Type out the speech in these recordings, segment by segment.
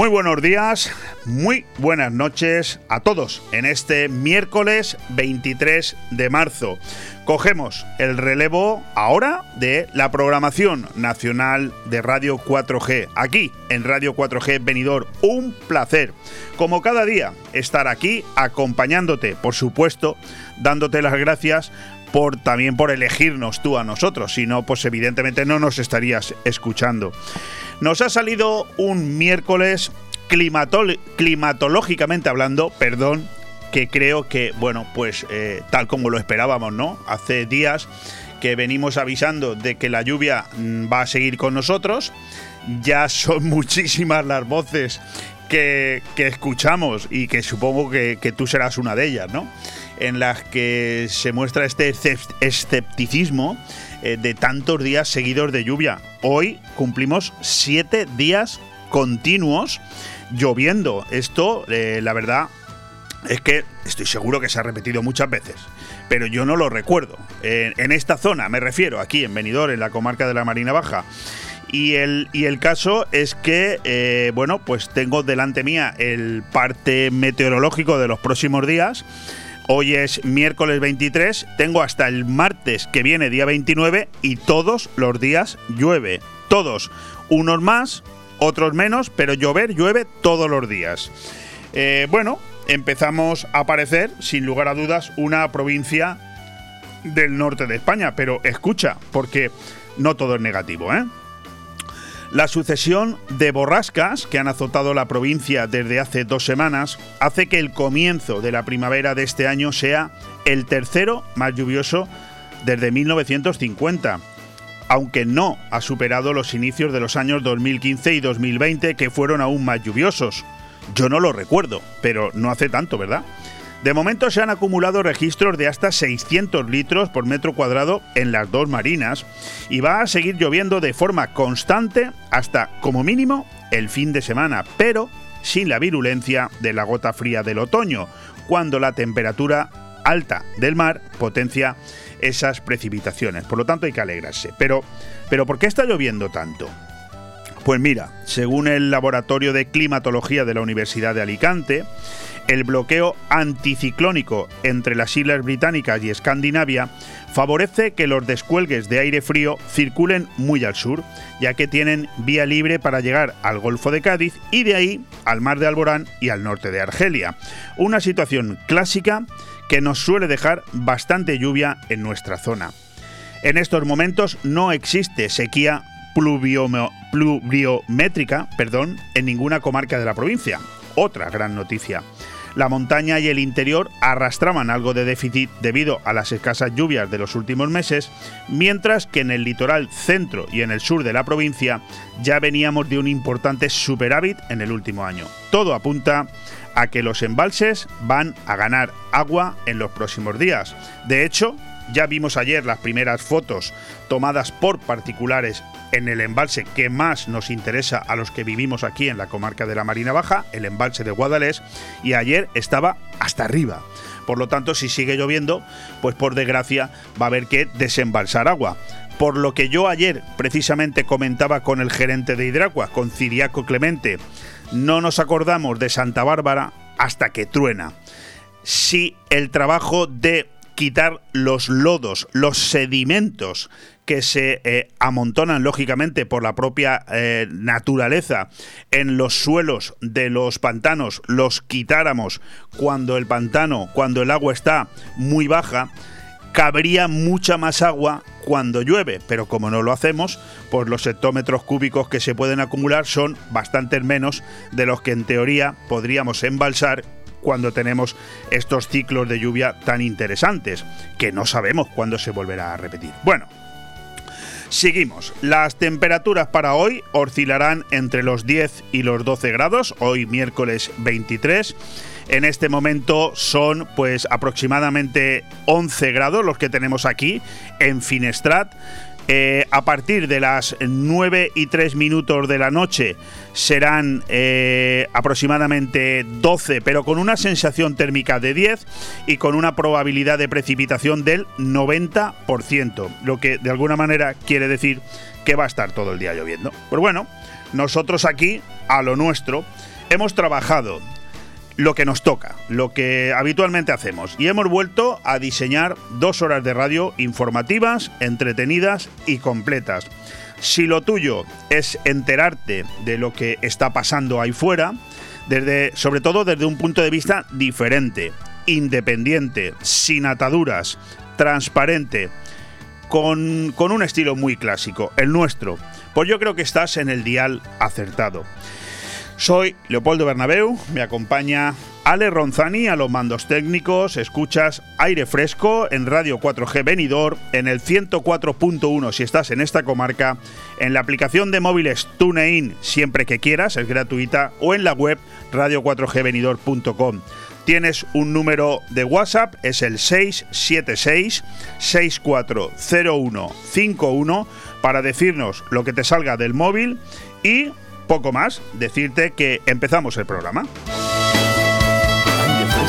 Muy buenos días, muy buenas noches a todos en este miércoles 23 de marzo. Cogemos el relevo ahora de la programación nacional de Radio 4G. Aquí en Radio 4G Venidor, un placer. Como cada día, estar aquí acompañándote, por supuesto, dándote las gracias por también por elegirnos tú a nosotros, si no, pues evidentemente no nos estarías escuchando. Nos ha salido un miércoles climatológicamente hablando, perdón, que creo que, bueno, pues eh, tal como lo esperábamos, ¿no? Hace días que venimos avisando de que la lluvia mm, va a seguir con nosotros. Ya son muchísimas las voces que, escuchamos y que supongo que, que, tú serás una de ellas, ¿no? En las que se muestra este escepticismo eh, de tantos días seguidos de lluvia. Hoy cumplimos siete días continuos lloviendo. Esto, eh, la verdad, es que estoy seguro que se ha repetido muchas veces, pero yo no lo recuerdo. en esta zona, me refiero, aquí en Benidorm, en la comarca de la Marina Baja. Y el, y el caso es que, eh, bueno, pues tengo delante mía el parte meteorológico de los próximos días. Hoy es miércoles 23, tengo hasta el martes que viene, día 29, y todos los días llueve. Todos. Unos más, otros menos, pero llover llueve todos los días. Eh, bueno, empezamos a aparecer, sin lugar a dudas, una provincia del norte de España. Pero escucha, porque no todo es negativo, ¿eh? La sucesión de borrascas que han azotado la provincia desde hace dos semanas hace que el comienzo de la primavera de este año sea el tercero más lluvioso desde 1950, aunque no ha superado los inicios de los años 2015 y 2020 que fueron aún más lluviosos. Yo no lo recuerdo, pero no hace tanto, ¿verdad? De momento se han acumulado registros de hasta 600 litros por metro cuadrado en las dos marinas y va a seguir lloviendo de forma constante hasta, como mínimo, el fin de semana, pero sin la virulencia de la gota fría del otoño, cuando la temperatura alta del mar potencia esas precipitaciones. Por lo tanto, hay que alegrarse. Pero, pero ¿por qué está lloviendo tanto? Pues mira, según el Laboratorio de Climatología de la Universidad de Alicante, el bloqueo anticiclónico entre las Islas Británicas y Escandinavia favorece que los descuelgues de aire frío circulen muy al sur, ya que tienen vía libre para llegar al Golfo de Cádiz y de ahí al Mar de Alborán y al norte de Argelia. Una situación clásica que nos suele dejar bastante lluvia en nuestra zona. En estos momentos no existe sequía pluviométrica perdón, en ninguna comarca de la provincia. Otra gran noticia. La montaña y el interior arrastraban algo de déficit debido a las escasas lluvias de los últimos meses, mientras que en el litoral centro y en el sur de la provincia ya veníamos de un importante superávit en el último año. Todo apunta a que los embalses van a ganar agua en los próximos días. De hecho, ya vimos ayer las primeras fotos tomadas por particulares en el embalse que más nos interesa a los que vivimos aquí en la comarca de la Marina Baja, el embalse de Guadalés, y ayer estaba hasta arriba. Por lo tanto, si sigue lloviendo, pues por desgracia va a haber que desembalsar agua. Por lo que yo ayer precisamente comentaba con el gerente de Hidracua, con Ciriaco Clemente, no nos acordamos de Santa Bárbara hasta que truena. Si el trabajo de quitar los lodos, los sedimentos que se eh, amontonan lógicamente por la propia eh, naturaleza en los suelos de los pantanos, los quitáramos cuando el pantano, cuando el agua está muy baja, cabría mucha más agua cuando llueve, pero como no lo hacemos, pues los hectómetros cúbicos que se pueden acumular son bastante menos de los que en teoría podríamos embalsar cuando tenemos estos ciclos de lluvia tan interesantes, que no sabemos cuándo se volverá a repetir. Bueno, Seguimos. Las temperaturas para hoy oscilarán entre los 10 y los 12 grados, hoy miércoles 23. En este momento son pues aproximadamente 11 grados los que tenemos aquí en Finestrat. Eh, a partir de las 9 y 3 minutos de la noche serán eh, aproximadamente 12, pero con una sensación térmica de 10 y con una probabilidad de precipitación del 90%, lo que de alguna manera quiere decir que va a estar todo el día lloviendo. Pues bueno, nosotros aquí, a lo nuestro, hemos trabajado lo que nos toca, lo que habitualmente hacemos. Y hemos vuelto a diseñar dos horas de radio informativas, entretenidas y completas. Si lo tuyo es enterarte de lo que está pasando ahí fuera, sobre todo desde un punto de vista diferente, independiente, sin ataduras, transparente, con, con un estilo muy clásico, el nuestro, pues yo creo que estás en el dial acertado. Soy Leopoldo Bernabeu, me acompaña Ale Ronzani a los mandos técnicos, escuchas aire fresco en Radio 4G Venidor, en el 104.1 si estás en esta comarca, en la aplicación de móviles TuneIn siempre que quieras, es gratuita, o en la web radio4gvenidor.com. Tienes un número de WhatsApp, es el 676 640151 para decirnos lo que te salga del móvil y poco más, decirte que empezamos el programa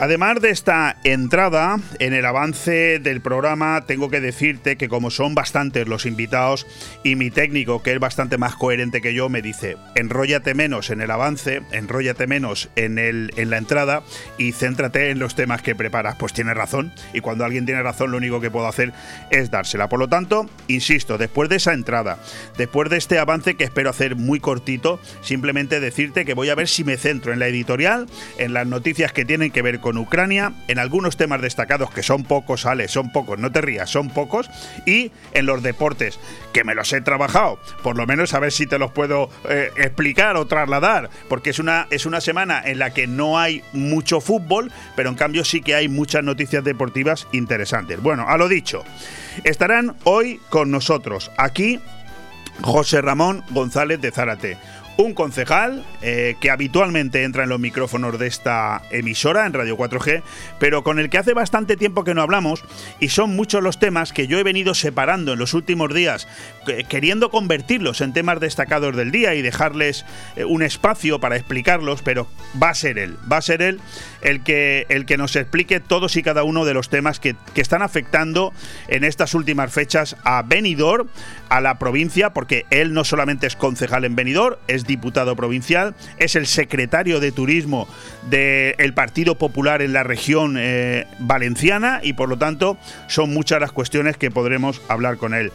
Además de esta entrada, en el avance del programa tengo que decirte que como son bastantes los invitados y mi técnico, que es bastante más coherente que yo, me dice, enróllate menos en el avance, enróllate menos en, el, en la entrada y céntrate en los temas que preparas. Pues tiene razón y cuando alguien tiene razón lo único que puedo hacer es dársela. Por lo tanto, insisto, después de esa entrada, después de este avance que espero hacer muy cortito, simplemente decirte que voy a ver si me centro en la editorial, en las noticias que tienen que ver con con Ucrania, en algunos temas destacados, que son pocos, Ale, son pocos, no te rías, son pocos, y en los deportes, que me los he trabajado, por lo menos a ver si te los puedo eh, explicar o trasladar, porque es una, es una semana en la que no hay mucho fútbol, pero en cambio sí que hay muchas noticias deportivas interesantes. Bueno, a lo dicho, estarán hoy con nosotros aquí José Ramón González de Zárate un concejal eh, que habitualmente entra en los micrófonos de esta emisora, en Radio 4G, pero con el que hace bastante tiempo que no hablamos y son muchos los temas que yo he venido separando en los últimos días, queriendo convertirlos en temas destacados del día y dejarles eh, un espacio para explicarlos, pero va a ser él, va a ser él el que, el que nos explique todos y cada uno de los temas que, que están afectando en estas últimas fechas a Benidorm, a la provincia, porque él no solamente es concejal en Benidorm, es diputado provincial, es el secretario de turismo del Partido Popular en la región eh, valenciana y por lo tanto son muchas las cuestiones que podremos hablar con él.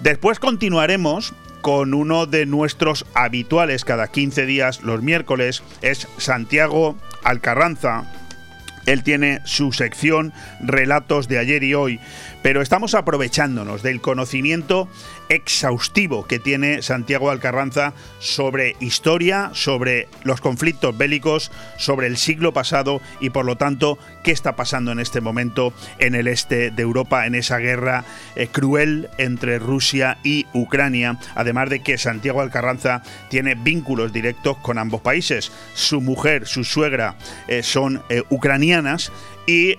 Después continuaremos con uno de nuestros habituales cada 15 días los miércoles, es Santiago Alcarranza. Él tiene su sección Relatos de ayer y hoy, pero estamos aprovechándonos del conocimiento exhaustivo que tiene Santiago Alcarranza sobre historia, sobre los conflictos bélicos, sobre el siglo pasado y por lo tanto qué está pasando en este momento en el este de Europa, en esa guerra eh, cruel entre Rusia y Ucrania, además de que Santiago Alcarranza tiene vínculos directos con ambos países. Su mujer, su suegra eh, son eh, ucranianas y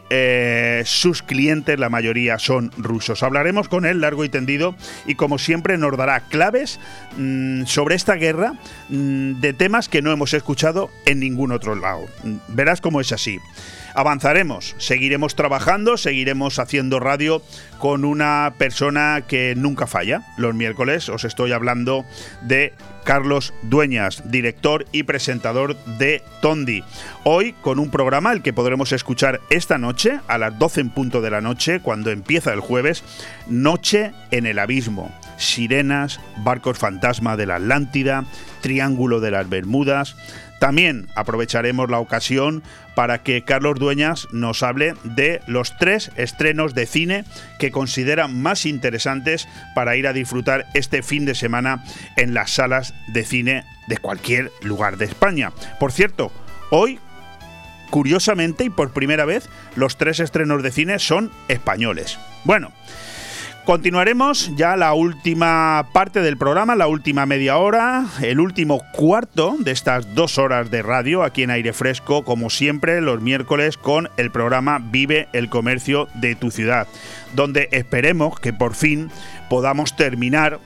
sus clientes, la mayoría son rusos. Hablaremos con él largo y tendido y como siempre nos dará claves mm, sobre esta guerra mm, de temas que no hemos escuchado en ningún otro lado. Verás cómo es así avanzaremos, seguiremos trabajando, seguiremos haciendo radio con una persona que nunca falla. Los miércoles os estoy hablando de Carlos Dueñas, director y presentador de Tondi. Hoy con un programa el que podremos escuchar esta noche a las 12 en punto de la noche, cuando empieza el jueves, Noche en el Abismo. Sirenas, barcos fantasma de la Atlántida, Triángulo de las Bermudas, también aprovecharemos la ocasión para que Carlos Dueñas nos hable de los tres estrenos de cine que considera más interesantes para ir a disfrutar este fin de semana en las salas de cine de cualquier lugar de España. Por cierto, hoy, curiosamente y por primera vez, los tres estrenos de cine son españoles. Bueno, Continuaremos ya la última parte del programa, la última media hora, el último cuarto de estas dos horas de radio aquí en aire fresco, como siempre los miércoles con el programa Vive el Comercio de tu ciudad, donde esperemos que por fin podamos terminar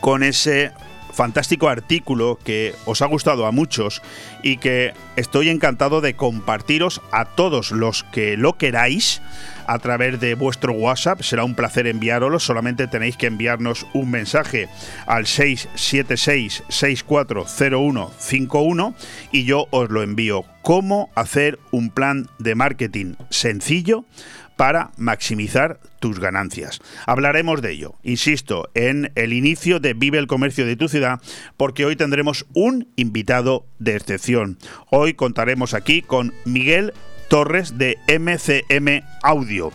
con ese fantástico artículo que os ha gustado a muchos y que estoy encantado de compartiros a todos los que lo queráis a través de vuestro WhatsApp. Será un placer enviároslo. Solamente tenéis que enviarnos un mensaje al 676-640151 y yo os lo envío. ¿Cómo hacer un plan de marketing sencillo? Para maximizar tus ganancias. Hablaremos de ello, insisto, en el inicio de Vive el Comercio de tu ciudad, porque hoy tendremos un invitado de excepción. Hoy contaremos aquí con Miguel Torres de MCM Audio.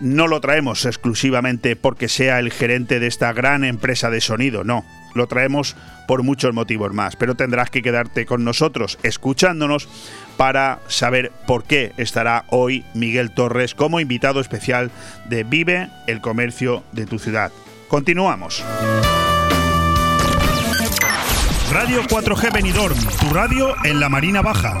No lo traemos exclusivamente porque sea el gerente de esta gran empresa de sonido, no lo traemos por muchos motivos más, pero tendrás que quedarte con nosotros escuchándonos para saber por qué estará hoy Miguel Torres como invitado especial de Vive el Comercio de tu ciudad. Continuamos. Radio 4G Benidorm, tu radio en la Marina Baja.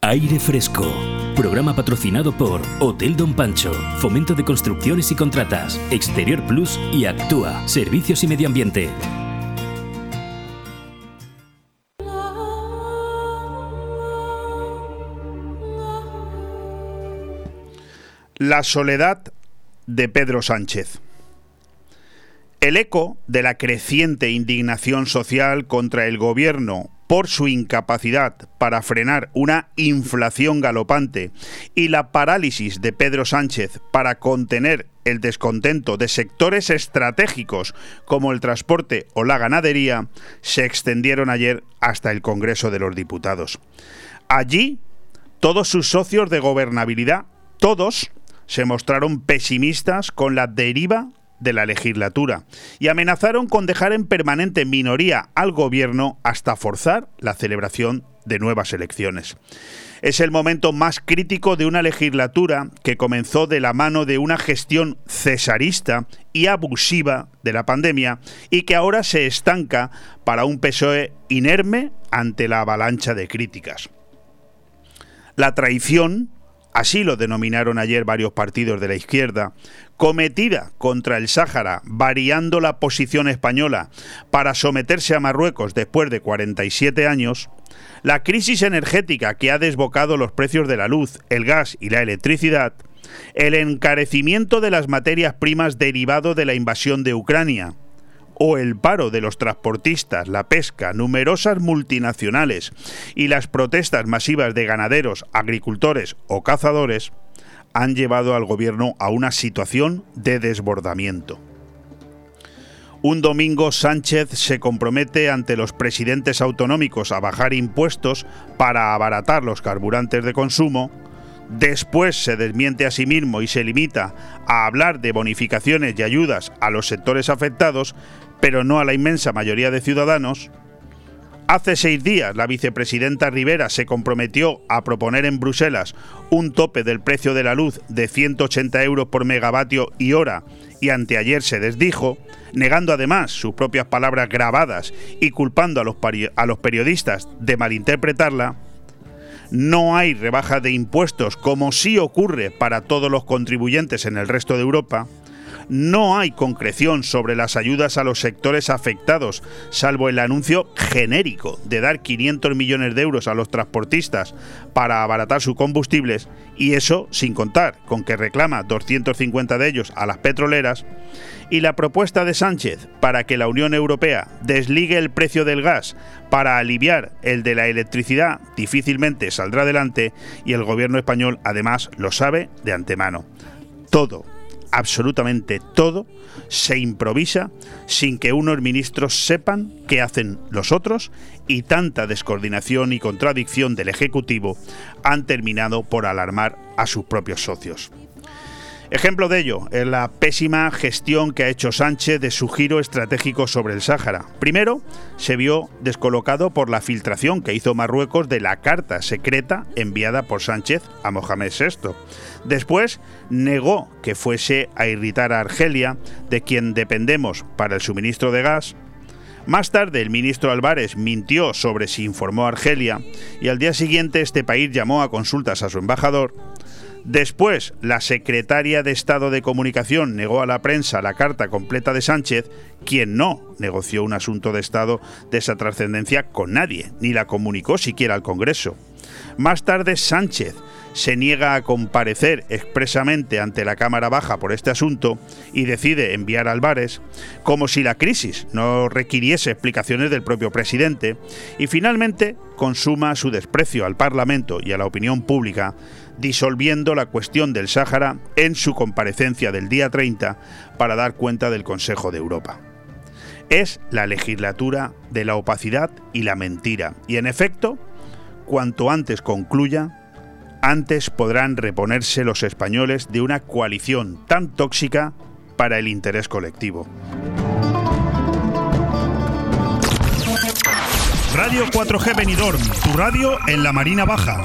Aire Fresco. Programa patrocinado por Hotel Don Pancho, Fomento de Construcciones y Contratas, Exterior Plus y Actúa, Servicios y Medio Ambiente. La soledad de Pedro Sánchez. El eco de la creciente indignación social contra el gobierno por su incapacidad para frenar una inflación galopante y la parálisis de Pedro Sánchez para contener el descontento de sectores estratégicos como el transporte o la ganadería, se extendieron ayer hasta el Congreso de los Diputados. Allí, todos sus socios de gobernabilidad, todos, se mostraron pesimistas con la deriva de la legislatura y amenazaron con dejar en permanente minoría al gobierno hasta forzar la celebración de nuevas elecciones. Es el momento más crítico de una legislatura que comenzó de la mano de una gestión cesarista y abusiva de la pandemia y que ahora se estanca para un PSOE inerme ante la avalancha de críticas. La traición así lo denominaron ayer varios partidos de la izquierda, cometida contra el Sáhara, variando la posición española para someterse a Marruecos después de 47 años, la crisis energética que ha desbocado los precios de la luz, el gas y la electricidad, el encarecimiento de las materias primas derivado de la invasión de Ucrania, o el paro de los transportistas, la pesca, numerosas multinacionales y las protestas masivas de ganaderos, agricultores o cazadores han llevado al gobierno a una situación de desbordamiento. Un domingo Sánchez se compromete ante los presidentes autonómicos a bajar impuestos para abaratar los carburantes de consumo, después se desmiente a sí mismo y se limita a hablar de bonificaciones y ayudas a los sectores afectados, pero no a la inmensa mayoría de ciudadanos, Hace seis días la vicepresidenta Rivera se comprometió a proponer en Bruselas un tope del precio de la luz de 180 euros por megavatio y hora y anteayer se desdijo, negando además sus propias palabras grabadas y culpando a los, a los periodistas de malinterpretarla, no hay rebaja de impuestos como sí ocurre para todos los contribuyentes en el resto de Europa, No hay concreción sobre las ayudas a los sectores afectados, salvo el anuncio genérico de dar 500 millones de euros a los transportistas para abaratar sus combustibles, y eso sin contar con que reclama 250 de ellos a las petroleras, y la propuesta de Sánchez para que la Unión Europea desligue el precio del gas para aliviar el de la electricidad difícilmente saldrá adelante y el gobierno español además lo sabe de antemano. Todo, absolutamente todo, se improvisa sin que unos ministros sepan qué hacen los otros y tanta descoordinación y contradicción del Ejecutivo han terminado por alarmar a sus propios socios. Ejemplo de ello es la pésima gestión que ha hecho Sánchez de su giro estratégico sobre el Sáhara. Primero, se vio descolocado por la filtración que hizo Marruecos de la carta secreta enviada por Sánchez a Mohamed VI. Después, negó que fuese a irritar a Argelia, de quien dependemos para el suministro de gas, más tarde, el ministro Álvarez mintió sobre si informó a Argelia y al día siguiente este país llamó a consultas a su embajador Después, la secretaria de Estado de Comunicación negó a la prensa la carta completa de Sánchez, quien no negoció un asunto de Estado de esa trascendencia con nadie, ni la comunicó siquiera al Congreso. Más tarde, Sánchez se niega a comparecer expresamente ante la Cámara Baja por este asunto y decide enviar a Álvarez, como si la crisis no requiriese explicaciones del propio presidente, y finalmente consuma su desprecio al Parlamento y a la opinión pública, disolviendo la cuestión del Sáhara en su comparecencia del día 30 para dar cuenta del Consejo de Europa. Es la legislatura de la opacidad y la mentira, y en efecto, cuanto antes concluya, antes podrán reponerse los españoles de una coalición tan tóxica para el interés colectivo. Radio 4G Benidorm, tu radio en la Marina Baja.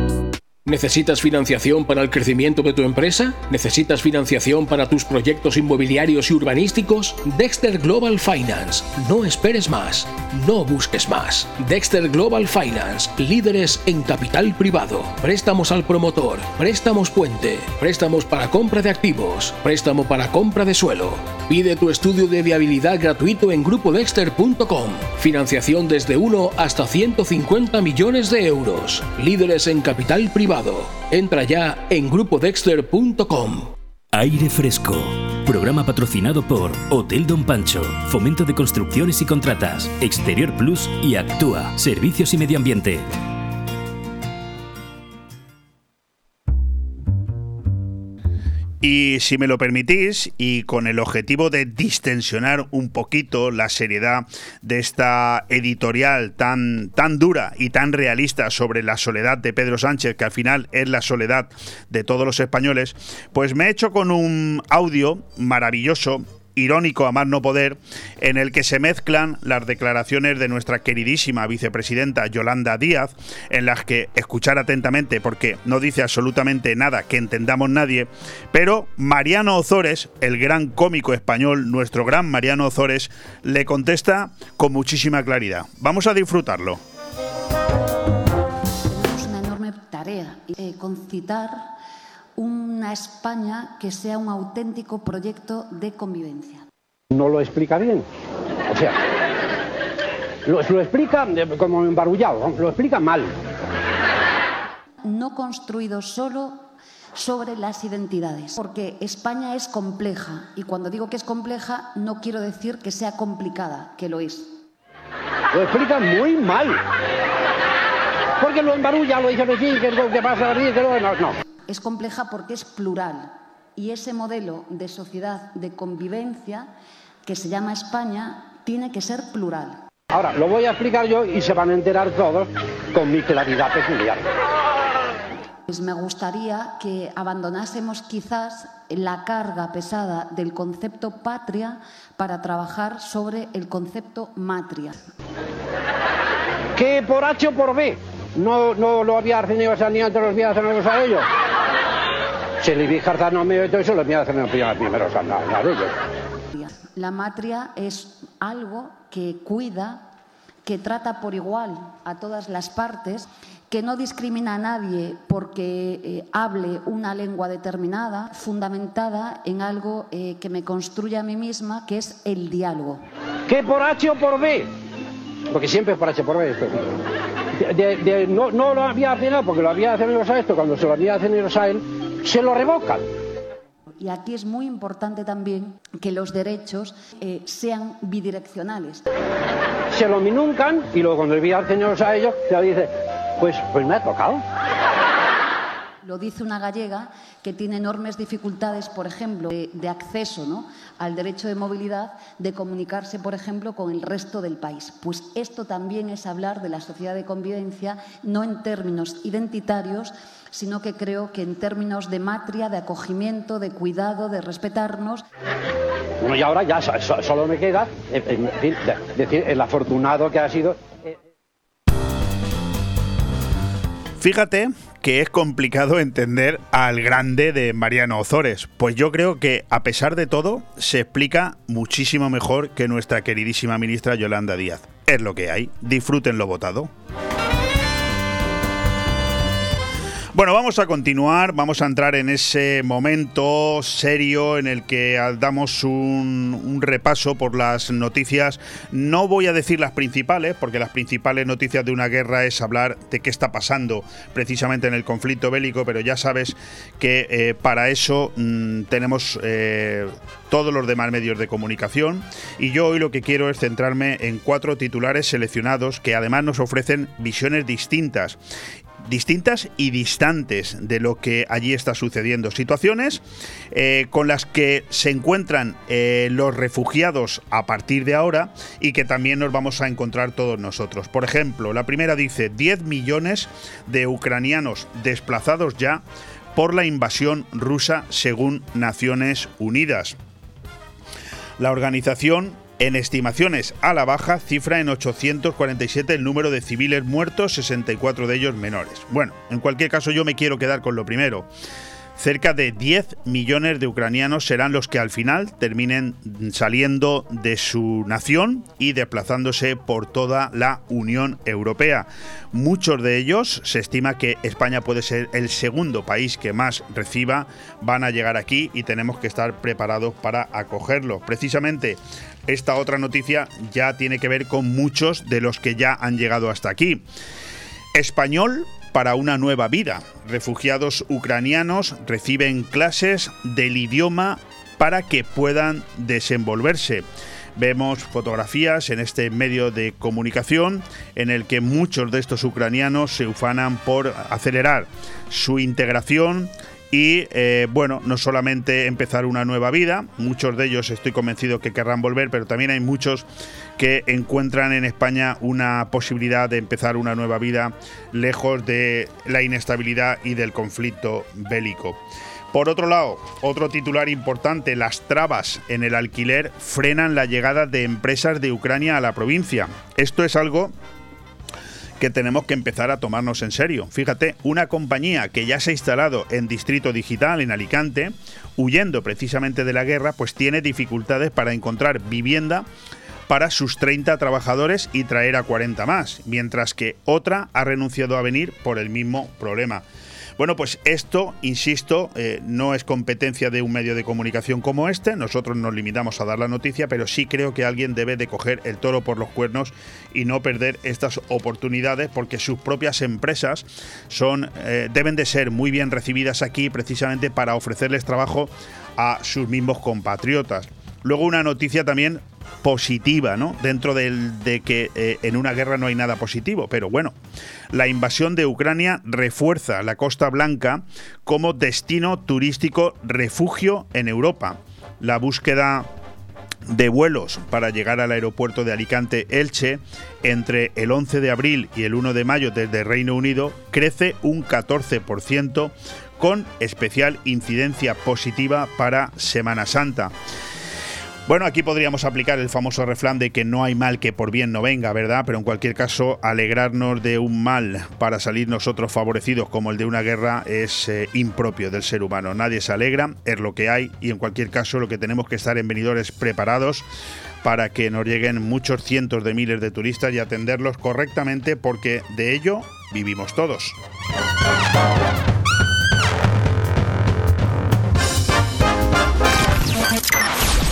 ¿Necesitas financiación para el crecimiento de tu empresa? ¿Necesitas financiación para tus proyectos inmobiliarios y urbanísticos? Dexter Global Finance. No esperes más. No busques más. Dexter Global Finance. Líderes en capital privado. Préstamos al promotor. Préstamos puente. Préstamos para compra de activos. Préstamo para compra de suelo. Pide tu estudio de viabilidad gratuito en grupodexter.com. Financiación desde 1 hasta 150 millones de euros. Líderes en capital privado Entra ya en grupodexter.com. Aire Fresco. Programa patrocinado por Hotel Don Pancho, Fomento de Construcciones y Contratas, Exterior Plus y Actúa, Servicios y Medio Ambiente. Y si me lo permitís, y con el objetivo de distensionar un poquito la seriedad de esta editorial tan, tan dura y tan realista sobre la soledad de Pedro Sánchez, que al final es la soledad de todos los españoles, pues me he hecho con un audio maravilloso irónico a más no poder, en el que se mezclan las declaraciones de nuestra queridísima vicepresidenta Yolanda Díaz, en las que escuchar atentamente porque no dice absolutamente nada que entendamos nadie, pero Mariano Ozores, el gran cómico español, nuestro gran Mariano Ozores, le contesta con muchísima claridad. Vamos a disfrutarlo. Tenemos una enorme tarea, eh, concitar una España que sea un auténtico proyecto de convivencia. No lo explica bien. O sea, lo, explica como embarullado, lo explica mal. No construido solo sobre las identidades, porque España es compleja y cuando digo que es compleja no quiero decir que sea complicada, que lo es. Lo explica muy mal. Porque lo embarulla, lo dice así, que, que pasa, que no, no es compleja porque es plural y ese modelo de sociedad de convivencia que se llama España tiene que ser plural. Ahora, lo voy a explicar yo y se van a enterar todos con mi claridad peculiar. Pues me gustaría que abandonásemos quizás la carga pesada del concepto patria para trabajar sobre el concepto matria. Que por H o por B no, no lo había tenido ni antes los días a ellos. Se le vi no me y todo eso, lo había tenido primero a ellos. La matria es algo que cuida, que trata por igual a todas las partes que no discrimina a nadie porque eh, hable una lengua determinada, fundamentada en algo eh, que me construye a mí misma, que es el diálogo. ¿Qué por H o por B? Porque siempre es por H o por B esto. No, no, lo había final porque lo había a esto, cuando se lo había a él, se lo revocan. Y aquí es muy importante también que los derechos eh, sean bidireccionales. Se lo minuncan y luego cuando el señor a ellos, se dice, pues, pues me ha tocado. Lo dice una gallega que tiene enormes dificultades, por ejemplo, de, acceso ¿no? Al derecho de movilidad, de comunicarse, por ejemplo, con el resto del país. Pues esto también es hablar de la sociedad de convivencia, no en términos identitarios, sino que creo que en términos de matria, de acogimiento, de cuidado, de respetarnos. Bueno, y ahora ya solo me queda decir el afortunado que ha sido Fíjate que es complicado entender al grande de Mariano Ozores, pues yo creo que a pesar de todo se explica muchísimo mejor que nuestra queridísima ministra Yolanda Díaz. Es lo que hay, disfrútenlo votado. Bueno, vamos a continuar, vamos a entrar en ese momento serio en el que damos un, repaso por las noticias. No voy a decir las principales, porque las principales noticias de una guerra es hablar de qué está pasando precisamente en el conflicto bélico, pero ya sabes que eh, para eso mm, tenemos eh, todos los demás medios de comunicación y yo hoy lo que quiero es centrarme en cuatro titulares seleccionados que además nos ofrecen visiones distintas distintas y distantes de lo que allí está sucediendo. Situaciones eh, con las que se encuentran eh, los refugiados a partir de ahora y que también nos vamos a encontrar todos nosotros. Por ejemplo, la primera dice 10 millones de ucranianos desplazados ya por la invasión rusa según Naciones Unidas. La organización en estimaciones a la baja, cifra en 847 el número de civiles muertos, 64 de ellos menores. Bueno, en cualquier caso yo me quiero quedar con lo primero. Cerca de 10 millones de ucranianos serán los que al final terminen saliendo de su nación y desplazándose por toda la Unión Europea. Muchos de ellos se estima que España puede ser el segundo país que más reciba, van a llegar aquí y tenemos que estar preparados para acogerlos. Precisamente esta otra noticia ya tiene que ver con muchos de los que ya han llegado hasta aquí. Español para una nueva vida. Refugiados ucranianos reciben clases del idioma para que puedan desenvolverse. Vemos fotografías en este medio de comunicación en el que muchos de estos ucranianos se ufanan por acelerar su integración y eh, bueno, no solamente empezar una nueva vida, muchos de ellos estoy convencido que querrán volver, pero también hay muchos que encuentran en España una posibilidad de empezar una nueva vida lejos de la inestabilidad y del conflicto bélico. Por otro lado, otro titular importante, las trabas en el alquiler frenan la llegada de empresas de Ucrania a la provincia. Esto es algo que tenemos que empezar a tomarnos en serio. Fíjate, una compañía que ya se ha instalado en Distrito Digital, en Alicante, huyendo precisamente de la guerra, pues tiene dificultades para encontrar vivienda para sus 30 trabajadores y traer a 40 más, mientras que otra ha renunciado a venir por el mismo problema. Bueno, pues esto, insisto, eh, no es competencia de un medio de comunicación como este. Nosotros nos limitamos a dar la noticia, pero sí creo que alguien debe de coger el toro por los cuernos y no perder estas oportunidades porque sus propias empresas son, eh, deben de ser muy bien recibidas aquí precisamente para ofrecerles trabajo a sus mismos compatriotas. Luego una noticia también positiva, ¿no? Dentro de que eh, en una guerra no hay nada positivo, pero bueno, la invasión de Ucrania refuerza la Costa Blanca como destino turístico refugio en Europa. La búsqueda de vuelos para llegar al aeropuerto de Alicante Elche entre el 11 de abril y el 1 de mayo desde Reino Unido crece un 14% con especial incidencia positiva para Semana Santa. Bueno, aquí podríamos aplicar el famoso refrán de que no hay mal que por bien no venga, ¿verdad? Pero en cualquier caso, alegrarnos de un mal para salir nosotros favorecidos como el de una guerra es eh, impropio del ser humano. Nadie se alegra, es lo que hay y en cualquier caso lo que tenemos que estar en venidores preparados para que nos lleguen muchos cientos de miles de turistas y atenderlos correctamente porque de ello vivimos todos.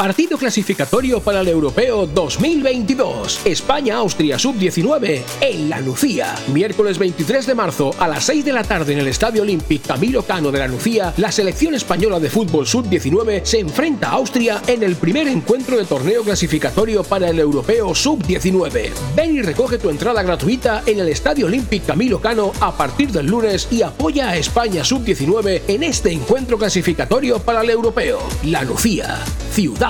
Partido clasificatorio para el Europeo 2022. España-Austria Sub-19 en La Lucía. Miércoles 23 de marzo a las 6 de la tarde en el Estadio Olímpico Camilo Cano de La Lucía, la selección española de fútbol Sub-19 se enfrenta a Austria en el primer encuentro de torneo clasificatorio para el Europeo Sub-19. Ven y recoge tu entrada gratuita en el Estadio Olímpico Camilo Cano a partir del lunes y apoya a España Sub-19 en este encuentro clasificatorio para el Europeo. La Lucía, ciudad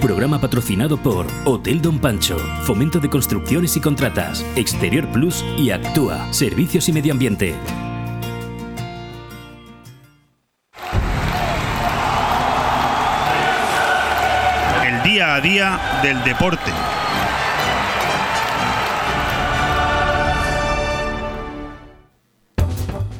Programa patrocinado por Hotel Don Pancho, Fomento de Construcciones y Contratas, Exterior Plus y Actúa, Servicios y Medio Ambiente. El día a día del deporte.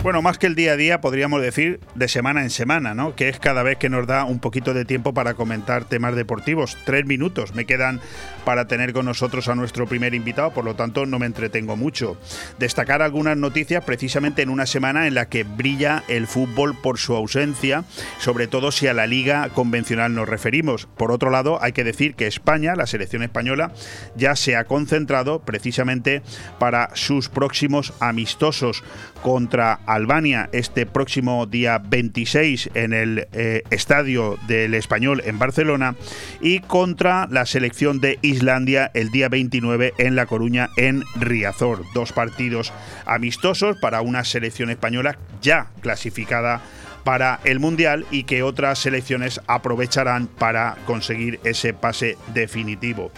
Bueno, más que el día a día, podríamos decir de semana en semana, ¿no? Que es cada vez que nos da un poquito de tiempo para comentar temas deportivos. Tres minutos me quedan para tener con nosotros a nuestro primer invitado, por lo tanto no me entretengo mucho. Destacar algunas noticias precisamente en una semana en la que brilla el fútbol por su ausencia, sobre todo si a la liga convencional nos referimos. Por otro lado, hay que decir que España, la selección española, ya se ha concentrado precisamente para sus próximos amistosos contra Albania este próximo día 26 en el eh, Estadio del Español en Barcelona y contra la selección de Islandia el día 29 en La Coruña en Riazor. Dos partidos amistosos para una selección española ya clasificada para el Mundial y que otras selecciones aprovecharán para conseguir ese pase definitivo.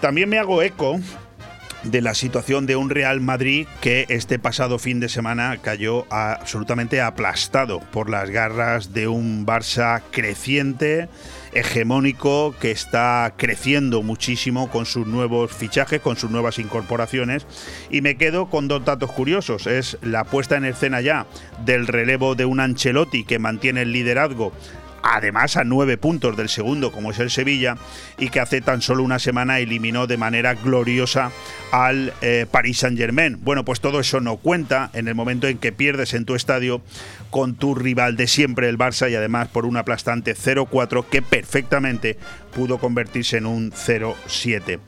También me hago eco de la situación de un Real Madrid que este pasado fin de semana cayó absolutamente aplastado por las garras de un Barça creciente, hegemónico, que está creciendo muchísimo con sus nuevos fichajes, con sus nuevas incorporaciones. Y me quedo con dos datos curiosos. Es la puesta en escena ya del relevo de un Ancelotti que mantiene el liderazgo además a nueve puntos del segundo, como es el Sevilla, y que hace tan solo una semana eliminó de manera gloriosa al eh, Paris Saint Germain. Bueno, pues todo eso no cuenta en el momento en que pierdes en tu estadio con tu rival de siempre, el Barça, y además por un aplastante 0-4 que perfectamente pudo convertirse en un 0-7.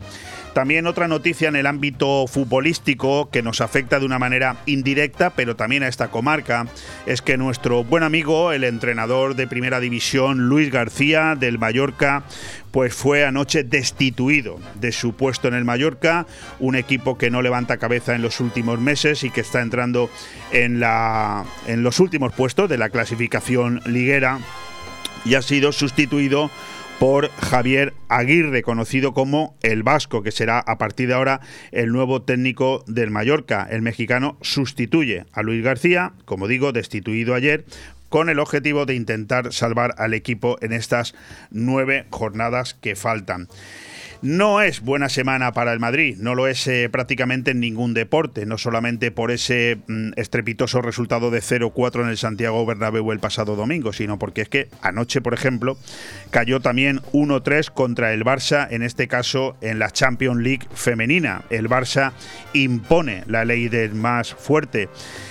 También otra noticia en el ámbito futbolístico que nos afecta de una manera indirecta, pero también a esta comarca, es que nuestro buen amigo, el entrenador de primera división, Luis García, del Mallorca, pues fue anoche destituido de su puesto en el Mallorca, un equipo que no levanta cabeza en los últimos meses y que está entrando en, la, en los últimos puestos de la clasificación liguera y ha sido sustituido por Javier Aguirre, conocido como el Vasco, que será a partir de ahora el nuevo técnico del Mallorca. El mexicano sustituye a Luis García, como digo, destituido ayer, con el objetivo de intentar salvar al equipo en estas nueve jornadas que faltan. No es buena semana para el Madrid, no lo es eh, prácticamente en ningún deporte, no solamente por ese mm, estrepitoso resultado de 0-4 en el Santiago Bernabéu el pasado domingo, sino porque es que anoche, por ejemplo, cayó también 1-3 contra el Barça, en este caso en la Champions League femenina. El Barça impone la ley del más fuerte.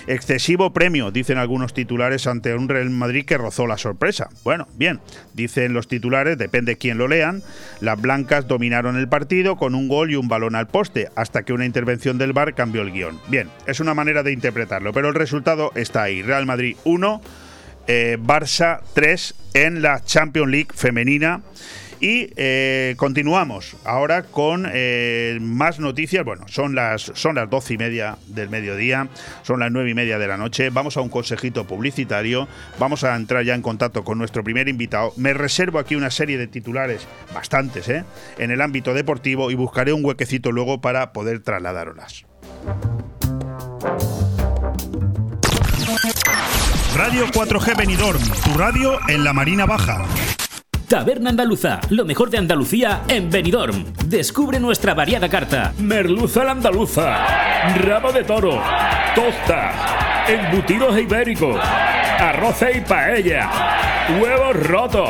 Excesivo premio, dicen algunos titulares ante un Real Madrid que rozó la sorpresa. Bueno, bien, dicen los titulares, depende quién lo lean, las blancas dominaron el partido con un gol y un balón al poste, hasta que una intervención del VAR cambió el guion. Bien, es una manera de interpretarlo, pero el resultado está ahí. Real Madrid 1, eh, Barça 3 en la Champions League femenina. Y eh, continuamos ahora con eh, más noticias. Bueno, son las, son las doce y media del mediodía, son las nueve y media de la noche. Vamos a un consejito publicitario. Vamos a entrar ya en contacto con nuestro primer invitado. Me reservo aquí una serie de titulares, bastantes, ¿eh? en el ámbito deportivo y buscaré un huequecito luego para poder trasladároslas. Radio 4G Benidorm, tu radio en la Marina Baja. Taberna Andaluza, lo mejor de Andalucía en Benidorm. Descubre nuestra variada carta. Merluza la andaluza, rabo de toro, tostas, embutidos ibéricos, arroces y paella, huevos rotos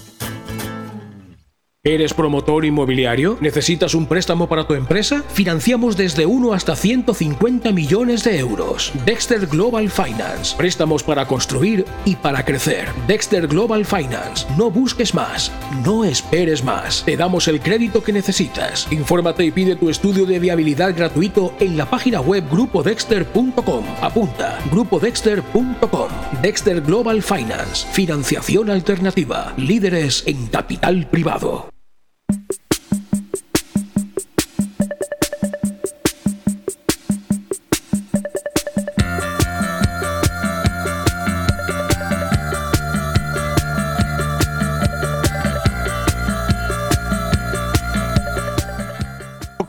¿Eres promotor inmobiliario? ¿Necesitas un préstamo para tu empresa? Financiamos desde 1 hasta 150 millones de euros. Dexter Global Finance. Préstamos para construir y para crecer. Dexter Global Finance. No busques más. No esperes más. Te damos el crédito que necesitas. Infórmate y pide tu estudio de viabilidad gratuito en la página web grupodexter.com. Apunta. grupodexter.com. Dexter Global Finance. Financiación alternativa. Líderes en capital privado.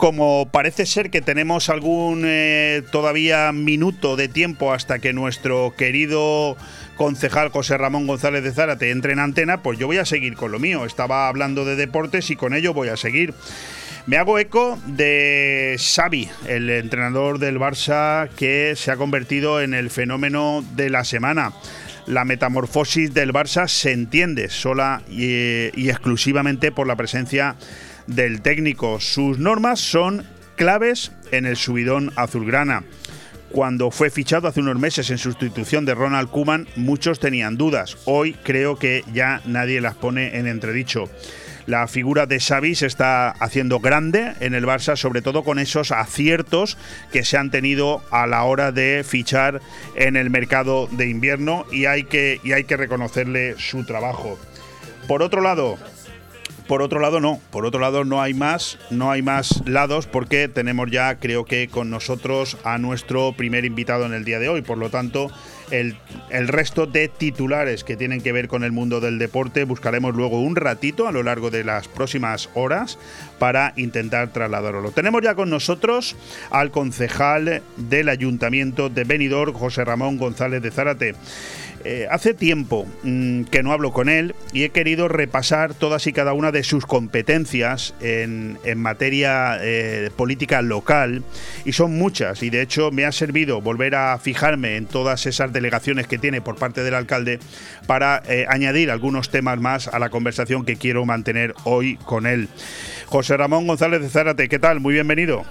Como parece ser que tenemos algún eh, todavía minuto de tiempo hasta que nuestro querido concejal José Ramón González de Zárate entre en antena, pues yo voy a seguir con lo mío. Estaba hablando de deportes y con ello voy a seguir. Me hago eco de Xavi, el entrenador del Barça que se ha convertido en el fenómeno de la semana. La metamorfosis del Barça se entiende sola y, y exclusivamente por la presencia del técnico. Sus normas son claves en el subidón azulgrana. Cuando fue fichado hace unos meses en sustitución de Ronald Kuman, muchos tenían dudas. Hoy creo que ya nadie las pone en entredicho. La figura de Xavi se está haciendo grande en el Barça, sobre todo con esos aciertos que se han tenido a la hora de fichar en el mercado de invierno y hay que, y hay que reconocerle su trabajo. Por otro lado, por otro lado, no. Por otro lado, no hay más, no hay más lados porque tenemos ya, creo que con nosotros a nuestro primer invitado en el día de hoy. Por lo tanto, el, resto de titulares que tienen que ver con el mundo del deporte buscaremos luego un ratito a lo largo de las próximas horas para intentar trasladarlo. Tenemos ya con nosotros al concejal del Ayuntamiento de Benidorm, José Ramón González de Zárate. Eh, hace tiempo mmm, que no hablo con él y he querido repasar todas y cada una de sus competencias en, materia eh, política local y son muchas y de hecho me ha servido volver a fijarme en todas esas delegaciones que tiene por parte del alcalde para eh, añadir algunos temas más a la conversación que quiero mantener hoy con él. José Ramón González de Zárate, ¿qué tal? Muy bienvenido.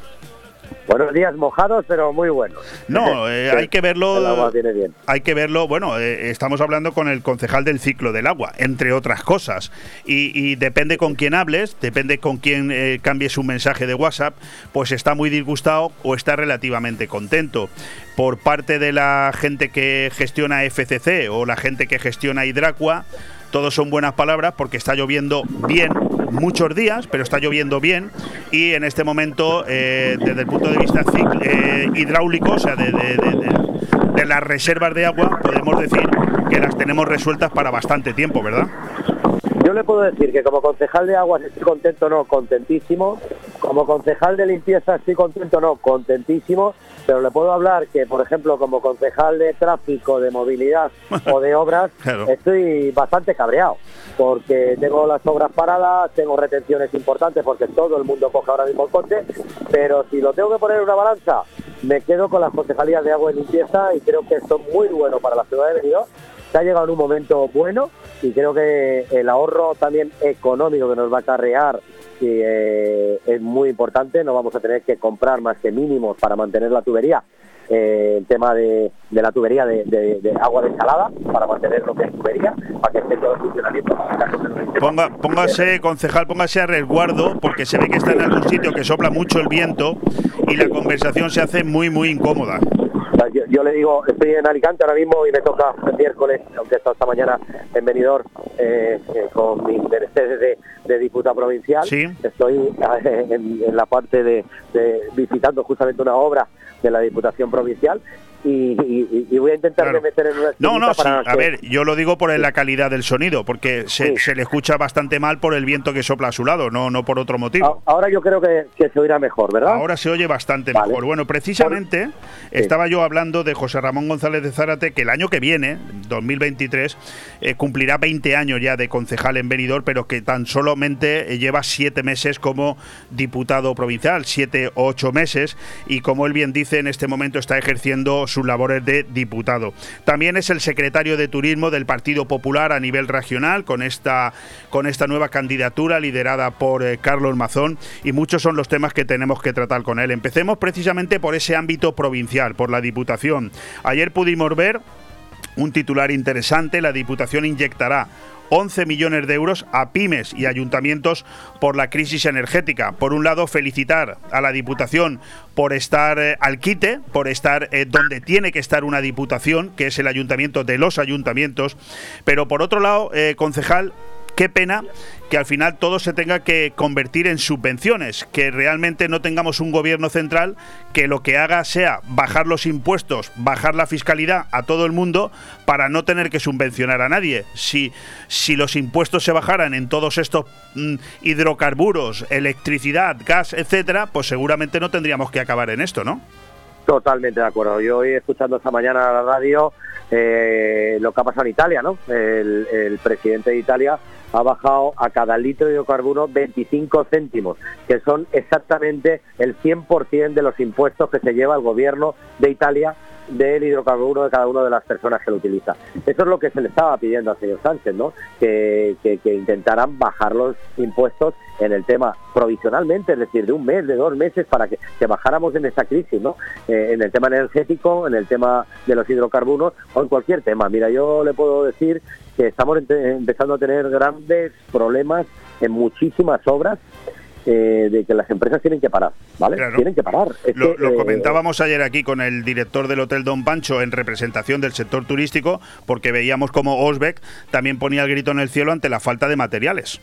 Buenos días, mojados, pero muy buenos. No, eh, hay que verlo. El agua viene bien. Hay que verlo. Bueno, eh, estamos hablando con el concejal del ciclo del agua, entre otras cosas. Y, y depende con quién hables, depende con quién eh, cambies un mensaje de WhatsApp, pues está muy disgustado o está relativamente contento. Por parte de la gente que gestiona FCC o la gente que gestiona Hidracua, todos son buenas palabras porque está lloviendo bien muchos días, pero está lloviendo bien y en este momento, eh, desde el punto de vista eh, hidráulico, o sea, de, de, de, de las reservas de agua podemos decir que las tenemos resueltas para bastante tiempo, ¿verdad? Yo le puedo decir que como concejal de aguas estoy contento, no, contentísimo. Como concejal de limpieza estoy contento, no, contentísimo. Pero le puedo hablar que, por ejemplo, como concejal de tráfico, de movilidad o de obras, Claro. estoy bastante cabreado. Porque tengo las obras paradas, tengo retenciones importantes porque todo el mundo coge ahora mismo el coche. Pero si lo tengo que poner en una balanza, me quedo con las concejalías de agua y limpieza y creo que es muy bueno para la ciudad de Benidorm se ha llegado en un momento bueno y creo que el ahorro también económico que nos va a acarrear eh, es muy importante. No vamos a tener que comprar más que mínimos para mantener la tubería. Eh, el tema de, la tubería de, de- de agua para mantener lo que es tubería, para que esté todo en funcionamiento. Ponga, póngase, concejal, póngase a resguardo, porque se ve que está en algún sitio que sopla mucho el viento y la conversación se hace muy, muy incómoda. Sea, Yo, yo le digo, estoy en Alicante ahora mismo y me toca el miércoles, aunque he estado esta mañana en Benidorm eh, eh, con mis menesteres de, de diputado provincial. Sí. Estoy eh, en, en la parte de, de visitando justamente una obra de la Diputación Provincial y, y- y voy a intentar Claro. de meter en una No, no, sí, esquinita para a que- ver, yo lo digo por la calidad del sonido, porque se, se le escucha bastante mal por el viento que sopla a su lado, no, no por otro motivo. Ahora yo creo que, que se oirá mejor, ¿verdad? Ahora se oye bastante Vale. mejor. Bueno, precisamente estaba yo hablando de José Ramón González de Zárate, que el año que viene, 2023, eh, cumplirá 20 años ya de concejal en Benidorm, pero que tan solamente eh, lleva siete meses como diputado provincial, siete o ocho meses, y como él bien dice, en este momento está ejerciendo sus labores de diputado. También es el secretario de Turismo del Partido Popular a nivel regional, con esta, con esta nueva candidatura liderada por eh, Carlos Mazón, y muchos son los temas que tenemos que tratar con él. Empecemos precisamente por ese ámbito provincial, por la Diputación. Ayer pudimos ver un titular interesante, la Diputación inyectará 11 millones de euros a pymes y ayuntamientos por la crisis energética. Por un lado, felicitar a la Diputación por estar eh, al quite, por estar eh, donde tiene que estar una Diputación, que es el ayuntamiento de los ayuntamientos. Pero por otro lado, eh, concejal, qué pena que al final todo se tenga que convertir en subvenciones, que realmente no tengamos un gobierno central que lo que haga sea bajar los impuestos, bajar la fiscalidad a todo el mundo para no tener que subvencionar a nadie. Si, si los impuestos se bajaran en todos estos mm, hidrocarburos, electricidad, gas, etcétera, pues seguramente no tendríamos que acabar en esto, ¿no? Totalmente de acuerdo. Yo hoy escuchando esta mañana la radio eh, lo que ha pasado en Italia, ¿no? El presidente de Italia ha bajado a cada litro de hidrocarburo 25 céntimos, que son exactamente el 100% de los impuestos que se lleva el gobierno de Italia del hidrocarburo de cada una de las personas que lo utiliza. Eso es lo que se le estaba pidiendo al señor Sánchez, ¿no? Que intentaran bajar los impuestos en el tema provisionalmente, es decir, de un mes, de dos meses, para que, que bajáramos en esta crisis, ¿no? Eh, en el tema energético, en el tema de los hidrocarburos o en cualquier tema. Mira, yo le puedo decir que estamos empezando a tener grandes problemas en muchísimas obras eh, de que las empresas tienen que parar, ¿vale? Claro. Tienen que parar. Es Lo, que, lo eh, comentábamos ayer aquí con el director del Hotel Don Pancho en representación del sector turístico, porque veíamos como Osbeck también ponía el grito en el cielo ante la falta de materiales.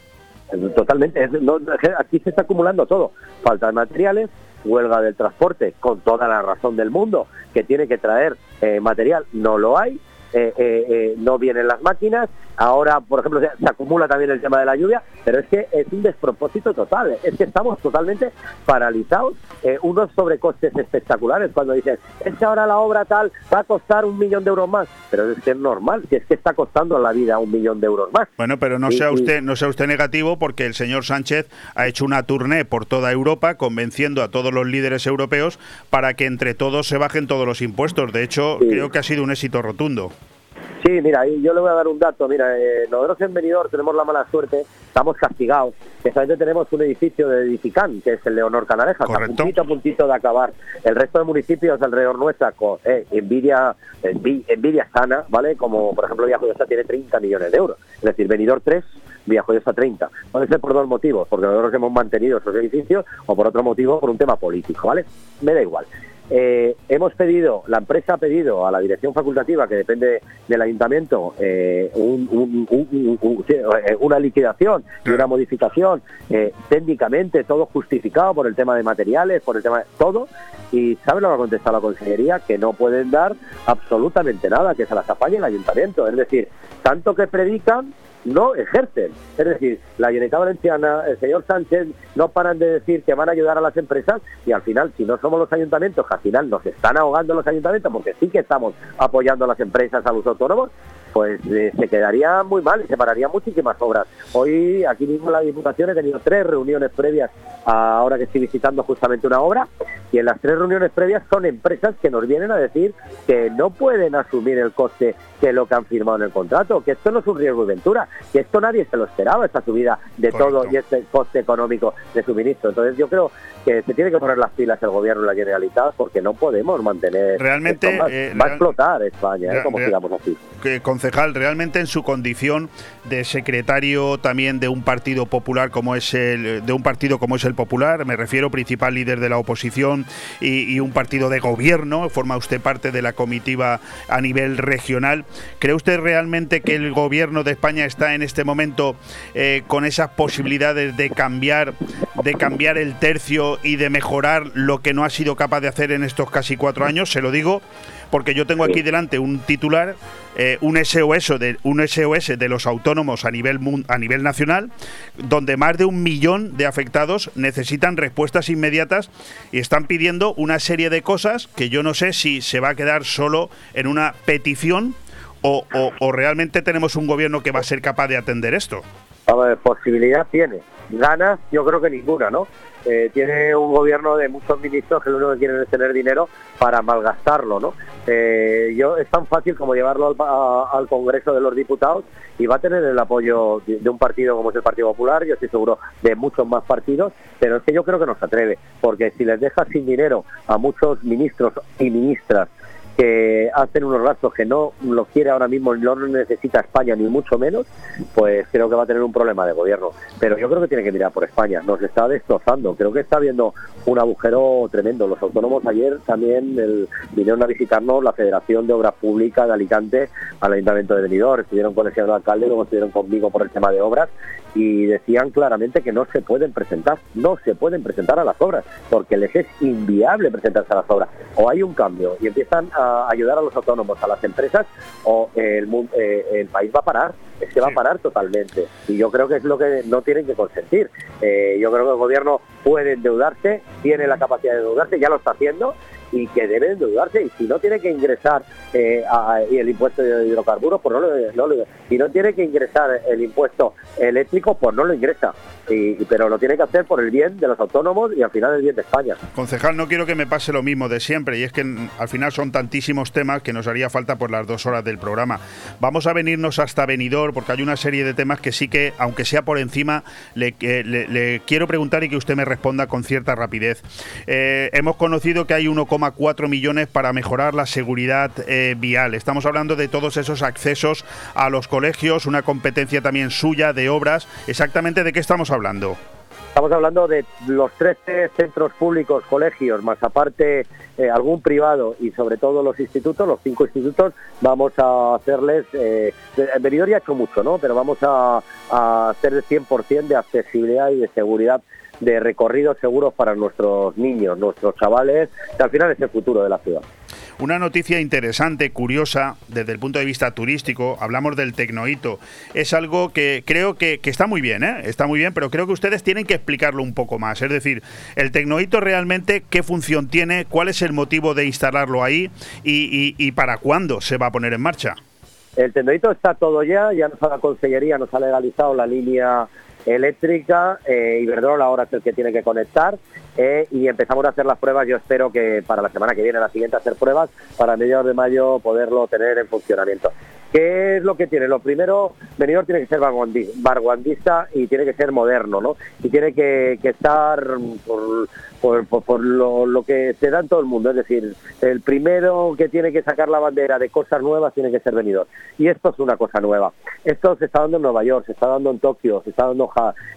Totalmente. No, aquí se está acumulando todo. Falta de materiales, huelga del transporte, con toda la razón del mundo, que tiene que traer eh, material, no lo hay. eh, eh, no vienen las máquinas, ahora, por ejemplo, se, se acumula también el tema de la lluvia, pero es que es un despropósito total, es que estamos totalmente paralizados, eh, unos sobrecostes espectaculares cuando dicen, es que ahora la obra tal va a costar un millón de euros más, pero es que es normal, que es que está costando la vida un millón de euros más. Bueno, pero no Y- sea usted, no sea usted negativo porque el señor Sánchez ha hecho una tournée por toda Europa convenciendo a todos los líderes europeos para que entre todos se bajen todos los impuestos. De hecho, creo que ha sido un éxito rotundo. Sí, mira, y yo le voy a dar un dato. Mira, eh, nosotros en Benidorm tenemos la mala suerte, estamos castigados. Que solamente tenemos un edificio de Edifican, que es el Leonor Canalejas, a puntito a puntito de acabar. El resto de municipios alrededor nuestra, con eh, envidia, envi- envidia sana, ¿vale? Como por ejemplo Villajoyosa tiene 30 millones de euros. Es decir, Benidorm 3, Villajoyosa 30. Puede ser por dos motivos, porque nosotros hemos mantenido esos edificios, o por otro motivo, por un tema político, ¿vale? Me da igual. Eh, hemos pedido, la empresa ha pedido a la dirección facultativa, que depende del ayuntamiento, eh, una liquidación y una modificación técnicamente, todo justificado por el tema de materiales, por el tema de todo, y ¿sabe lo que ha contestado la Consellería? Que no pueden dar absolutamente nada, que se las apañe el ayuntamiento. Es decir, tanto que predican no ejercen. Es decir, la Generalitat Valenciana, el señor Sánchez, no paran de decir que van a ayudar a las empresas y al final, si no somos los ayuntamientos, que al final nos están ahogando los ayuntamientos, porque sí que estamos apoyando a las empresas, a los autónomos, pues eh, se quedaría muy mal y se pararían muchísimas obras. Hoy aquí mismo la Diputación he tenido tres reuniones previas ahora que estoy visitando justamente una obra y en las tres reuniones previas son empresas que nos vienen a decir que no pueden asumir el coste que lo que han firmado en el contrato, que esto no es un riesgo de ventura, que esto nadie se lo esperaba, esta subida de todo y este coste económico de suministro. Entonces yo creo que se tiene que poner las pilas el gobierno y la Generalitat porque no podemos mantener... Realmente... Eh, va, a explotar España, ¿eh? como sigamos así. Que, concejal, realmente en su condición de secretario también de un partido popular como es el... de un partido como es el Popular, me refiero principal líder de la oposición y, y un partido de gobierno, forma usted parte de la comitiva a nivel regional. ¿Cree usted realmente que el gobierno de España está en este momento eh, con esas posibilidades de cambiar, de cambiar el tercio y de mejorar lo que no ha sido capaz de hacer en estos casi cuatro años? Se lo digo porque yo tengo aquí delante un titular, eh, un SOS de un SOS de los autónomos a nivel a nivel nacional, donde más de un millón de afectados necesitan respuestas inmediatas y están pidiendo una serie de cosas que yo no sé si se va a quedar solo en una petición o, o, realmente tenemos un gobierno que va a ser capaz de atender esto? A ver, posibilidad tiene. Ganas, yo creo que ninguna, ¿no? Eh, tiene un gobierno de muchos ministros que lo único que quieren es tener dinero para malgastarlo, ¿no? Eh, yo es tan fácil como llevarlo al, Congreso de los Diputados y va a tener el apoyo de, de, un partido como es el Partido Popular, yo estoy seguro de muchos más partidos, pero es que yo creo que no se atreve, porque si les deja sin dinero a muchos ministros y ministras que hacen unos gastos que no lo quiere ahora mismo, no lo necesita España ni mucho menos, pues creo que va a tener un problema de gobierno. Pero yo creo que tiene que mirar por España, nos está destrozando, creo que está habiendo un agujero tremendo. Los autónomos ayer también vinieron a visitarnos la Federación de Obras Públicas de Alicante al Ayuntamiento de Benidorm, estuvieron con el señor alcalde, como estuvieron conmigo por el tema de obras y decían claramente que no se pueden presentar, no se pueden presentar a las obras, porque les es inviable presentarse a las obras. O hay un cambio y empiezan a ayudar a los autónomos, a las empresas, o el, eh, el país va a parar, es que va a parar totalmente. Y yo creo que es lo que no tienen que consentir. Eh, yo creo que el gobierno puede endeudarse, tiene la capacidad de endeudarse, ya lo está haciendo, y que debe endeudarse y si no tiene que ingresar eh, el impuesto de hidrocarburos pues no lo, si no tiene que ingresar el impuesto eléctrico pues no lo ingresa pero lo tiene que hacer por el bien de los autónomos y al final el bien de España. Concejal, no quiero que me pase lo mismo de siempre y es que al final son tantísimos temas que nos haría falta por las dos horas del programa. Vamos a venirnos hasta Benidorm porque hay una serie de temas que sí que, aunque sea por encima, le, le, quiero preguntar y que usted me responda con cierta rapidez. Eh, hemos conocido que hay 1,4 millones para mejorar la seguridad eh, vial. Estamos hablando de todos esos accesos a los colegios, una competencia también suya de obras. Exactamente de qué estamos hablando. Estamos hablando de los 13 centros públicos, colegios, más aparte eh, algún privado y sobre todo los institutos, los cinco institutos, vamos a hacerles, eh, en Benidorm ya ha hecho mucho, ¿no? Pero vamos a, a hacer el 100% de accesibilidad y de seguridad de recorridos seguros para nuestros niños, nuestros chavales, que al final es el futuro de la ciudad. Una noticia interesante, curiosa, desde el punto de vista turístico, hablamos del Tecnohito. Es algo que creo que, está muy bien, ¿eh? Está muy bien, pero creo que ustedes tienen que explicarlo un poco más. Es decir, el Tecnohito realmente, ¿qué función tiene? ¿Cuál es el motivo de instalarlo ahí? ¿Y, para cuándo se va a poner en marcha? El Tecnohito está todo ya, ya nos la Consellería nos ha legalizado la línea eléctrica, eh, Iberdrola ahora es el que tiene que conectar eh, y empezamos a hacer las pruebas. Yo espero que para la semana que viene, la siguiente, hacer pruebas para mediados de mayo poderlo tener en funcionamiento. ¿Qué es lo que tiene? Lo primero, Benidorm tiene que ser vanguardista y tiene que ser moderno, ¿no? Y tiene que, estar por, lo, que se da en todo el mundo. Es decir, el primero que tiene que sacar la bandera de cosas nuevas tiene que ser Benidorm. Y esto es una cosa nueva. Esto se está dando en Nueva York, se está dando en Tokio, se está dando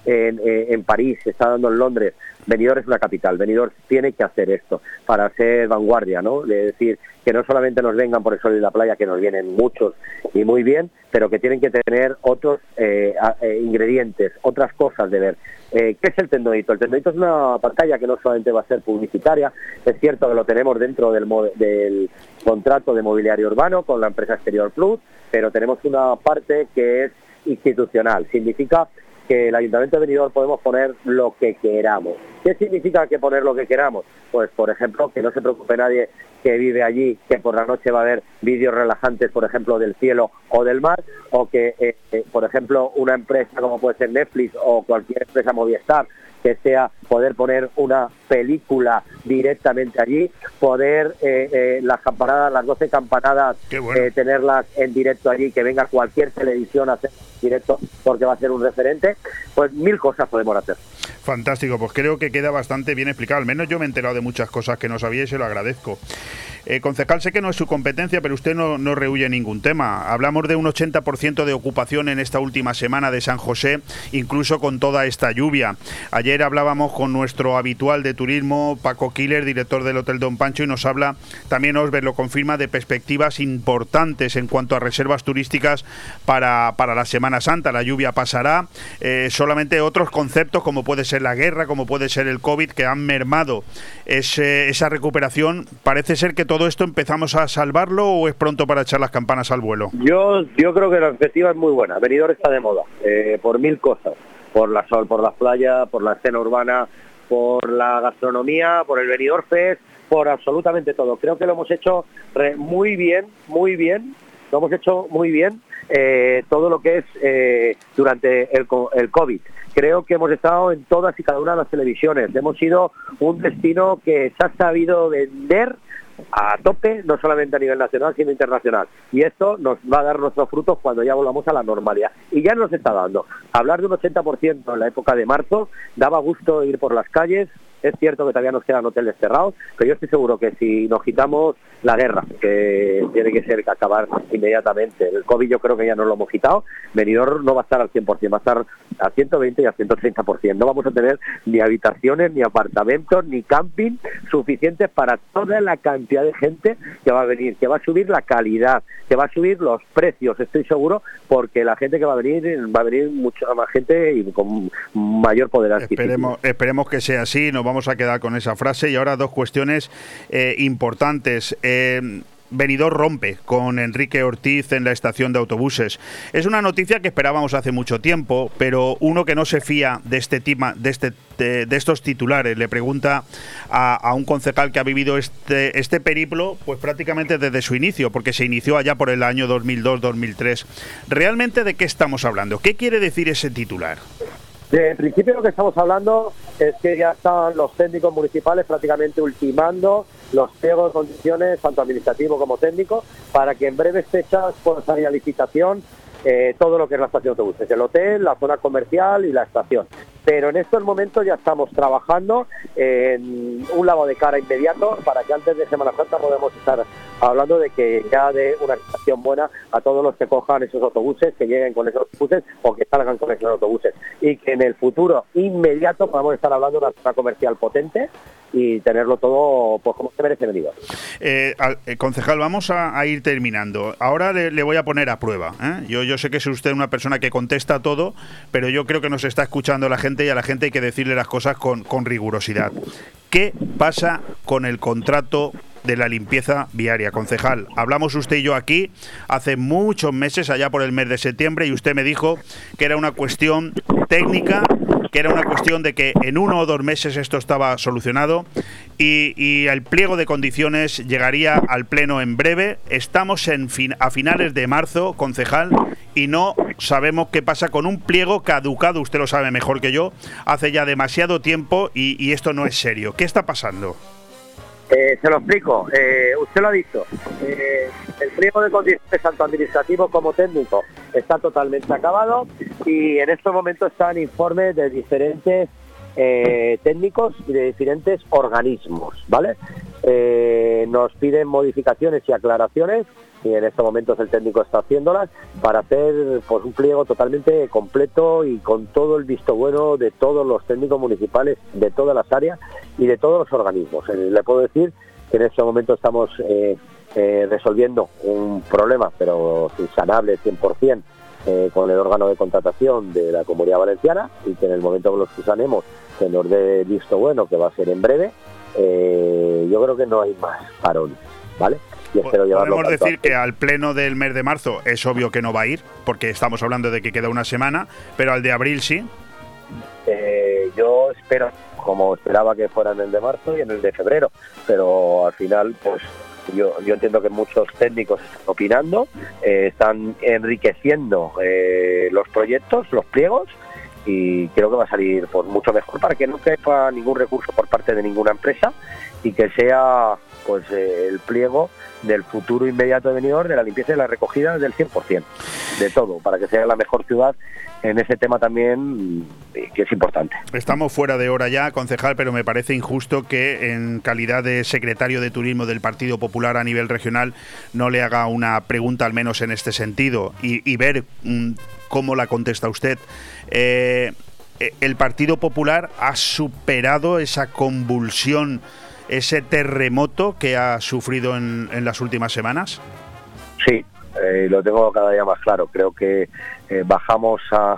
en, París, se está dando en Londres. Benidorm es una capital. Benidorm tiene que hacer esto para ser vanguardia, ¿no? Es decir, que no solamente nos vengan por el sol y la playa, que nos vienen muchos y muy bien, pero que tienen que tener otros eh, eh, ingredientes, otras cosas de ver. Eh, ¿Qué es el tendonito? El tendonito es una pantalla que no solamente va a ser publicitaria, es cierto que lo tenemos dentro del, del contrato de mobiliario urbano con la empresa Exterior Plus, pero tenemos una parte que es institucional. Significa que el Ayuntamiento de Benidorm podemos poner lo que queramos. ¿Qué significa que poner lo que queramos? Pues, por ejemplo, que no se preocupe nadie que vive allí, que por la noche va a haber vídeos relajantes, por ejemplo, del cielo o del mar, o que, eh, eh, por ejemplo, una empresa como puede ser Netflix o cualquier empresa Movistar, que sea poder poner una película directamente allí, poder eh, eh, las campanadas, las 12 campanadas, eh, tenerlas en directo allí, que venga cualquier televisión a hacer directo porque va a ser un referente, pues mil cosas podemos hacer. Fantástico, pues creo que queda bastante bien explicado. Al menos yo me he enterado de muchas cosas que no sabía y se lo agradezco. Eh, concejal, sé que no es su competencia, pero usted no, no rehuye ningún tema. Hablamos de un 80% de ocupación en esta última semana de San José, incluso con toda esta lluvia. Ayer hablábamos con nuestro habitual de turismo, Paco Killer, director del Hotel Don Pancho, y nos habla, también Osber lo confirma, de perspectivas importantes en cuanto a reservas turísticas para, para la Semana Santa. La lluvia pasará, eh, solamente otros conceptos como puede ser la guerra, como puede ser el COVID, que han mermado ese- esa recuperación. Parece ser que todo esto empezamos a salvarlo o es pronto para echar las campanas al vuelo. Yo, yo creo que la perspectiva es muy buena. Benidorm está de moda eh, por mil cosas, por la sol, por las playas, por la escena urbana, por la gastronomía, por el Benidorm Fest, por absolutamente todo. Creo que lo hemos hecho muy bien, muy bien. Lo hemos hecho muy bien eh, todo lo que es eh, durante el, el COVID. Creo que hemos estado en todas y cada una de las televisiones. Hemos sido un destino que se ha sabido vender a tope, no solamente a nivel nacional, sino internacional. Y esto nos va a dar nuestros frutos cuando ya volvamos a la normalidad. Y ya nos está dando. Hablar de un 80% en la época de marzo daba gusto ir por las calles. Es cierto que todavía nos quedan hoteles cerrados, pero yo estoy seguro que si nos quitamos la guerra, que tiene que ser que acabar inmediatamente, el COVID yo creo que ya no lo hemos quitado, Benidorm no va a estar al 100%, va a estar al 120 y al 130%. No vamos a tener ni habitaciones, ni apartamentos, ni camping suficientes para toda la cantidad de gente que va a venir, que va a subir la calidad, que va a subir los precios, estoy seguro, porque la gente que va a venir, va a venir mucha más gente y con mayor poder adquisitivo. Esperemos, que sea así, nos vamos a quedar con esa frase. Y ahora dos cuestiones eh, importantes. Eh, rompe con Enrique Ortiz en la estación de autobuses. Es una noticia que esperábamos hace mucho tiempo, pero uno que no se fía de este tema, de este de, de estos titulares, le pregunta a, a un concejal que ha vivido este, este periplo, pues prácticamente desde su inicio, porque se inició allá por el año 2002-2003. ¿Realmente de qué estamos hablando? ¿Qué quiere decir ese titular? De principio lo que estamos hablando es que ya están los técnicos municipales prácticamente ultimando los pliegos de condiciones, tanto administrativo como técnico, para que en breves fechas pueda salir a licitación eh, todo lo que es la estación de autobuses, el hotel, la zona comercial y la estación. Pero en estos momentos ya estamos trabajando en un lavado de cara inmediato para que antes de Semana Santa podamos estar hablando de que ya dé una estación buena a todos los que cojan esos autobuses, que lleguen con esos autobuses o que salgan con esos autobuses. Y que en el futuro inmediato podamos estar hablando de una zona comercial potente y tenerlo todo pues como se merece venir. Eh, eh, concejal, vamos a, ir terminando. Ahora le, le voy a poner a prueba. ¿eh? Yo, yo sé que es usted una persona que contesta todo, pero yo creo que nos está escuchando la gente y a la gente hay que decirle las cosas con, con rigurosidad. ¿Qué pasa con el contrato de la limpieza viaria, concejal? Hablamos usted y yo aquí hace muchos meses, allá por el mes de septiembre, y usted me dijo que era una cuestión técnica que era una cuestión de que en uno o dos meses esto estaba solucionado y, el pliego de condiciones llegaría al Pleno en breve. Estamos en a finales de marzo, concejal, y no sabemos qué pasa con un pliego caducado, usted lo sabe mejor que yo, hace ya demasiado tiempo y esto no es serio. ¿Qué está pasando? Eh, se lo explico. Eh, usted lo ha dicho. Eh, el pliego de condiciones, tanto administrativo como técnico, está totalmente acabado y en estos momentos están informes de diferentes técnicos y de diferentes organismos, ¿vale? Nos piden modificaciones y aclaraciones y en estos momentos el técnico está haciéndolas para hacer pues un pliego totalmente completo y con todo el visto bueno de todos los técnicos municipales de todas las áreas y de todos los organismos. Eh, le puedo decir que en este momento estamos eh, eh, resolviendo un problema, pero insanable 100%, eh, con el órgano de contratación de la Comunidad Valenciana y que en el momento que lo subsanemos se nos dé visto bueno, que va a ser en breve, yo creo que no hay más parón, ¿vale? Y espero llevarlo Podemos decir que al pleno del mes de marzo es obvio que no va a ir, porque estamos hablando de que queda una semana, pero al de abril sí. Eh, yo espero, como esperaba que fuera en el de marzo y en el de febrero, pero al final, pues yo, yo entiendo que muchos técnicos están opinando, eh, están enriqueciendo eh, los proyectos, los pliegos, y creo que va a salir pues, mucho mejor para que no quepa ningún recurso por parte de ninguna empresa y que sea pues eh, el pliego del futuro inmediato de Benidorm de la limpieza y la recogida del 100%, de todo, para que sea la mejor ciudad en ese tema también, que es importante. Estamos fuera de hora ya, concejal, pero me parece injusto que en calidad de secretario de turismo del Partido Popular a nivel regional no le haga una pregunta al menos en este sentido y, y ver mm, cómo la contesta usted. Eh, eh, ¿El Partido Popular ha superado esa convulsión, ese terremoto que ha sufrido en, en las últimas semanas? Sí, eh, lo tengo cada día más claro. Creo que eh, bajamos a-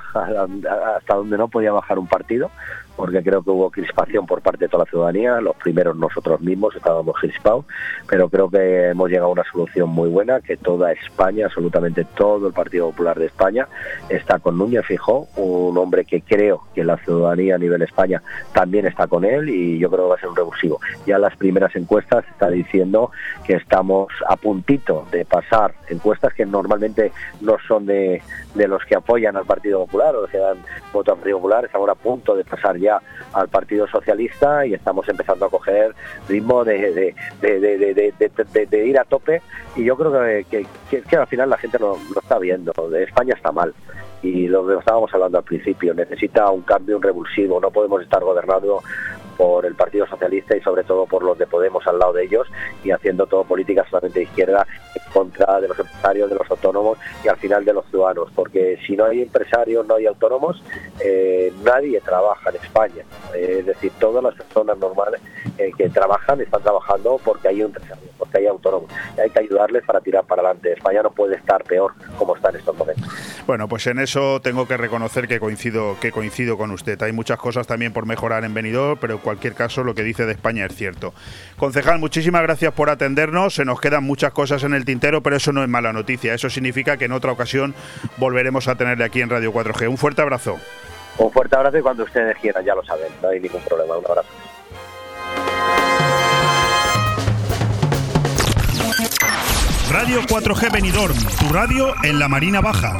hasta donde no podía bajar un partido, porque creo que hubo crispación por parte de toda la ciudadanía. Los primeros nosotros mismos estábamos crispados, pero creo que hemos llegado a una solución muy buena, que toda España, absolutamente todo el Partido Popular de España, está con Núñez Fijó, un hombre que creo que la ciudadanía a nivel España también está con él y yo creo que va a ser un revulsivo. Ya las primeras encuestas está diciendo que estamos a puntito de pasar encuestas que normalmente no son de, de los que apoyan al Partido Popular o que dan voto al Partido Popular, estamos a punto de pasar al Partido Socialista y estamos empezando a coger ritmo de, ir a tope. Y yo creo que- que al final la gente lo, lo está viendo, de España está mal. Y lo que estábamos hablando al principio, necesita un cambio, un revulsivo, no podemos estar gobernando por el Partido Socialista y sobre todo por los de Podemos al lado de ellos y haciendo todo política solamente de izquierda en contra de los empresarios, de los autónomos y al final de los ciudadanos, porque si no hay empresarios, no hay autónomos, eh, nadie trabaja en España. Eh, es decir, todas las personas normales eh, que trabajan están trabajando porque hay empresarios, porque hay autónomos. Y hay que ayudarles para tirar para adelante. España no puede estar peor como está en estos momentos. Bueno, pues en eso tengo que reconocer que coincido, que coincido con usted. Hay muchas cosas también por mejorar en Benidorm, pero cualquier caso lo que dice de España es cierto. Concejal, muchísimas gracias por atendernos. Se nos quedan muchas cosas en el tintero, pero eso no es mala noticia. Eso significa que en otra ocasión volveremos a tenerle aquí en Radio 4G. Un fuerte abrazo. Un fuerte abrazo y cuando ustedes quieran, ya lo saben, no hay ningún problema. Un abrazo. Radio 4G Benidorm, tu radio en la Marina Baja.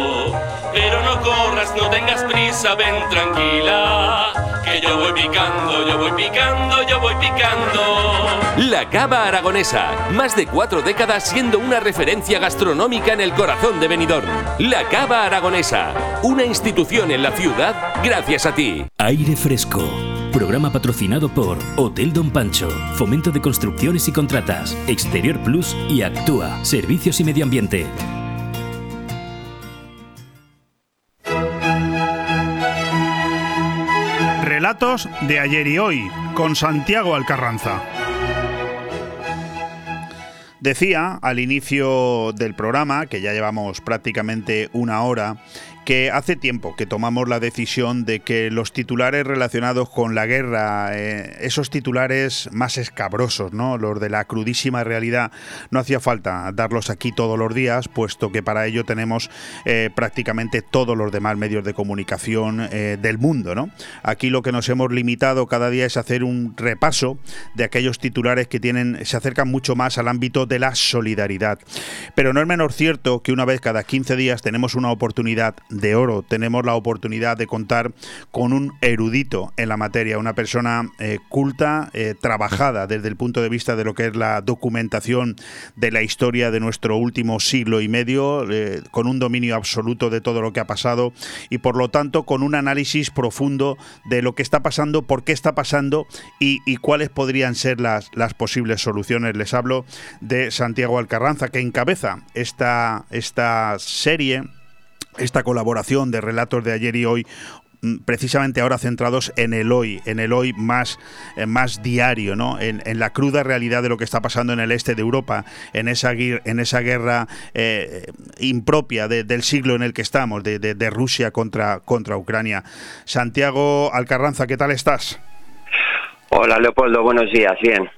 No tengas prisa, ven tranquila. Que yo voy picando, yo voy picando, yo voy picando. La Cava Aragonesa, más de cuatro décadas siendo una referencia gastronómica en el corazón de Benidorm. La Cava Aragonesa, una institución en la ciudad gracias a ti. Aire fresco. Programa patrocinado por Hotel Don Pancho, Fomento de Construcciones y Contratas, Exterior Plus y Actúa, Servicios y Medio Ambiente. Relatos de ayer y hoy, con Santiago Alcarranza. Decía al inicio del programa, que ya llevamos prácticamente una hora, que hace tiempo que tomamos la decisión de que los titulares relacionados con la guerra, eh, esos titulares más escabrosos, ¿no? los de la crudísima realidad, no hacía falta darlos aquí todos los días, puesto que para ello tenemos eh, prácticamente todos los demás medios de comunicación eh, del mundo. ¿no? Aquí lo que nos hemos limitado cada día es hacer un repaso de aquellos titulares que tienen, se acercan mucho más al ámbito de la solidaridad. Pero no es menos cierto que una vez cada 15 días tenemos una oportunidad de oro. Tenemos la oportunidad de contar con un erudito en la materia, una persona eh, culta, eh, trabajada desde el punto de vista de lo que es la documentación de la historia de nuestro último siglo y medio, eh, con un dominio absoluto de todo lo que ha pasado y por lo tanto con un análisis profundo de lo que está pasando, por qué está pasando y, cuáles podrían ser las, las posibles soluciones. Les hablo de Santiago Alcarranza, que encabeza esta, esta serie esta colaboración de relatos de ayer y hoy mm, precisamente ahora centrados en el hoy, en el hoy más, eh, más diario, ¿no? En, en, la cruda realidad de lo que está pasando en el este de Europa, en esa, en esa guerra eh, impropia de, del siglo en el que estamos, de, de, de, Rusia contra, contra Ucrania. Santiago Alcarranza, ¿qué tal estás? Hola Leopoldo, buenos días, bien.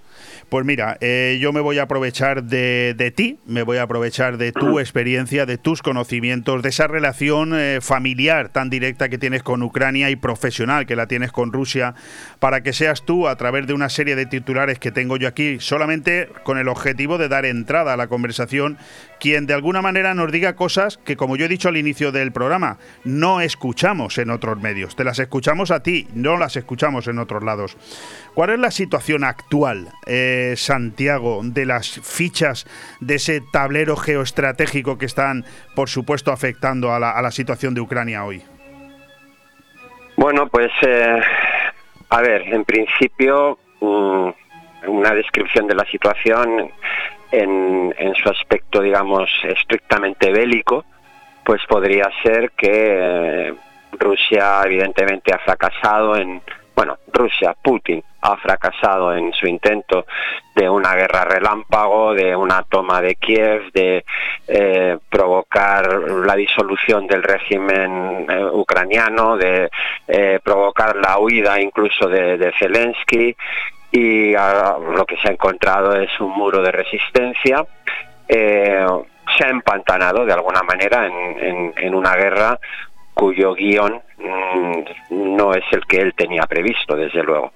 Pues mira, eh, yo me voy a aprovechar de, de, ti, me voy a aprovechar de tu experiencia, de tus conocimientos, de esa relación eh, familiar tan directa que tienes con Ucrania y profesional que la tienes con Rusia, para que seas tú, a través de una serie de titulares que tengo yo aquí, solamente con el objetivo de dar entrada a la conversación, quien de alguna manera nos diga cosas que, como yo he dicho al inicio del programa, no escuchamos en otros medios. Te las escuchamos a ti, no las escuchamos en otros lados. ¿Cuál es la situación actual, eh, Santiago, de las fichas de ese tablero geoestratégico que están, por supuesto, afectando a la, situación de Ucrania hoy? Bueno, pues, eh, a ver, en principio, um, una descripción de la situación en, su aspecto, digamos, estrictamente bélico, pues podría ser que eh, Rusia evidentemente ha fracasado en, bueno, Rusia, Putin, ha fracasado en su intento de una guerra relámpago, de una toma de Kiev, de eh, provocar la disolución del régimen eh, ucraniano, de provocar la huida incluso de Zelensky y lo que se ha encontrado es un muro de resistencia. Eh, se ha empantanado de alguna manera en, una guerra cuyo guion mmm, no es el que él tenía previsto, desde luego.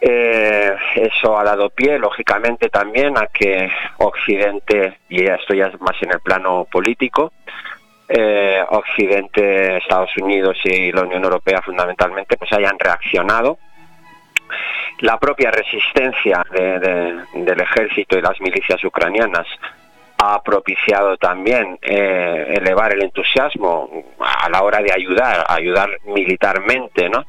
Eh, eso ha dado pie, lógicamente, también a que Occidente, y esto ya es más en el plano político, eh, Occidente, Estados Unidos y la Unión Europea fundamentalmente, pues hayan reaccionado. La propia resistencia de, de, del ejército y las milicias ucranianas ha propiciado también eh, elevar el entusiasmo a la hora de ayudar, ayudar militarmente, ¿no?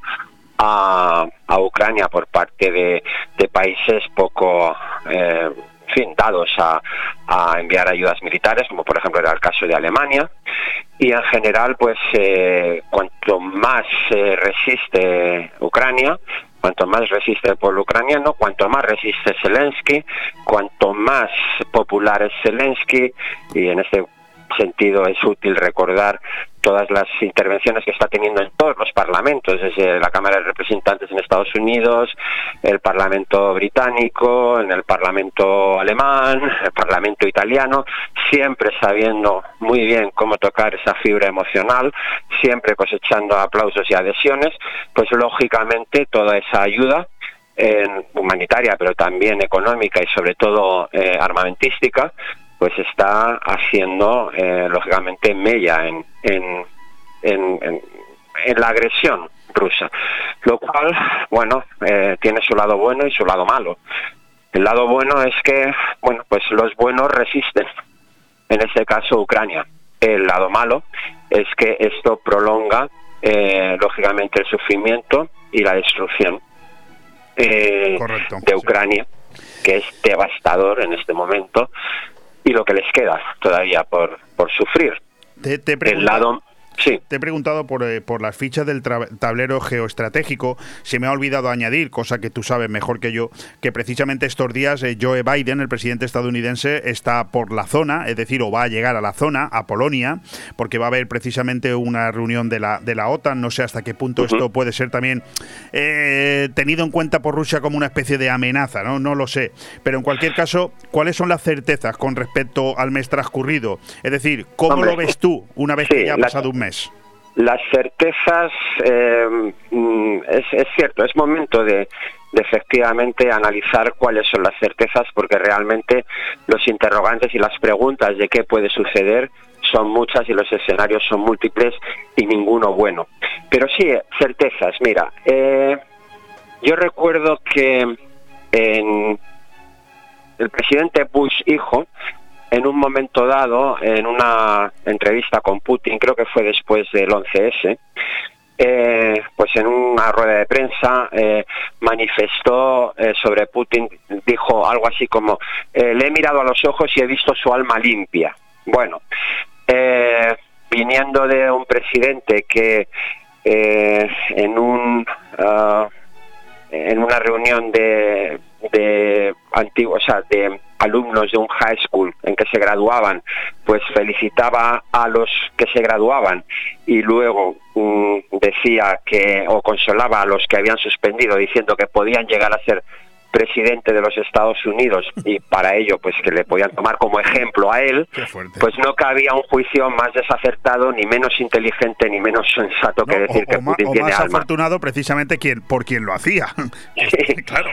A, a Ucrania por parte de, países poco eh, fin, dados a, a, enviar ayudas militares, como por ejemplo era el caso de Alemania. Y en general, pues eh, cuanto más eh, resiste Ucrania, cuanto más resiste el pueblo ucraniano, cuanto más resiste Zelensky, cuanto más popular es Zelensky, y en este sentido es útil recordar todas las intervenciones que está teniendo en todos los parlamentos, desde la Cámara de Representantes en Estados Unidos, el Parlamento británico, en el Parlamento alemán, el Parlamento italiano, siempre sabiendo muy bien cómo tocar esa fibra emocional, siempre cosechando aplausos y adhesiones, pues lógicamente toda esa ayuda humanitaria, pero también económica y sobre todo eh, armamentística, pues está haciendo eh, lógicamente mella en, en, en, en- en la agresión rusa. Lo cual, bueno, eh, tiene su lado bueno y su lado malo. El lado bueno es que, bueno, pues los buenos resisten, en este caso Ucrania. El lado malo es que esto prolonga, eh, lógicamente, el sufrimiento y la destrucción eh, de Ucrania, que es devastador en este momento, y lo que les queda todavía por, por sufrir. Te, te he El preguntado- lado, sí. Te he preguntado por, eh, por las fichas del tablero geoestratégico. Se me ha olvidado añadir, cosa que tú sabes mejor que yo, que precisamente estos días eh, Joe Biden, el presidente estadounidense, está por la zona, es decir, o va a llegar a la zona, a Polonia, porque va a haber precisamente una reunión de la, de la OTAN. No sé hasta qué punto esto puede ser también eh, tenido en cuenta por Rusia como una especie de amenaza, ¿no? No lo sé. Pero en cualquier caso, ¿cuáles son las certezas con respecto al mes transcurrido? Es decir, ¿cómo Hombre, lo ves tú una vez sí, que ya ha la- pasado un mes? Las certezas, eh, mm, es, es cierto, es momento de, efectivamente analizar cuáles son las certezas, porque realmente los interrogantes y las preguntas de qué puede suceder son muchas y los escenarios son múltiples y ninguno bueno. Pero sí, certezas, mira, eh, yo recuerdo que en el presidente Bush hijo, en un momento dado, en una entrevista con Putin, creo que fue después del 11S, eh, pues en una rueda de prensa eh, manifestó eh, sobre Putin, dijo algo así como, le he mirado a los ojos y he visto su alma limpia. Bueno, viniendo de un presidente que en un ah, en una reunión de, de antiguos, o sea, de alumnos de un high school en que se graduaban, pues felicitaba a los que se graduaban y luego mm, decía que o consolaba a los que habían suspendido diciendo que podían llegar a ser presidente de los Estados Unidos y para ello pues que le podían tomar como ejemplo a él, pues no cabía un juicio más desacertado, ni menos inteligente, ni menos sensato que decir que o, Putin o tiene más alma. afortunado precisamente quien, por quien lo hacía. claro.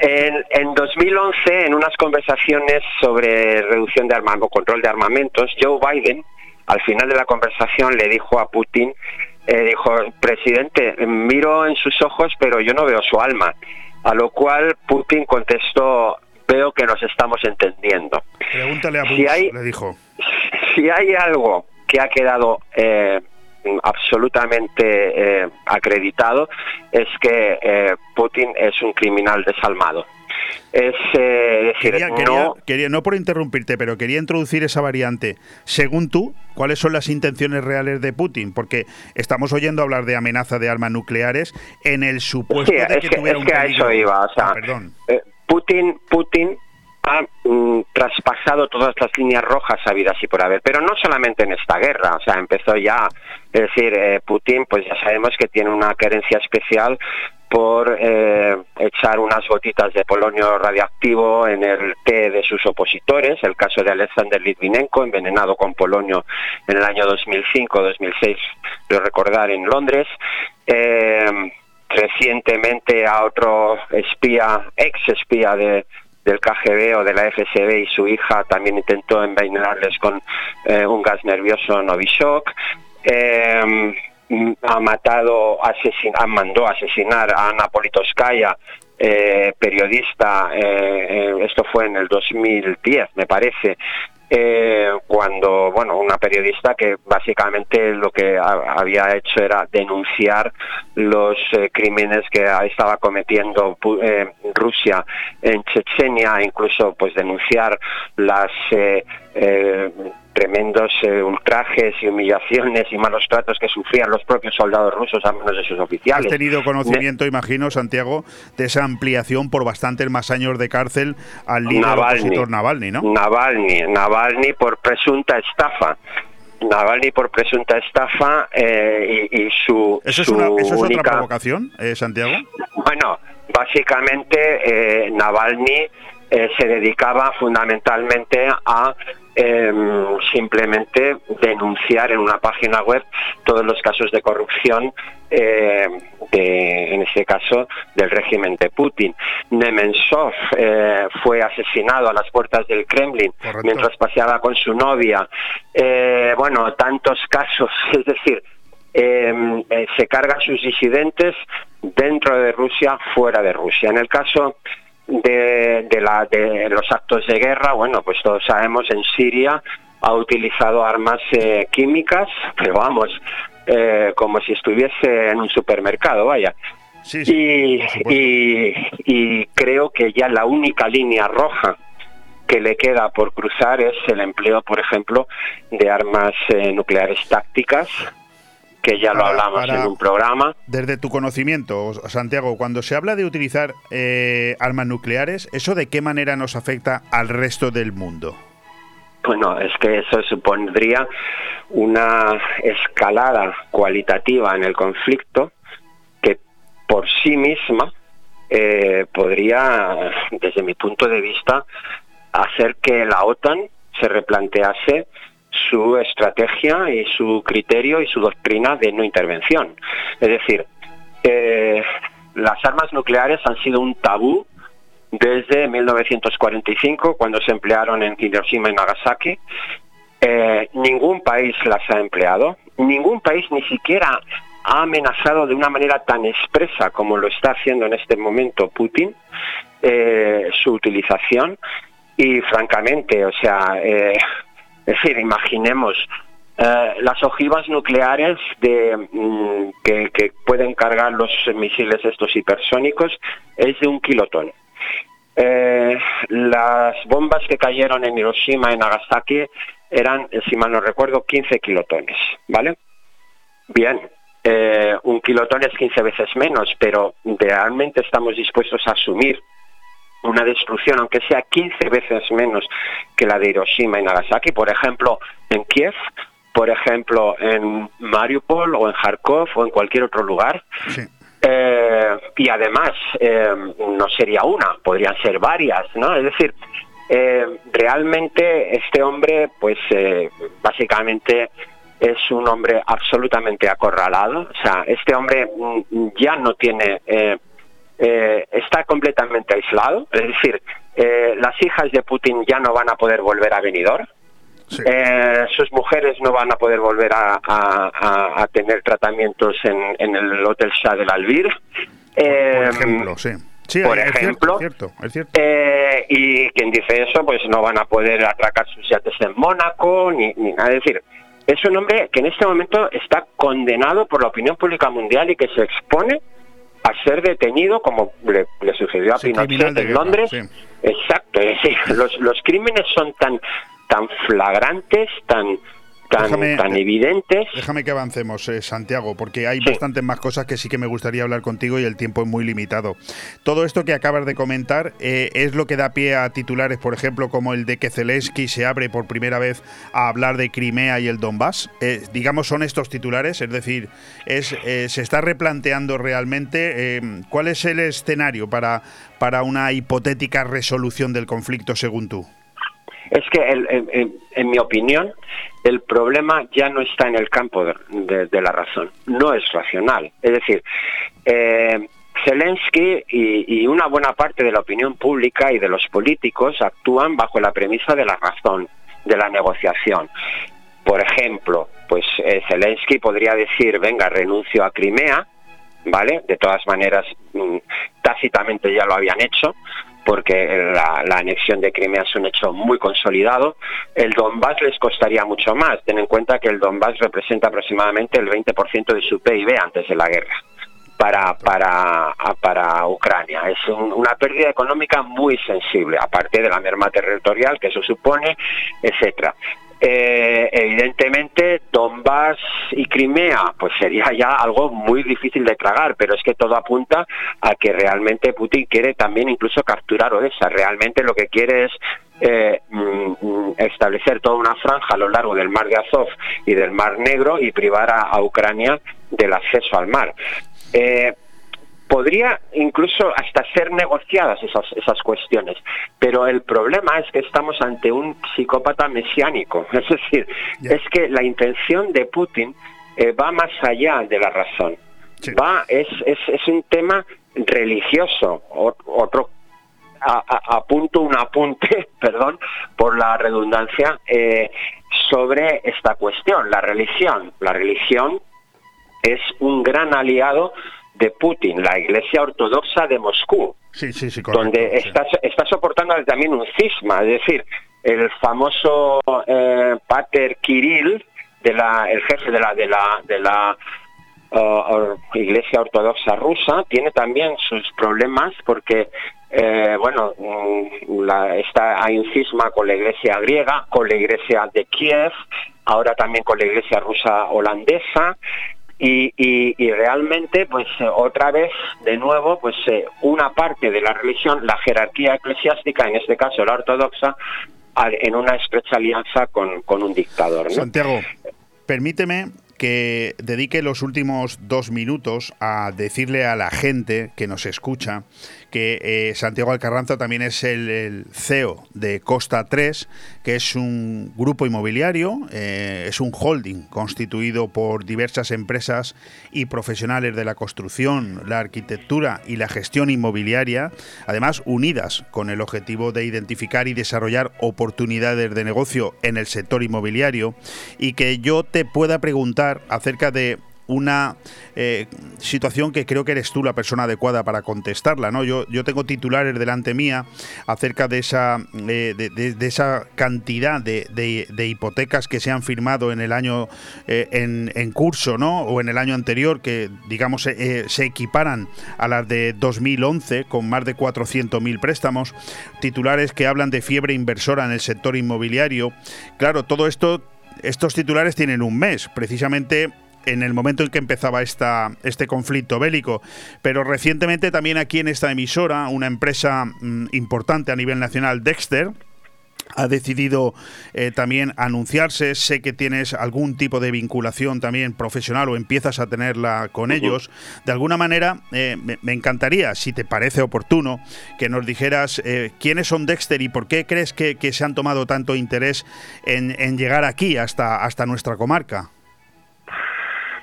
En, en 2011, en unas conversaciones sobre reducción de armamento, control de armamentos, Joe Biden, al final de la conversación, le dijo a Putin, eh, dijo, presidente, miro en sus ojos, pero yo no veo su alma. A lo cual Putin contestó, veo que nos estamos entendiendo. Pregúntale a Bush, Si hay- le dijo. Si hay algo que ha quedado eh, absolutamente eh, acreditado es que eh, Putin es un criminal desalmado. Es eh, decir, Quería, no, quería- quería- no por interrumpirte, pero quería introducir esa variante. Según tú, ¿cuáles son las intenciones reales de Putin? Porque estamos oyendo hablar de amenaza de armas nucleares en el supuesto Sí, de es que, que, tuviera es un que a eso iba. O sea, Ah, perdón. eh, Putin, Putin ha mm, traspasado todas las líneas rojas habidas y por haber, pero no solamente en esta guerra. O sea, empezó ya, es decir, eh, Putin, pues ya sabemos que tiene una querencia especial por eh, echar unas gotitas de polonio radiactivo en el té de sus opositores, el caso de Alexander Litvinenko, envenenado con polonio en el año 2005-2006, lo recordar, en Londres. Eh, recientemente a otro espía, ex espía de, del KGB o de la FSB y su hija también intentó envenenarles con eh, un gas nervioso Novichok. Eh, ha matado, asesin mandó asesinar a Ana Politkovskaya, eh, periodista, eh, eh, esto fue en el 2010, me parece, cuando, bueno, una periodista que básicamente lo que ha- había hecho era denunciar los crímenes que estaba cometiendo Rusia en Chechenia, incluso pues denunciar las tremendos eh, ultrajes y humillaciones y malos tratos que sufrían los propios soldados rusos a manos de sus Has oficiales. tenido conocimiento, imagino, Santiago, de esa ampliación por bastantes más años de cárcel al líder Navalny. opositor Navalny, ¿no? Navalny, Navalny por presunta estafa. Navalny por presunta estafa eh, y, y su, ¿Eso es, su una, eso es otra única... provocación, eh, Santiago? Bueno, básicamente eh, Navalny eh, se dedicaba fundamentalmente a em, simplemente denunciar en una página web todos los casos de corrupción, eh, de, en este caso, del régimen de Putin. Nemensov eh, fue asesinado a las puertas del Kremlin mientras paseaba con su novia. Eh, bueno, tantos casos, es decir, eh, eh, se carga a sus disidentes dentro de Rusia, fuera de Rusia. En el caso de, de la, de los actos de guerra, bueno, pues todos sabemos en Siria ha utilizado armas eh, químicas, pero vamos, eh, como si estuviese en un supermercado, vaya. y, y, y creo que ya la única línea roja que le queda por cruzar es el empleo, por ejemplo, de armas eh, nucleares tácticas, que ya lo hablamos para- en un programa. Desde tu conocimiento, Santiago, cuando se habla de utilizar eh, armas nucleares, ¿eso de qué manera nos afecta al resto del mundo? Bueno, es que eso supondría una escalada cualitativa en el conflicto que por sí misma eh, podría, desde mi punto de vista, hacer que la OTAN se replantease su estrategia y su criterio y su doctrina de no intervención. Es decir, eh, las armas nucleares han sido un tabú desde 1945, cuando se emplearon en Hiroshima y Nagasaki. Eh, ningún país las ha empleado, ningún país ni siquiera ha amenazado de una manera tan expresa como lo está haciendo en este momento Putin eh, su utilización y francamente, o sea, eh, es decir, imaginemos eh, las ojivas nucleares de, mm, que, pueden cargar los misiles estos hipersónicos es de un kilotón. Eh, las bombas que cayeron en Hiroshima y Nagasaki eran, si mal no recuerdo, 15 kilotones, ¿vale? Bien, eh, un kilotón es 15 veces menos, pero realmente estamos dispuestos a asumir una destrucción, aunque sea 15 veces menos que la de Hiroshima y Nagasaki, por ejemplo, en Kiev, por ejemplo, en Mariupol o en Kharkov o en cualquier otro lugar. Eh, y además, eh, no sería una, podrían ser varias, ¿no? Es decir, eh, realmente este hombre, pues eh, básicamente es un hombre absolutamente acorralado. O sea, este hombre mm, ya no tiene, eh, eh, está completamente aislado. Es decir, eh, las hijas de Putin ya no van a poder volver a Benidorm. Eh, sus mujeres no van a poder volver a, a- a- a tener tratamientos en, en el Hotel Shah del Albir. Eh, Por ejemplo, sí. Sí, por es cierto, ejemplo, es cierto, es cierto. y quien dice eso, pues no van a poder atracar sus yates en Mónaco, ni, ni nada. Es decir, es un hombre que en este momento está condenado por la opinión pública mundial y que se expone a ser detenido, como le, le sucedió a Sí, Pinochet en guerra, Londres. sí. Exacto, es decir, los, los crímenes son tan, tan flagrantes, tan, tan, Déjame- tan evidentes. Déjame que avancemos, eh, Santiago, porque hay bastantes más cosas que sí que me gustaría hablar contigo y el tiempo es muy limitado. Todo esto que acabas de comentar eh, es lo que da pie a titulares, por ejemplo, como el de que Zelensky se abre por primera vez a hablar de Crimea y el Donbass. Eh, digamos, son estos titulares, es decir, es, se está replanteando realmente cuál es el escenario para, para una hipotética resolución del conflicto, según tú. Es que, el- en, mi opinión, el problema ya no está en el campo de, la razón, no es racional. Es decir, eh, Zelensky y, y una buena parte de la opinión pública y de los políticos actúan bajo la premisa de la razón, de la negociación. Por ejemplo, pues eh, Zelensky podría decir, venga, renuncio a Crimea, ¿vale? De todas maneras, mm, tácitamente ya lo habían hecho, porque la, anexión de Crimea es un hecho muy consolidado. El Donbass les costaría mucho más. Ten en cuenta que el Donbass representa aproximadamente el 20% de su PIB antes de la guerra para, para, para Ucrania. Es un- una pérdida económica muy sensible, aparte de la merma territorial que eso supone, etcétera. Eh, evidentemente, Donbass y Crimea, pues sería ya algo muy difícil de tragar, pero es que todo apunta a que realmente Putin quiere también incluso capturar Odessa. Realmente lo que quiere es eh, mm, mm, establecer toda una franja a lo largo del mar de Azov y del mar Negro y privar a, Ucrania del acceso al mar. Eh, podría incluso hasta ser negociadas esas, esas cuestiones, pero el problema es que estamos ante un psicópata mesiánico, es decir, es que la intención de Putin eh, va más allá de la razón, va es, es, es un tema religioso, otro apunto un apunte, perdón, por la redundancia, eh, sobre esta cuestión, la religión. La religión es un gran aliado de Putin, la Iglesia Ortodoxa de Moscú, Sí, sí, sí, correcto, donde está, está soportando también un cisma, es decir, el famoso eh, Pater Kirill, de la, el jefe de la, de la, de la uh, or- Iglesia Ortodoxa rusa, tiene también sus problemas porque, eh, bueno, mm, la- está, hay un cisma con la Iglesia griega, con la Iglesia de Kiev, ahora también con la Iglesia rusa holandesa, y, y- y realmente pues eh, otra vez de nuevo pues eh, una parte de la religión la jerarquía eclesiástica en este caso la ortodoxa en una estrecha alianza con, con un dictador. Santiago, permíteme que dedique los últimos dos minutos a decirle a la gente que nos escucha que eh, Santiago Alcarranza también es el, CEO de Costa 3, que es un grupo inmobiliario, eh, es un holding constituido por diversas empresas y profesionales de la construcción, la arquitectura y la gestión inmobiliaria, además unidas con el objetivo de identificar y desarrollar oportunidades de negocio en el sector inmobiliario y que yo te pueda preguntar acerca de una eh, situación que creo que eres tú la persona adecuada para contestarla. ¿no? Yo, yo tengo titulares delante mía acerca de esa, eh, de, esa cantidad de, de- hipotecas que se han firmado en el año eh, en, curso ¿no? o en el año anterior que digamos se equiparan a las de 2011 con más de 400.000 préstamos. Titulares que hablan de fiebre inversora en el sector inmobiliario. Claro, todo esto, estos titulares tienen un mes, precisamente en el momento en que empezaba esta, este conflicto bélico. Pero recientemente también aquí en esta emisora, una empresa mm, importante a nivel nacional, Dexter, ha decidido eh, también anunciarse. Sé que tienes algún tipo de vinculación también profesional o empiezas a tenerla con ellos. De alguna manera, eh, me, me encantaría, si te parece oportuno, que nos dijeras eh, quiénes son Dexter y por qué crees que, que se han tomado tanto interés en, en llegar aquí hasta, hasta nuestra comarca.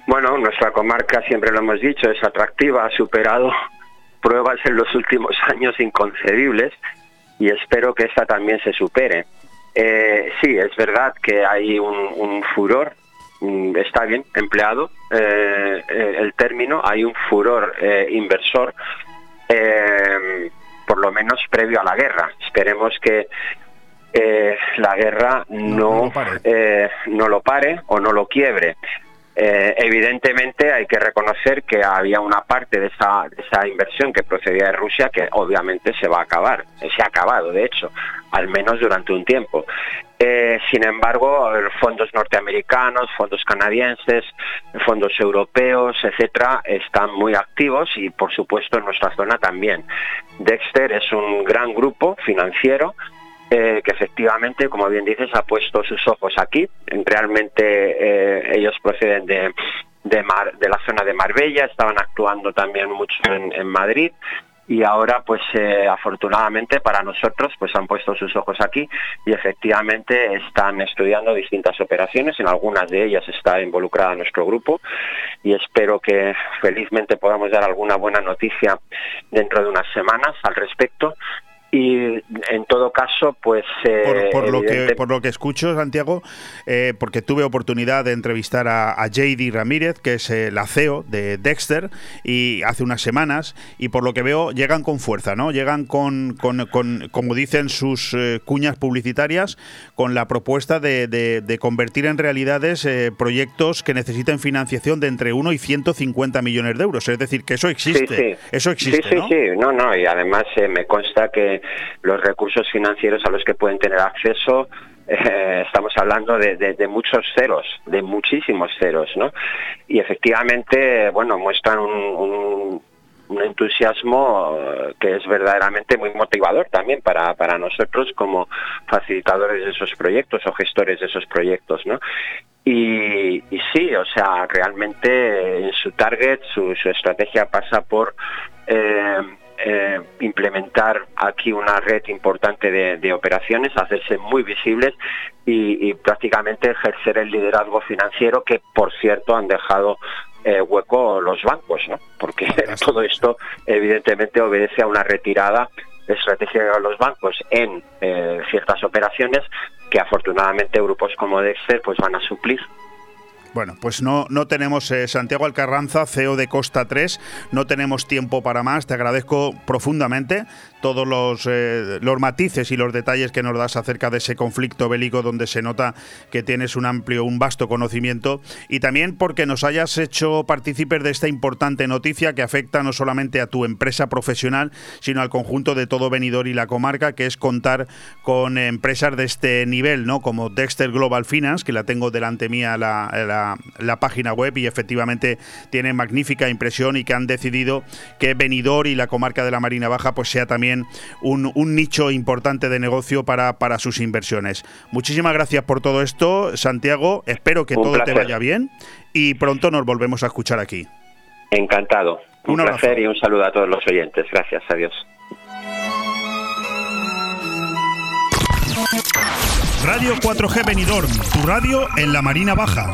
Bueno, nuestra comarca, siempre lo hemos dicho, es atractiva, ha superado pruebas en los últimos años inconcebibles y espero que esta también se supere. Eh, sí, es verdad que hay un, un furor, mm, está bien empleado eh, eh, el término, hay un furor eh, inversor, por lo menos previo a la guerra. Esperemos que la guerra no, no lo pare o no lo quiebre. Eh, evidentemente hay que reconocer que había una parte de esa, inversión que procedía de Rusia que obviamente se va a acabar, eh, se ha acabado de hecho, al menos durante un tiempo. Eh, sin embargo, fondos norteamericanos, fondos canadienses, fondos europeos, etcétera, están muy activos y por supuesto en nuestra zona también. Dexter es un gran grupo financiero eh, que efectivamente, como bien dices, ha puesto sus ojos aquí. Realmente eh, ellos proceden de, de, la zona de Marbella, estaban actuando también mucho en, en Madrid y ahora pues eh, afortunadamente para nosotros pues han puesto sus ojos aquí y efectivamente están estudiando distintas operaciones en algunas de ellas está involucrada nuestro grupo y espero que felizmente podamos dar alguna buena noticia dentro de unas semanas al respecto y en todo caso pues eh, por, por lo que, por lo que escucho, Santiago, eh, porque tuve oportunidad de entrevistar a, a JD Ramírez, que es eh, la CEO de Dexter, y hace unas semanas, y por lo que veo llegan con fuerza, ¿no? Llegan con, con- con, como dicen sus eh, cuñas publicitarias, con la propuesta de, de- de convertir en realidades eh, proyectos que necesiten financiación de entre 1 y 150 millones de euros. Es decir, que eso existe. Sí, sí. Eso existe, sí, sí, ¿no? sí, no, no, y además eh, me consta que los recursos financieros a los que pueden tener acceso, eh, estamos hablando de, muchos ceros, de muchísimos ceros, ¿no? Y efectivamente, bueno, muestran un, entusiasmo eh, que es verdaderamente muy motivador también para, para nosotros como facilitadores de esos proyectos o gestores de esos proyectos, ¿no? Y, y sí, o sea, realmente eh, en su target, su, estrategia pasa por eh, eh, implementar aquí una red importante de, de operaciones, hacerse muy visibles y, y prácticamente ejercer el liderazgo financiero que, por cierto, han dejado eh, hueco los bancos, ¿no? Porque todo esto evidentemente obedece a una retirada estratégica de los bancos en eh, ciertas operaciones que afortunadamente grupos como Dexter pues van a suplir. Bueno, pues no, no tenemos, eh, Santiago Alcarranza, CEO de Costa 3, no tenemos tiempo para más. Te agradezco profundamente todos los, eh, los matices y los detalles que nos das acerca de ese conflicto bélico donde se nota que tienes un amplio, un vasto conocimiento y también porque nos hayas hecho partícipes de esta importante noticia que afecta no solamente a tu empresa profesional, sino al conjunto de todo Benidorm y la comarca, que es contar con empresas de este nivel, ¿no? Como Dexter Global Finance, que la tengo delante mía la la, página web y efectivamente tiene magnífica impresión y que han decidido que Benidorm y la comarca de la Marina Baja pues sea también un, nicho importante de negocio para, para sus inversiones. Muchísimas gracias por todo esto, Santiago. Espero que todo te vaya bien y pronto nos volvemos a escuchar aquí. Encantado. Un, placer y un saludo a todos los oyentes. Gracias. Adiós. Radio 4G Benidorm, tu radio en la Marina Baja.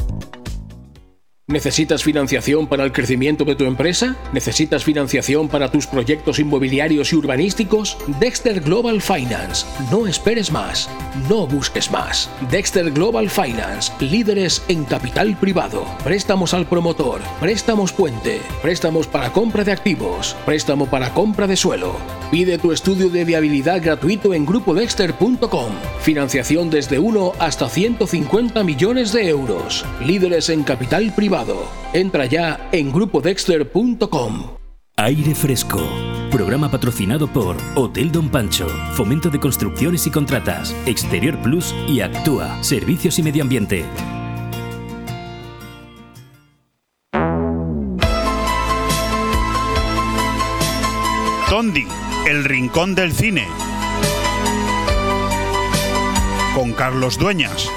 ¿Necesitas financiación para el crecimiento de tu empresa? ¿Necesitas financiación para tus proyectos inmobiliarios y urbanísticos? Dexter Global Finance. No esperes más. No busques más. Dexter Global Finance. Líderes en capital privado. Préstamos al promotor. Préstamos puente. Préstamos para compra de activos. Préstamo para compra de suelo. Pide tu estudio de viabilidad gratuito en grupodexter.com. Financiación desde 1 hasta 150 millones de euros. Líderes en capital privado Entra ya en grupodexter.com. Aire Fresco. Programa patrocinado por Hotel Don Pancho, Fomento de Construcciones y Contratas, Exterior Plus y Actúa, Servicios y Medio Ambiente. Tondi, el rincón del cine. Con Carlos Dueñas.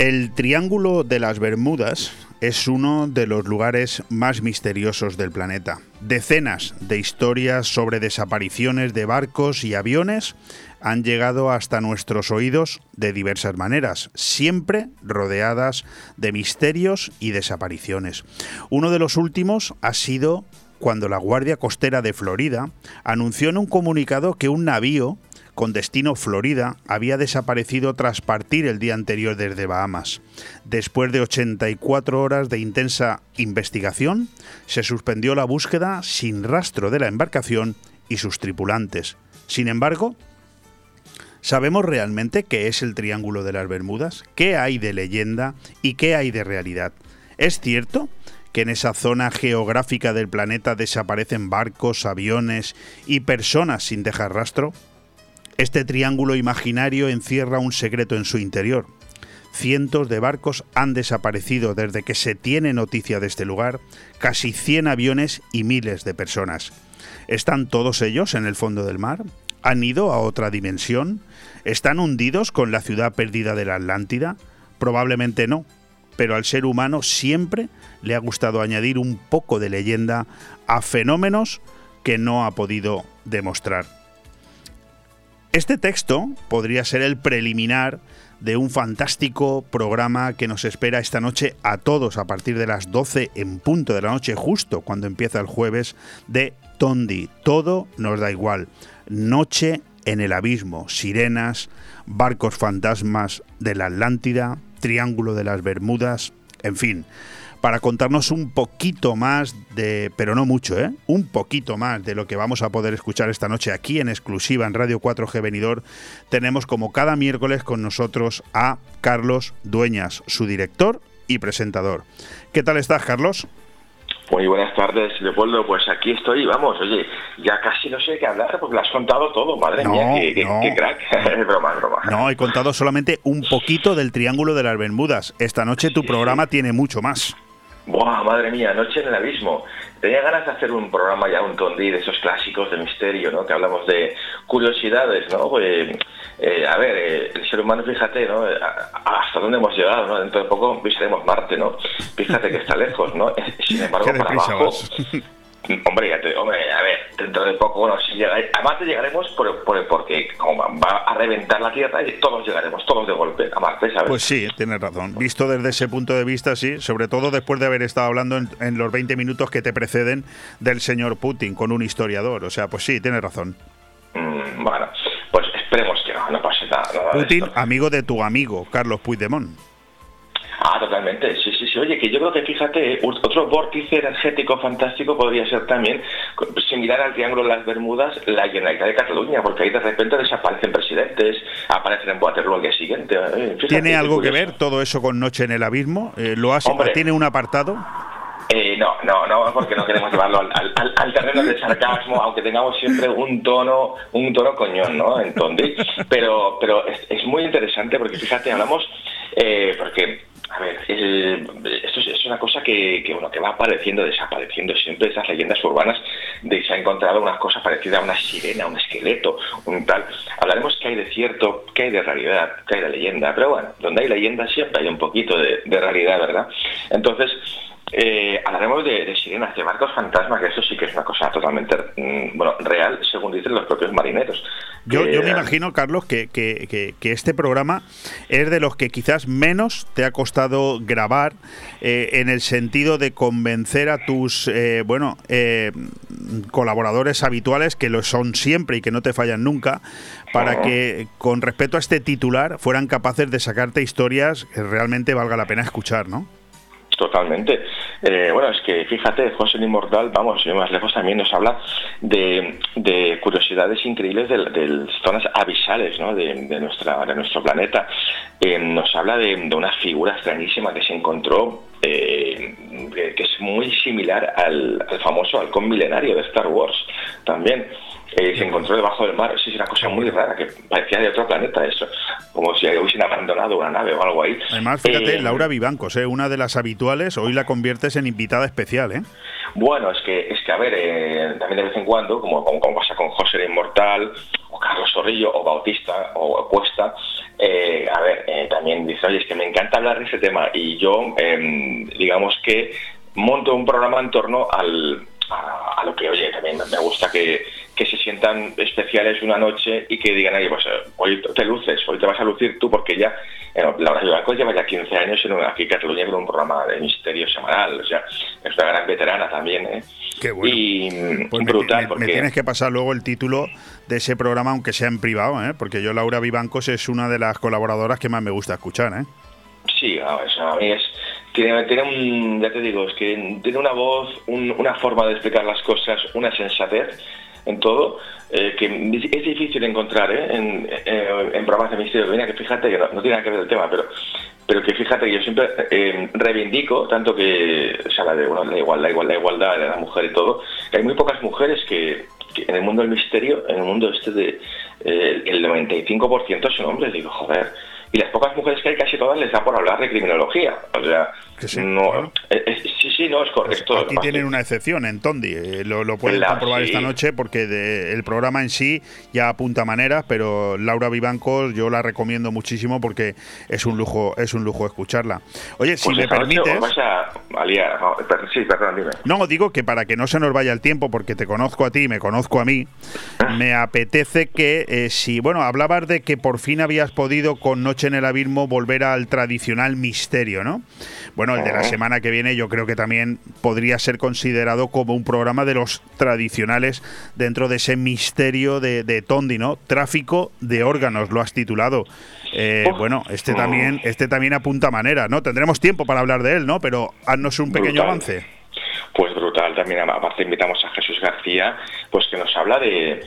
El Triángulo de las Bermudas es uno de los lugares más misteriosos del planeta. Decenas de historias sobre desapariciones de barcos y aviones han llegado hasta nuestros oídos de diversas maneras, siempre rodeadas de misterios y desapariciones. Uno de los últimos ha sido cuando la Guardia Costera de Florida anunció en un comunicado que un navío con destino Florida, había desaparecido tras partir el día anterior desde Bahamas. Después de 84 horas de intensa investigación, se suspendió la búsqueda sin rastro de la embarcación y sus tripulantes. Sin embargo, ¿sabemos realmente qué es el Triángulo de las Bermudas? ¿Qué hay de leyenda y qué hay de realidad? ¿Es cierto que en esa zona geográfica del planeta desaparecen barcos, aviones y personas sin dejar rastro? Este triángulo imaginario encierra un secreto en su interior. Cientos de barcos han desaparecido desde que se tiene noticia de este lugar, casi 100 aviones y miles de personas. ¿Están todos ellos en el fondo del mar? ¿Han ido a otra dimensión? ¿Están hundidos con la ciudad perdida de la Atlántida? Probablemente no, pero al ser humano siempre le ha gustado añadir un poco de leyenda a fenómenos que no ha podido demostrar. Este texto podría ser el preliminar de un fantástico programa que nos espera esta noche a todos a partir de las 12 en punto de la noche, justo cuando empieza el jueves, de Tondi. Todo nos da igual. Noche en el abismo, sirenas, barcos fantasmas de la Atlántida, Triángulo de las Bermudas, en fin para contarnos un poquito más de, pero no mucho, ¿eh? un poquito más de lo que vamos a poder escuchar esta noche aquí en exclusiva en Radio 4G Venidor. Tenemos como cada miércoles con nosotros a Carlos Dueñas, su director y presentador. ¿Qué tal estás, Carlos? Muy buenas tardes, Leopoldo. Pues aquí estoy, vamos, oye, ya casi no sé qué hablar porque lo has contado todo, madre No, mía, qué, no. qué crack. broma, broma. No, he contado solamente un poquito del Triángulo de las Bermudas. Esta noche tu programa tiene mucho más. Buah, madre mía, Noche en el Abismo. Tenía ganas de hacer un programa ya, un tondi de esos clásicos de misterio, ¿no? Que hablamos de curiosidades, ¿no? Pues, eh, a ver, eh, el ser humano, fíjate, ¿no? Eh, Hasta dónde hemos llegado, ¿no? Dentro de poco visitaremos Marte, ¿no? Fíjate que está lejos, ¿no? Sin embargo, para abajo... Hombre, ya te- hombre, a ver, dentro de poco, bueno, si llega, a Marte llegaremos por, por- porque como va a reventar la Tierra y todos llegaremos, todos de golpe a Marte, ¿sabes? Pues sí, tienes razón. Visto desde ese punto de vista, sí. Sobre todo después de haber estado hablando en, en los 20 minutos que te preceden del señor Putin con un historiador. O sea, pues sí, tienes razón. Mm, bueno, pues esperemos que no, no pase nada. nada Putin, amigo de tu amigo, Carlos Puigdemont. Ah, totalmente, sí, sí, sí. Oye, que yo creo que fíjate, ot- otro vórtice energético fantástico podría ser también, similar al Triángulo de las Bermudas, la Generalitat de Cataluña, porque ahí de repente desaparecen presidentes, aparecen en Waterloo al día siguiente. eh, fíjate, ¿Tiene algo que ver todo eso con Noche en el Abismo? Eh, ¿Lo has, Hombre. ¿Tiene un apartado? Eh, no, no, no, porque no queremos llevarlo al, al- al- al terreno del sarcasmo, aunque tengamos siempre un tono, un tono coñón, ¿no? Entonces, pero, pero es, es muy interesante porque fíjate, hablamos, eh, porque, a ver, esto es, una cosa que, que, bueno, que va apareciendo, desapareciendo siempre esas leyendas urbanas de que se ha encontrado una cosa parecida a una sirena, un esqueleto, un tal. Hablaremos que hay de cierto, que hay de realidad, que hay de leyenda, pero bueno, donde hay leyenda siempre hay un poquito de, de realidad, ¿verdad? Entonces, eh, hablaremos de, de sirenas, de barcos fantasmas, que eso sí que es una cosa totalmente mm, bueno, real, según dicen los propios marineros. Yo, yo me eh, imagino, Carlos, que, que- que- que este programa es de los que quizás menos te ha costado grabar eh, en el sentido de convencer a tus eh, bueno eh, colaboradores habituales, que lo son siempre y que no te fallan nunca, para que con respecto a este titular fueran capaces de sacarte historias que realmente valga la pena escuchar, ¿no? Totalmente. Eh, bueno, es que fíjate, José el Inmortal, vamos, y más lejos también nos habla de, de curiosidades increíbles de, de zonas abisales ¿no? de, de nuestra, de nuestro planeta. Eh, nos habla de, de una figura extrañísima que se encontró, eh, que es muy similar al famoso halcón milenario de Star Wars también. Eh, se encontró debajo del mar, sí, es una cosa muy rara, que parecía de otro planeta eso, como si hubiesen abandonado una nave o algo ahí. Además, fíjate, Eh, Laura Vivancos, ¿eh? una de las habituales, hoy la conviertes en invitada especial, ¿eh? Bueno, es que, es que a ver, eh, también de vez en cuando, como, como, como pasa con José el Inmortal, o Carlos Zorrillo, o Bautista, o Cuesta, eh, a ver, eh, también dice, oye, es que me encanta hablar de ese tema, y yo, em, digamos que monto un programa en torno al, a, a lo que, oye, también me gusta que, que se sientan especiales una noche y que digan, pues hoy te luces, hoy te vas a lucir tú, porque ya, eh, Laura Vivanco lleva ya 15 años en aquí en Cataluña con un programa de misterio semanal, o sea, es una gran veterana también, ¿eh? Qué bueno. Y mm, Pues brutal, me- me porque... tienes que pasar luego el título de ese programa, aunque sea en privado, ¿eh? porque yo, Laura Vivancos, es una de las colaboradoras que más me gusta escuchar. ¿eh? Sí, a ver, a mí es... Tiene, tiene un, ya te digo, es que tiene una voz, un- una forma de explicar las cosas, una sensatez en todo, eh, que es difícil encontrar ¿eh? en, en- programas de misterio. Mira, que fíjate que no, tiene nada que ver el tema, pero pero que fíjate que yo siempre eh, reivindico, tanto que se habla de bueno, la, igualdad, la, igualdad, la igualdad de la mujer y todo, que hay muy pocas mujeres que, que en el mundo del misterio, en el mundo este de eh, el 95% son hombres, digo, joder. Y las pocas mujeres que hay, casi todas les da por hablar de criminología. O sea, no, es- es- sí, sí, no, es correcto. Aquí tienen una excepción en Tondi, eh, lo, lo pueden comprobar sí. esta noche porque de- el programa en sí ya apunta maneras, pero Laura Vivancos yo la recomiendo muchísimo porque es un lujo, es un lujo escucharla. Oye, si Pues me permites... os vais a, a liar. No, sí, perdón, dime. No, digo que para que no se nos vaya el tiempo, porque te conozco a ti y me conozco a mí, me apetece que, eh, si, bueno, hablabas de que por fin habías podido con Noche en el Abismo volver al tradicional misterio, ¿no? Bueno, el de la semana que viene yo creo que también podría ser considerado como un programa de los tradicionales dentro de ese misterio de, de Tondi, ¿no? Tráfico de órganos, lo has titulado. Eh, bueno, este también, este también apunta manera, ¿no? Tendremos tiempo para hablar de él, ¿no? Pero haznos un pequeño Brutal. avance. Pues brutal también. Aparte invitamos a Jesús García, pues que nos habla de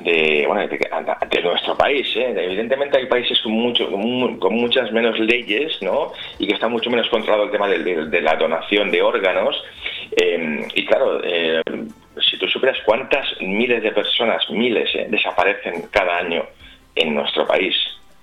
de, bueno, de, de nuestro país. ¿eh? Evidentemente hay países con, mucho, con, mu- con muchas menos leyes ¿no? y que está mucho menos controlado el tema de, de- de la donación de órganos Eh, y claro, eh, si tú supieras cuántas miles de personas, miles, eh, desaparecen cada año en nuestro país,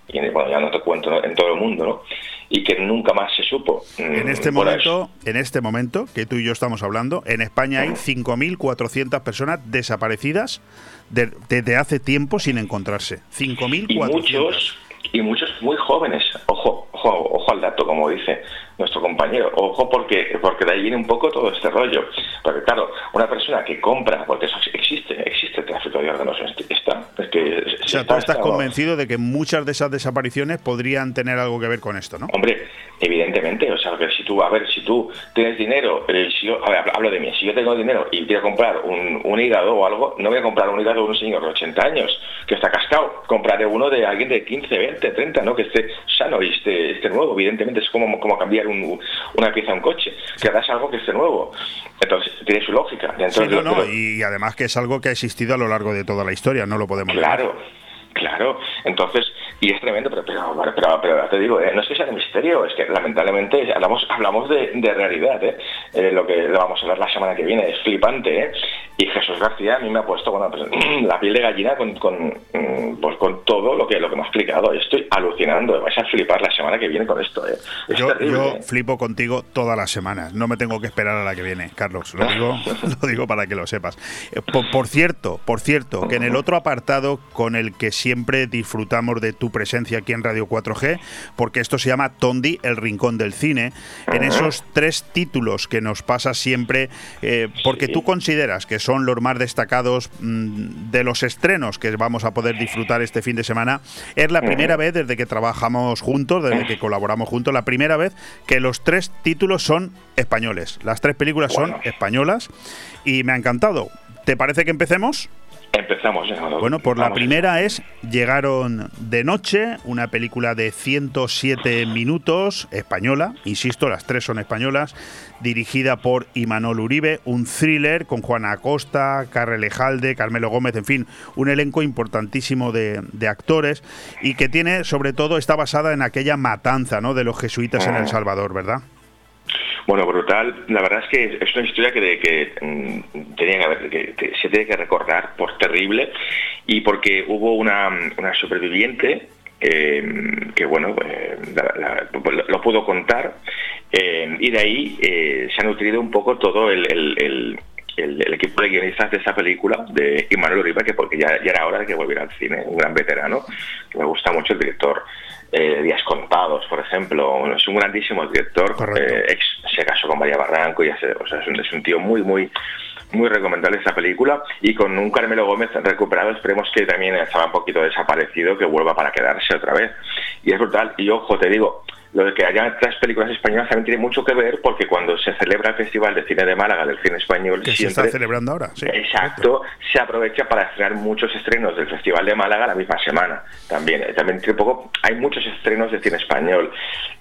y en- bueno, ya no te cuento ¿no? en todo el mundo, ¿no? y que nunca más se supo. En mm, este por momento, en este momento que tú y yo estamos hablando, en España hay 5.400 personas desaparecidas de- desde hace tiempo sin encontrarse. y 5.400. muchos y muchos muy jóvenes ojo ojo ojo al dato como dice nuestro compañero ojo porque porque de ahí viene un poco todo este rollo porque claro una persona que compra porque eso existe existe tráfico de órganos está es que O sea, tú estás convencido de que muchas de esas desapariciones podrían tener algo que ver con esto, ¿no? Hombre, evidentemente, o sea, que tú, a ver, si tú tienes dinero, eh, si yo, a ver, hablo de mí, si yo tengo dinero y quiero comprar un, un hígado o algo, no voy a comprar un hígado de un señor de 80 años que está cascado, compraré uno de alguien de 15, 20, 30, ¿no? Que esté sano y esté, esté nuevo, evidentemente, es como, como cambiar un- una pieza a un coche, que harás algo que esté nuevo. Entonces, tiene su lógica. Sí, no, y además que es algo que ha existido a lo largo de toda la historia, no lo podemos. Claro, claro. Entonces, y es tremendo, pero, pero, pero, te digo, eh, no es que sea de misterio, es que lamentablemente hablamos, hablamos de, de realidad. ¿eh? Eh, lo que lo vamos a ver la semana que viene es flipante. ¿eh? Y Jesús García a mí me ha puesto bueno, pues, la piel de gallina con, con, mm, pues, con todo lo que, lo que me ha explicado. Estoy alucinando, vais a flipar la semana que viene con esto. ¿eh? Es Yo, terrible. yo flipo contigo todas las semanas. No me tengo que esperar a la que viene, Carlos. Lo digo, lo digo para que lo sepas. Por, por cierto, por cierto, que en el otro apartado con el que siempre disfrutamos de tu presencia aquí en Radio 4G, porque esto se llama Tondi, el rincón del cine, en esos tres títulos que nos pasa siempre, eh, porque tú consideras que son los más destacados mm, de los estrenos que vamos a poder disfrutar este fin de semana, es la primera vez desde que trabajamos juntos, desde que colaboramos juntos, la primera vez que los tres títulos son españoles. Las tres películas son españolas y me ha encantado. ¿Te parece que empecemos? Empezamos. Bueno, por la Vamos. primera es Llegaron de noche, una película de 107 minutos, española, insisto, las tres son españolas, dirigida por Imanol Uribe, un thriller con Juana Acosta, Carre Lejalde, Carmelo Gómez, en fin, un elenco importantísimo de, de actores y que tiene, sobre todo, está basada en aquella matanza ¿no? de los jesuitas en El Salvador, ¿verdad? Bueno, brutal. La verdad es que es una historia mm, que, se tiene que recordar por terrible y porque hubo una, una superviviente eh, que, bueno, la- lo, pudo contar eh, y de ahí eh, se ha nutrido un poco todo el, equipo de guionistas de esa película de Imanuel Uribe, que porque ya, era hora de que volviera al cine, un gran veterano, que me gusta mucho el director eh, Días Contados, por ejemplo, es un grandísimo director, eh, ex, se casó con María Barranco y hace- o sea, es, un, es un tío muy, muy muy recomendable esta película y con un Carmelo Gómez recuperado esperemos que también estaba un poquito desaparecido que vuelva para quedarse otra vez y es brutal y ojo te digo lo de que haya tres películas españolas también tiene mucho que ver porque cuando se celebra el Festival de Cine de Málaga del cine español Que se siempre está celebrando ahora. Sí. Exacto, se aprovecha para estrenar muchos estrenos del Festival de Málaga la misma semana. También, eh, también tiene poco, hay muchos estrenos de cine español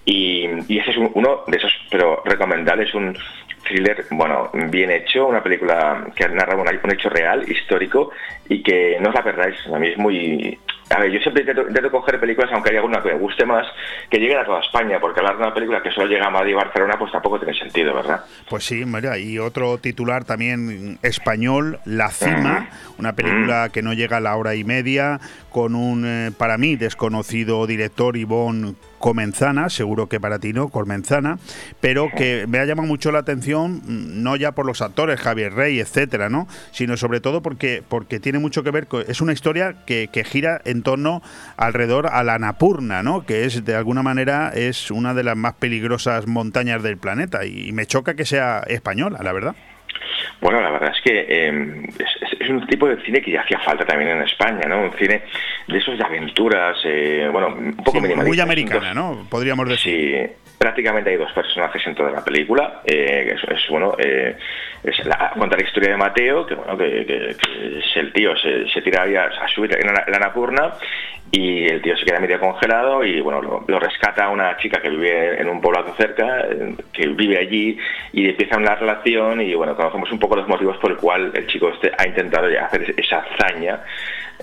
y, y ese es un- uno de esos, pero recomendable, es un thriller, bueno, bien hecho, una película que narra un, un hecho real, histórico y que no os la perdáis. A mí es muy, a ver, yo siempre intento, intento coger películas, aunque haya alguna que me guste más, que lleguen a toda España, porque hablar de una película que solo llega a Madrid y Barcelona, pues tampoco tiene sentido, ¿verdad? Pues sí, mira, y otro titular también español, La Cima, una película que no llega a la hora y media, con un, eh, para mí, desconocido director, Ivonne Comenzana, seguro que para ti no, Comenzana, pero que me ha llamado mucho la atención, no ya por los actores, Javier Rey, etcétera, ¿no? Sino sobre todo porque, porque tiene mucho que ver, con, es una historia que, que gira en torno alrededor a la Napurna, ¿no? Que es, de alguna manera, es una de las más peligrosas montañas del planeta y, y me choca que sea española, la verdad. Bueno, la verdad es que eh, es, un tipo de cine que ya hacía falta también en España, ¿no? Un cine de esos de aventuras, eh, bueno, un poco Sí, muy minimalista. americana, ¿no? Podríamos decir. Sí, prácticamente hay dos personajes en toda la película. eh, es, es, bueno, eh, es la, cuenta la historia de Mateo, que bueno, que, que- que es el tío se, se tira a, a subir en la, la Napurna y el tío se queda medio congelado y bueno, lo, lo rescata una chica que vive en un poblado cerca, que vive allí y empieza una relación y bueno, conocemos un poco los motivos por el cual el chico este ha intentado hacer esa hazaña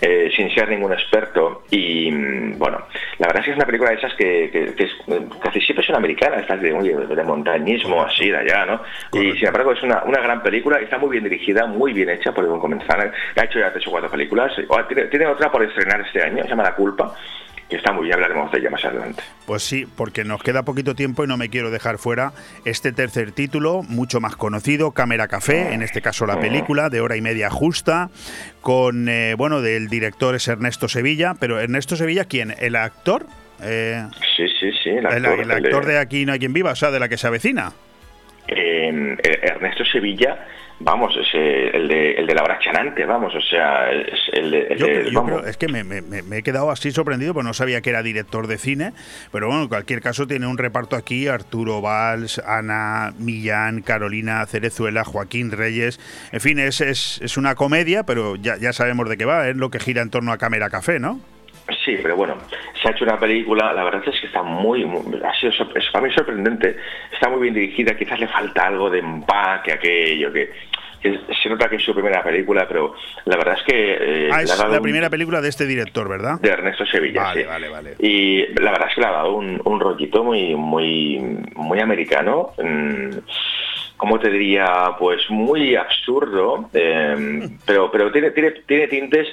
eh, sin ser ningún experto. Y mm, bueno, la verdad es que es una película de esas que, que- que es- casi siempre son americanas, estas de, oye, de montañismo, así, de allá, ¿no? Y sin embargo es una, una gran película, está muy bien dirigida, muy bien hecha por Egon Comenzana. Ha hecho ya tres o cuatro películas. Tiene, tiene otra por estrenar este año, se llama La Culpa, que está muy bien, hablaremos de ella más adelante. Pues sí, porque nos queda poquito tiempo y no me quiero dejar fuera este tercer título, mucho más conocido, Cámara Café, en este caso la película, de hora y media justa, con, eh, bueno, del director es Ernesto Sevilla, pero Ernesto Sevilla, ¿quién? ¿El actor? Eh, Sí, sí, sí. El actor, el actor de Aquí no hay quien viva, o sea, de la que se avecina. Eh, Ernesto Sevilla, vamos, es eh, el de, el de la hora chanante, vamos, o sea, es el de... el Yo, de- creo- yo vamos. creo- es que me, me- me- me he quedado así sorprendido, porque no sabía que era director de cine, pero bueno, en cualquier caso tiene un reparto aquí, Arturo Valls, Ana Millán, Carolina Cerezuela, Joaquín Reyes, en fin, es, es, es una comedia, pero ya, ya sabemos de qué va, es lo que gira en torno a Cámara Café, ¿no? Sí, pero bueno, se ha hecho una película, la verdad es que está muy, muy- ha sido para mí sorprendente, está muy bien dirigida, quizás le falta algo de empaque, aquello, que, que se nota que es su primera película, pero la verdad es que... eh, ah, le es ha dado la un- primera película de este director, ¿verdad? de Ernesto Sevilla, Vale, sí. vale, vale. Y la verdad es que le ha dado un, un rollito muy, muy, muy americano. mm, ¿Cómo te diría? Pues muy absurdo, eh, pero, pero tiene, tiene, tiene tintes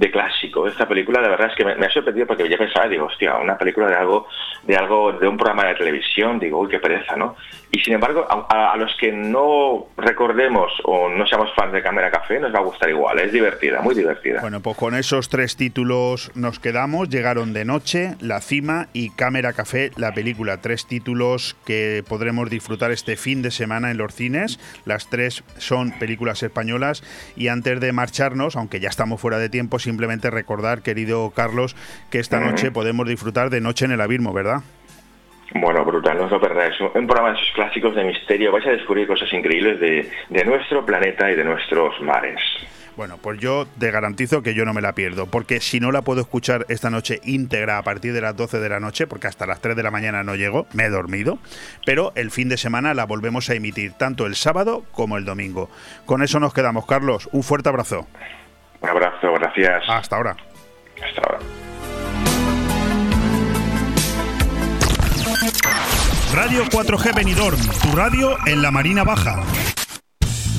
de clásico. Esta película, la verdad es que me, ha sorprendido porque ya pensaba, digo, hostia, una película de algo, de algo, de un programa de televisión, digo, uy, qué pereza, ¿no? Y sin embargo, a, los que no recordemos o no seamos fans de Cámara Café, nos va a gustar igual. Es divertida, muy divertida. Bueno, pues con esos tres títulos nos quedamos. Llegaron de noche, La Cima y Cámara Café, la película. Tres títulos que podremos disfrutar este fin de semana en los cines. Las tres son películas españolas. Y antes de marcharnos, aunque ya estamos fuera de tiempo, simplemente recordar, querido Carlos, que esta noche podemos disfrutar de Noche en el Abismo, ¿verdad? Bueno, brutal, no os lo perdáis. Un programa de esos clásicos de misterio. Vais a descubrir cosas increíbles de, de nuestro planeta y de nuestros mares. Bueno, pues yo te garantizo que yo no me la pierdo, porque si no la puedo escuchar esta noche íntegra a partir de las 12 de la noche, porque hasta las 3 de la mañana no llego, me he dormido, pero el fin de semana la volvemos a emitir tanto el sábado como el domingo. Con eso nos quedamos, Carlos. Un fuerte abrazo. Un abrazo, gracias. Hasta ahora. Hasta ahora. Radio 4G Benidorm, tu radio en la Marina Baja.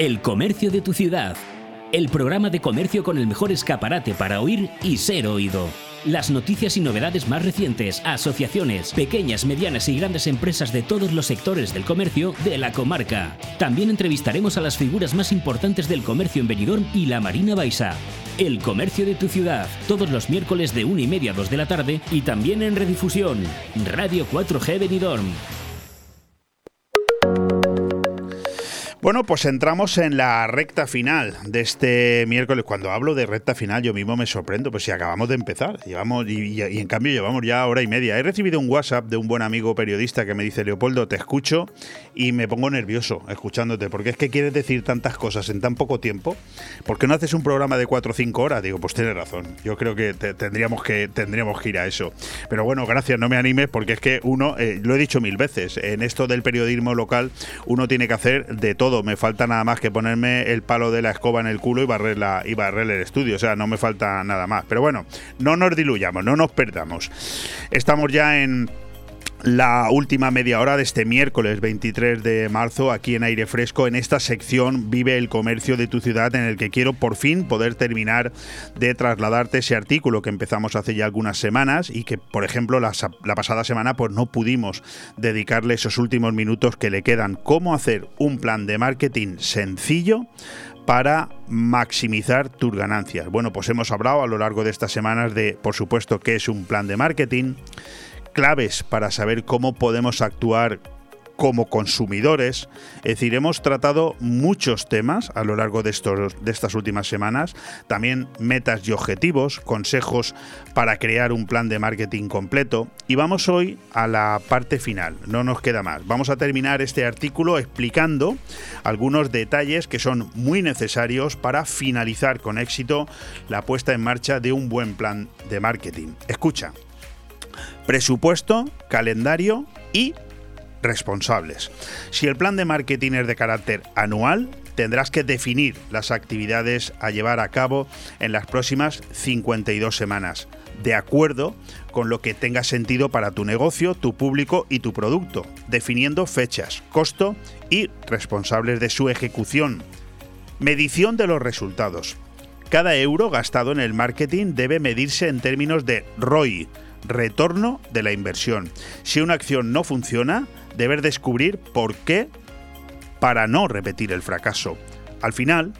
El comercio de tu ciudad. El programa de comercio con el mejor escaparate para oír y ser oído. Las noticias y novedades más recientes, asociaciones, pequeñas, medianas y grandes empresas de todos los sectores del comercio de la comarca. También entrevistaremos a las figuras más importantes del comercio en Benidorm y la Marina Baixa. El comercio de tu ciudad, todos los miércoles de 1 y media a 2 de la tarde y también en redifusión. Radio 4G Benidorm. Bueno, pues entramos en la recta final de este miércoles. Cuando hablo de recta final, yo mismo me sorprendo, pues si acabamos de empezar, y, y- y en cambio llevamos ya hora y media. He recibido un WhatsApp de un buen amigo periodista que me dice, Leopoldo, te escucho y me pongo nervioso escuchándote, porque es que quieres decir tantas cosas en tan poco tiempo. ¿Por qué no haces un programa de 4 o 5 horas? Digo, pues tienes razón. Yo creo que te- tendríamos que tendríamos que ir a eso. Pero bueno, gracias, no me animes, porque es que uno, eh, lo he dicho mil veces, en esto del periodismo local, uno tiene que hacer de todo. Me falta nada más que ponerme el palo de la escoba en el culo y barrer, la, y barrer el estudio. O sea, no me falta nada más. Pero bueno, no nos diluyamos, no nos perdamos. Estamos ya en la última media hora de este miércoles 23 de marzo aquí en Aire Fresco en esta sección Vive el comercio de tu ciudad en el que quiero por fin poder terminar de trasladarte ese artículo que empezamos hace ya algunas semanas y que por ejemplo la, pasada semana pues no pudimos dedicarle esos últimos minutos que le quedan cómo hacer un plan de marketing sencillo para maximizar tus ganancias. Bueno, pues hemos hablado a lo largo de estas semanas de, por supuesto, qué es un plan de marketing, claves para saber cómo podemos actuar como consumidores. Es decir, hemos tratado muchos temas a lo largo de, estos, de estas últimas semanas, también metas y objetivos, consejos para crear un plan de marketing completo. Y vamos hoy a la parte final, no nos queda más. Vamos a terminar este artículo explicando algunos detalles que son muy necesarios para finalizar con éxito la puesta en marcha de un buen plan de marketing. Escucha presupuesto, calendario y responsables. Si el plan de marketing es de carácter anual, tendrás que definir las actividades a llevar a cabo en las próximas 52 semanas, de acuerdo con lo que tenga sentido para tu negocio, tu público y tu producto, definiendo fechas, costo y responsables de su ejecución. Medición de los resultados. Cada euro gastado en el marketing debe medirse en términos de ROI, retorno de la inversión. Si una acción no funciona, deber descubrir por qué para no repetir el fracaso. Al final,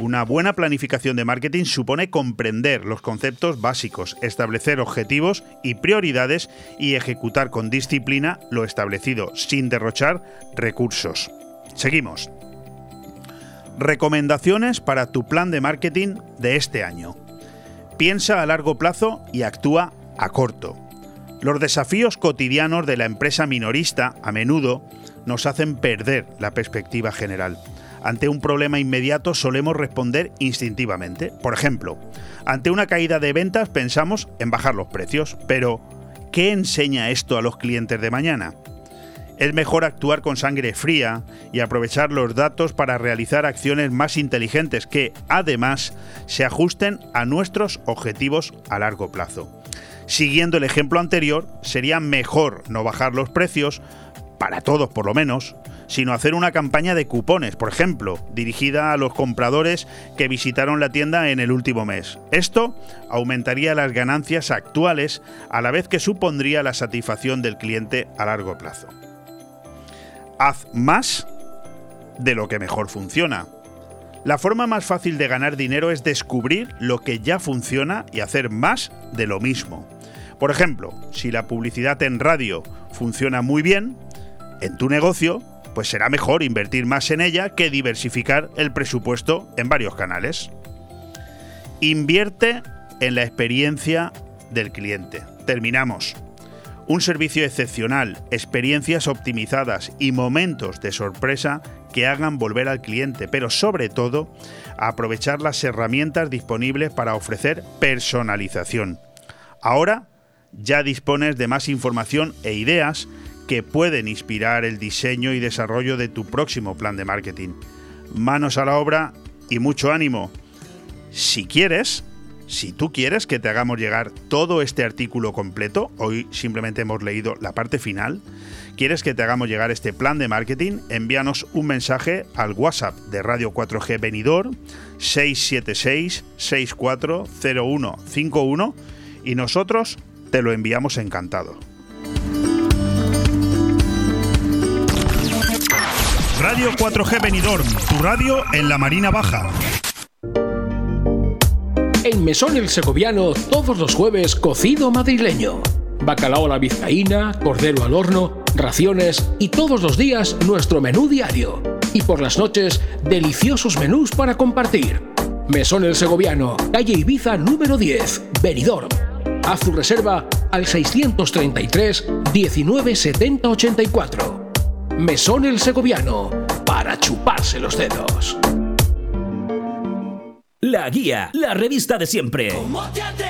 una buena planificación de marketing supone comprender los conceptos básicos, establecer objetivos y prioridades y ejecutar con disciplina lo establecido, sin derrochar recursos. Seguimos. Recomendaciones para tu plan de marketing de este año. Piensa a largo plazo y actúa a corto. Los desafíos cotidianos de la empresa minorista a menudo nos hacen perder la perspectiva general. Ante un problema inmediato solemos responder instintivamente. Por ejemplo, ante una caída de ventas pensamos en bajar los precios, pero ¿qué enseña esto a los clientes de mañana? Es mejor actuar con sangre fría y aprovechar los datos para realizar acciones más inteligentes que, además, se ajusten a nuestros objetivos a largo plazo. Siguiendo el ejemplo anterior, sería mejor no bajar los precios, para todos por lo menos, sino hacer una campaña de cupones, por ejemplo, dirigida a los compradores que visitaron la tienda en el último mes. Esto aumentaría las ganancias actuales a la vez que supondría la satisfacción del cliente a largo plazo. Haz más de lo que mejor funciona. La forma más fácil de ganar dinero es descubrir lo que ya funciona y hacer más de lo mismo. Por ejemplo, si la publicidad en radio funciona muy bien, en tu negocio, pues será mejor invertir más en ella que diversificar el presupuesto en varios canales. Invierte en la experiencia del cliente. Terminamos. Un servicio excepcional, experiencias optimizadas y momentos de sorpresa que hagan volver al cliente, pero sobre todo aprovechar las herramientas disponibles para ofrecer personalización. Ahora ya dispones de más información e ideas que pueden inspirar el diseño y desarrollo de tu próximo plan de marketing. Manos a la obra y mucho ánimo. Si quieres, si tú quieres que te hagamos llegar todo este artículo completo, hoy simplemente hemos leído la parte final, quieres que te hagamos llegar este plan de marketing, envíanos un mensaje al WhatsApp de Radio 4G Venidor 676 640151 y nosotros te lo enviamos encantado. Radio 4G Benidorm, tu radio en la Marina Baja. En Mesón el Segoviano, todos los jueves, cocido madrileño. Bacalao a la vizcaína, cordero al horno, raciones y todos los días nuestro menú diario. Y por las noches, deliciosos menús para compartir. Mesón el Segoviano, calle Ibiza número 10, Benidorm. Haz tu reserva al 633 19 70 84. Mesón el Segoviano, para chuparse los dedos. La guía, la revista de siempre. ¿Cómo te?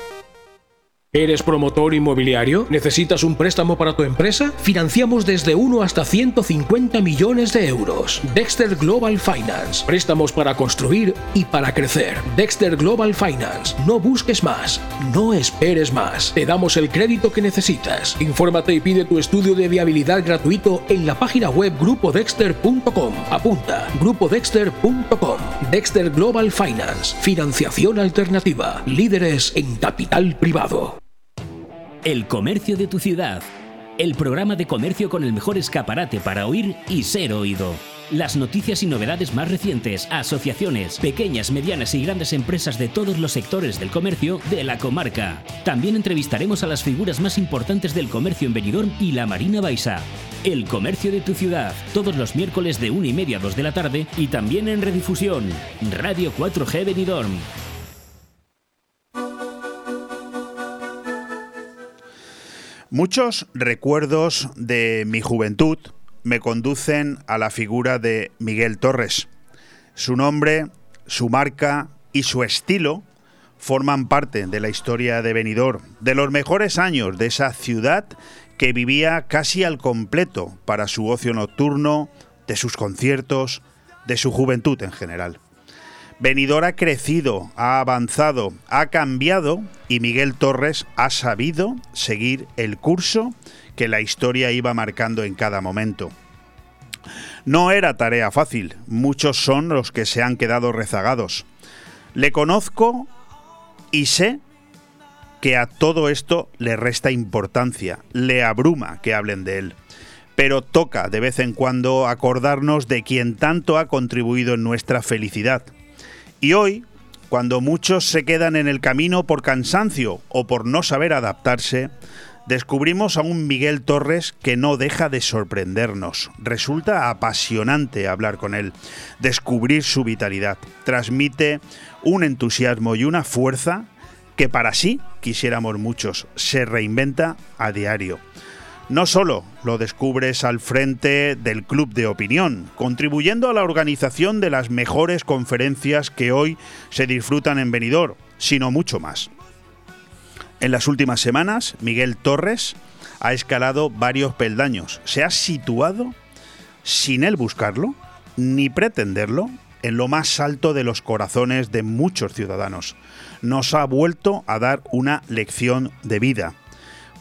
¿Eres promotor inmobiliario? ¿Necesitas un préstamo para tu empresa? Financiamos desde 1 hasta 150 millones de euros. Dexter Global Finance. Préstamos para construir y para crecer. Dexter Global Finance. No busques más. No esperes más. Te damos el crédito que necesitas. Infórmate y pide tu estudio de viabilidad gratuito en la página web grupodexter.com. Apunta. grupodexter.com. Dexter Global Finance. Financiación alternativa. Líderes en capital privado. El comercio de tu ciudad. El programa de comercio con el mejor escaparate para oír y ser oído. Las noticias y novedades más recientes, asociaciones, pequeñas, medianas y grandes empresas de todos los sectores del comercio de la comarca. También entrevistaremos a las figuras más importantes del comercio en Benidorm y la Marina Baixa. El comercio de tu ciudad, todos los miércoles de 1 y media a 2 de la tarde y también en redifusión. Radio 4G Benidorm. Muchos recuerdos de mi juventud me conducen a la figura de Miguel Torres. Su nombre, su marca y su estilo forman parte de la historia de Benidorm, de los mejores años de esa ciudad que vivía casi al completo para su ocio nocturno, de sus conciertos, de su juventud en general. Benidorm ha crecido, ha avanzado, ha cambiado y Miguel Torres ha sabido seguir el curso que la historia iba marcando en cada momento. No era tarea fácil, muchos son los que se han quedado rezagados. Le conozco y sé que a todo esto le resta importancia, le abruma que hablen de él. Pero toca de vez en cuando acordarnos de quien tanto ha contribuido en nuestra felicidad, y hoy, cuando muchos se quedan en el camino por cansancio o por no saber adaptarse, descubrimos a un Miguel Torres que no deja de sorprendernos. Resulta apasionante hablar con él, descubrir su vitalidad. Transmite un entusiasmo y una fuerza que para sí quisiéramos muchos. Se reinventa a diario. No solo lo descubres al frente del Club de Opinión, contribuyendo a la organización de las mejores conferencias que hoy se disfrutan en Benidorm, sino mucho más. En las últimas semanas, Miguel Torres ha escalado varios peldaños. Se ha situado, sin él buscarlo, ni pretenderlo, en lo más alto de los corazones de muchos ciudadanos. Nos ha vuelto a dar una lección de vida.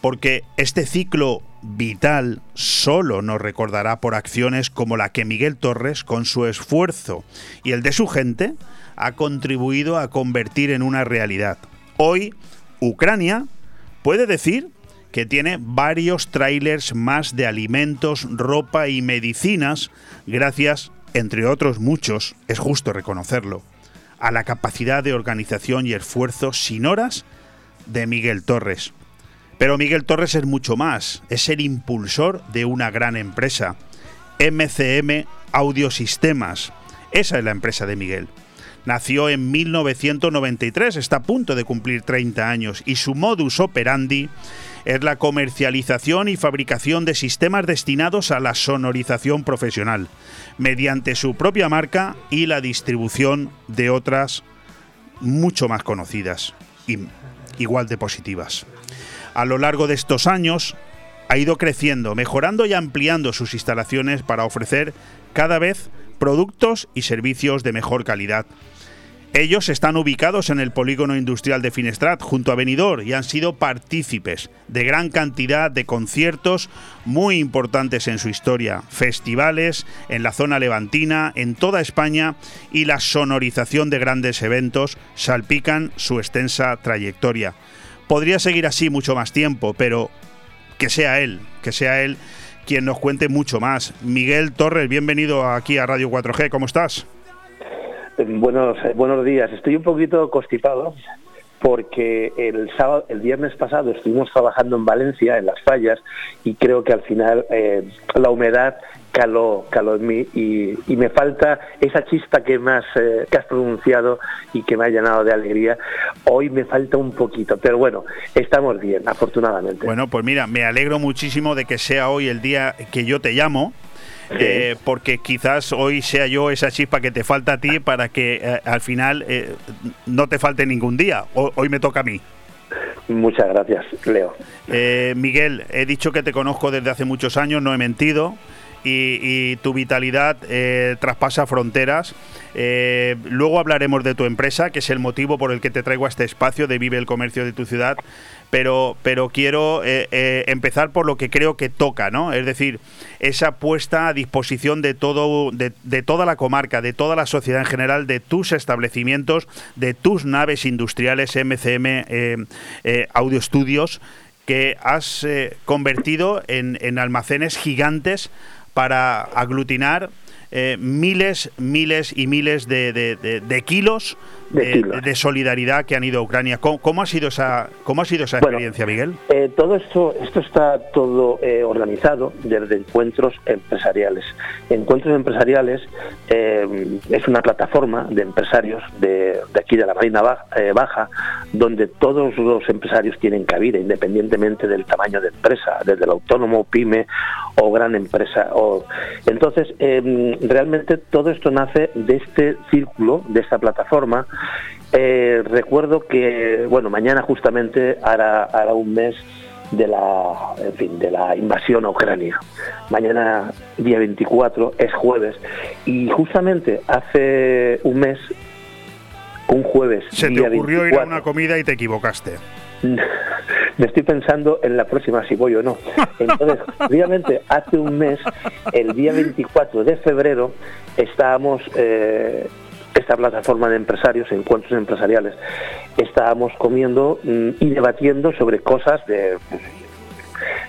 Porque este ciclo vital solo nos recordará por acciones como la que Miguel Torres, con su esfuerzo y el de su gente, ha contribuido a convertir en una realidad. Hoy, Ucrania puede decir que tiene varios trailers más de alimentos, ropa y medicinas, gracias, entre otros muchos, es justo reconocerlo, a la capacidad de organización y esfuerzo sin horas de Miguel Torres. Pero Miguel Torres es mucho más, es el impulsor de una gran empresa, MCM Audiosistemas. Esa es la empresa de Miguel. Nació en 1993, está a punto de cumplir 30 años y su modus operandi es la comercialización y fabricación de sistemas destinados a la sonorización profesional, mediante su propia marca y la distribución de otras mucho más conocidas y igual de positivas a lo largo de estos años ha ido creciendo, mejorando y ampliando sus instalaciones para ofrecer cada vez productos y servicios de mejor calidad. Ellos están ubicados en el polígono industrial de Finestrat, junto a Benidorm, y han sido partícipes de gran cantidad de conciertos muy importantes en su historia, festivales en la zona levantina, en toda España, y la sonorización de grandes eventos salpican su extensa trayectoria. Podría seguir así mucho más tiempo, pero que sea él, que sea él quien nos cuente mucho más. Miguel Torres, bienvenido aquí a Radio 4G, ¿cómo estás? Buenos, buenos días. Estoy un poquito constipado porque el sábado, el viernes pasado estuvimos trabajando en Valencia, en las fallas, y creo que al final eh, la humedad caló, caló en mí y, me falta esa chispa que, más, eh, que has pronunciado y que me ha llenado de alegría. Hoy me falta un poquito, pero bueno, estamos bien, afortunadamente. Bueno, pues mira, me alegro muchísimo de que sea hoy el día que yo te llamo. Eh, porque quizás hoy sea yo esa chispa que te falta a ti para que eh, al final eh, no te falte ningún día. O- hoy me toca a mí. Muchas gracias, Leo. Miguel, he dicho que te conozco desde hace muchos años, no he mentido. Y, y tu vitalidad traspasa fronteras. Luego hablaremos de tu empresa, que es el motivo por el que te traigo a este espacio de Vive el Comercio de tu ciudad. Pero, pero quiero eh, eh, empezar por lo que creo que toca, ¿no? Es decir, esa puesta a disposición de todo, de, de toda la comarca, de toda la sociedad en general, de tus establecimientos, de tus naves industriales MCM eh, eh, Audio que has convertido en, en almacenes gigantes para aglutinar eh, miles, miles y miles de, de- de- de kilos De de, kilos. de solidaridad que han ido a Ucrania. ¿Cómo, cómo ha sido esa, cómo ha sido esa Bueno, experiencia, Miguel? Eh, todo esto, esto está todo eh, organizado desde encuentros empresariales. Encuentros empresariales eh, es una plataforma de empresarios de, de aquí de la Marina Ba- eh, Baja, donde todos los empresarios tienen cabida, independientemente del tamaño de empresa, desde el autónomo, pyme o gran empresa. O... Entonces, eh, realmente todo esto nace de este círculo, de esta plataforma. Eh, recuerdo que, bueno, mañana justamente hará, hará un mes de la, en fin, de la invasión a Ucrania. Mañana, día 24, es jueves. Y justamente hace un mes, un jueves, Se te ocurrió ir a 24, una comida y te equivocaste. Me estoy pensando en la próxima si voy o no. Entonces, obviamente, hace un mes, el día 24 de febrero, estábamos, eh, esta plataforma de empresarios, encuentros empresariales, estábamos comiendo mm, y debatiendo sobre cosas de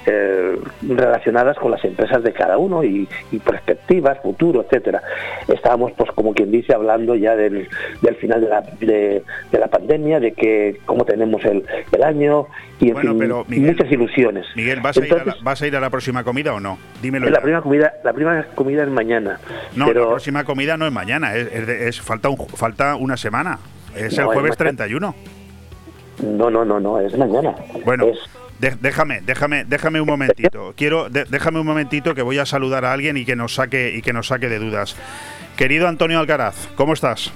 eh, relacionadas con las empresas de cada uno y, y perspectivas, futuro, etcétera. Estábamos, pues como quien dice, hablando ya del, del final de la, de, de la pandemia, de que cómo tenemos el, el año y en Bueno, fin, pero, Miguel, muchas ilusiones. Miguel, ¿vas, a ir a la, Entonces, ¿vas a ir a la próxima comida o no? Dímelo. la ya. primera comida, la primera comida es mañana. No, pero la próxima comida no es mañana, es, es es- falta, un, falta una semana. Es el No, es jueves mañana. 31. no, no, no, no, es mañana. Bueno, de- déjame, déjame, déjame un momentito. Quiero, de- déjame un momentito que voy a saludar a alguien y que nos saque y que nos saque de dudas. Querido Antonio Alcaraz, ¿cómo estás?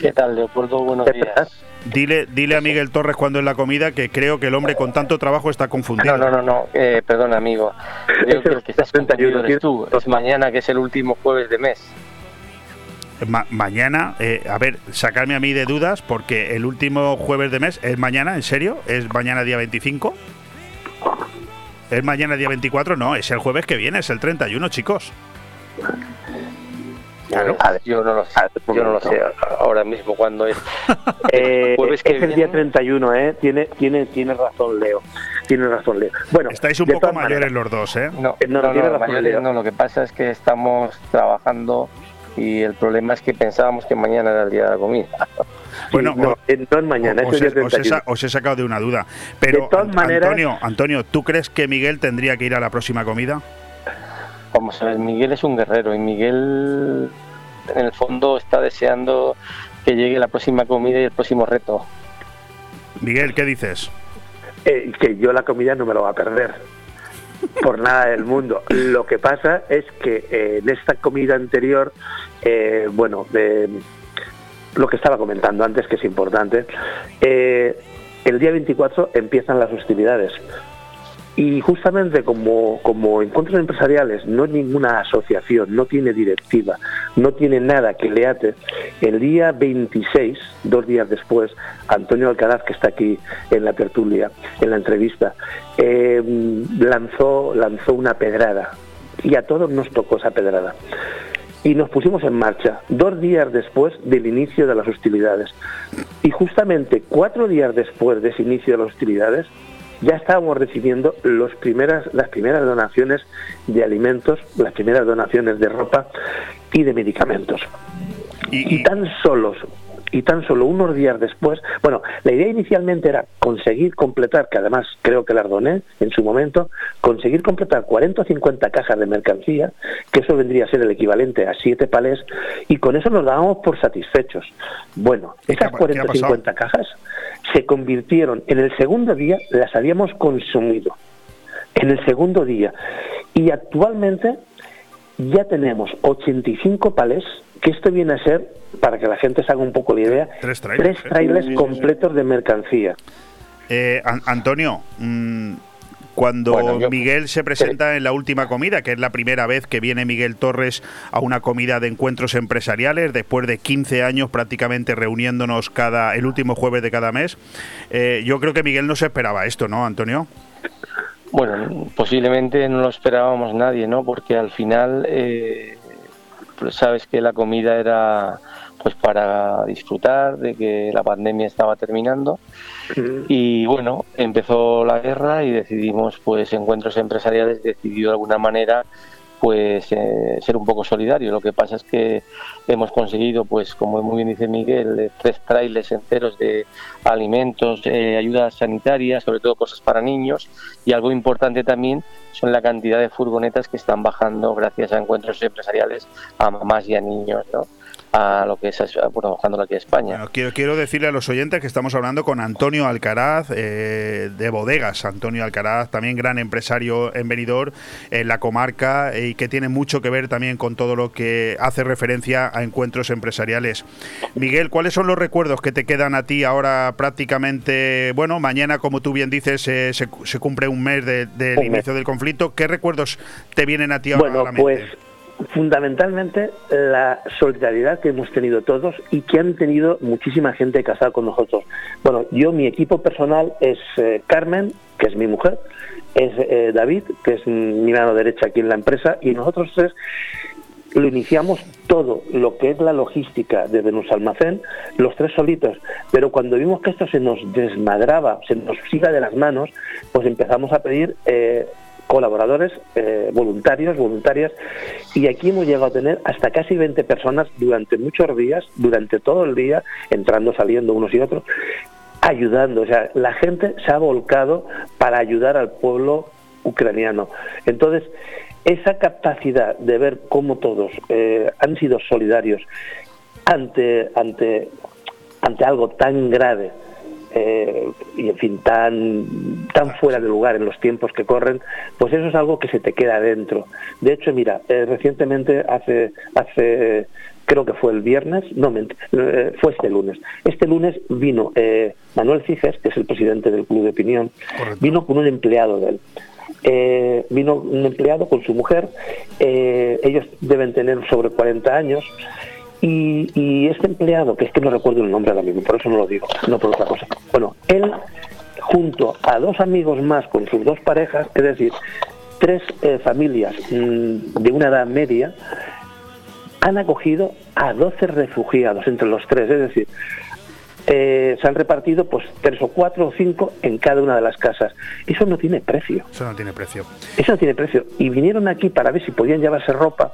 ¿Qué tal, Leopoldo? Buenos días. Dile, dile a Miguel Torres cuando es la comida que creo que el hombre con tanto trabajo está confundido. No, no, no, no. Eh, perdón, amigo. Creo que el que estás confundido eres tú. Es mañana, que es el último jueves de mes. Ma- mañana, eh, a ver, sacarme a mí de dudas porque el último jueves de mes es mañana, ¿en serio? ¿Es mañana día 25? ¿Es mañana día 24? No, es el jueves que viene, es el 31, chicos. Claro. Yo no lo sé. Yo no lo sé ahora mismo cuándo es. Eh, jueves que es el día 31, ¿eh? Tiene, tiene, tiene razón, Leo. Tiene razón, Leo. Bueno, Estáis un poco mayores maneras, los dos, ¿eh? No, no, no, tiene no, razón, mayores Leo. no, lo que pasa es que estamos trabajando y el problema es que pensábamos que mañana era el día de la comida. Bueno, no, eh, no es mañana, os, es os he 31. sa- os he sacado de una duda. Pero, De todas maneras- Antonio, Antonio, ¿tú crees que Miguel tendría que ir a la próxima comida? Vamos a ver, Miguel es un guerrero y Miguel en el fondo está deseando que llegue la próxima comida y el próximo reto. Miguel, ¿qué dices? Eh, que yo la comida no me lo va a perder. Por nada del mundo. Lo que pasa es que eh, en esta comida anterior, eh, bueno, lo que estaba comentando antes, que es importante, eh, el día 24 empiezan las hostilidades. Y justamente como, como encuentros empresariales no es ninguna asociación, no tiene directiva, no tiene nada que le ate, el día 26, dos días después, Antonio Alcaraz, que está aquí en la tertulia, en la entrevista, eh, lanzó, lanzó una pedrada y a todos nos tocó esa pedrada. Y nos pusimos en marcha dos días después del inicio de las hostilidades. Y justamente cuatro días después de ese inicio de las hostilidades, ya estábamos recibiendo los primeras, las primeras donaciones de alimentos, las primeras donaciones de ropa y de medicamentos. Y, tan solos y tan solo unos días después, bueno, la idea inicialmente era conseguir completar, que además creo que la doné en su momento, conseguir completar 40 o 50 cajas de mercancía, que eso vendría a ser el equivalente a 7 palés, y con eso nos dábamos por satisfechos. Bueno, esas 40 o 50 cajas se convirtieron, en el segundo día las habíamos consumido, en el segundo día, y actualmente ya tenemos 85 palés, que esto viene a ser para que la gente se haga un poco la idea, tres trailers, completos de mercancía. Eh, Antonio, mm, cuando Miguel se presenta en la última comida, que es la primera vez que viene Miguel Torres a una comida de encuentros empresariales, después de 15 años prácticamente reuniéndonos cada el último jueves de cada mes, eh, yo creo que Miguel no se esperaba esto, ¿no, Antonio? Bueno, posiblemente no lo esperábamos nadie, ¿no? Porque al final eh, pues sabes que la comida era pues para disfrutar de que la pandemia estaba terminando y bueno empezó la guerra y decidimos pues encuentros empresariales decidió de alguna manera pues eh, ser un poco solidario. Lo que pasa es que hemos conseguido pues como muy bien dice Miguel eh, tres trailers enteros de alimentos eh, ayudas sanitarias sobre todo cosas para niños. Y algo importante también son la cantidad de furgonetas que están bajando gracias a encuentros empresariales a mamás y a niños ¿no? A lo que es bueno, aquí a España. quiero, quiero decirle a los oyentes que estamos hablando con Antonio Alcaraz eh, de Bodegas. Antonio Alcaraz, también gran empresario en Benidorm, en la comarca, y que tiene mucho que ver también con todo lo que hace referencia a encuentros empresariales. Miguel, ¿cuáles son los recuerdos que te quedan a ti ahora prácticamente? Bueno, mañana, como tú bien dices, se, se, cumple un mes del inicio del conflicto. ¿Qué recuerdos te vienen a ti ahora bueno, a la mente? Pues fundamentalmente la solidaridad que hemos tenido todos y que han tenido muchísima gente casada con nosotros. Bueno, yo mi equipo personal es eh, Carmen, que es mi mujer, es eh, David, que es mi mano derecha aquí en la empresa, y nosotros tres lo iniciamos todo lo que es la logística desde nuestro almacén, los tres solitos, pero cuando vimos que esto se nos desmadraba, se nos siga de las manos, pues empezamos a pedir eh, colaboradores, eh, voluntarios, voluntarias, y aquí hemos llegado a tener hasta casi 20 personas durante muchos días, durante todo el día, entrando, saliendo unos y otros, ayudando. O sea, la gente se ha volcado para ayudar al pueblo ucraniano. Entonces, esa capacidad de ver cómo todos eh, han sido solidarios ante, ante, ante algo tan grave, eh, y en fin tan tan fuera de lugar en los tiempos que corren pues eso es algo que se te queda dentro. De hecho mira eh, recientemente hace hace creo que fue el viernes no eh, fue este lunes. Este lunes vino Manuel Ciges que es el presidente del club de opinión vino con un empleado de él. Vino un empleado con su mujer ellos deben tener sobre 40 años y, este empleado, que es que no recuerdo el nombre ahora mismo, por eso no lo digo, no por otra cosa. Bueno, él, junto a dos amigos más con sus dos parejas, es decir, tres eh, familias mm, de una edad media, han acogido a 12 refugiados entre los tres, es decir, eh, se han repartido pues tres o cuatro o cinco en cada una de las casas. Eso no tiene precio. Eso no tiene precio. Eso no tiene precio. Y vinieron aquí para ver si podían llevarse ropa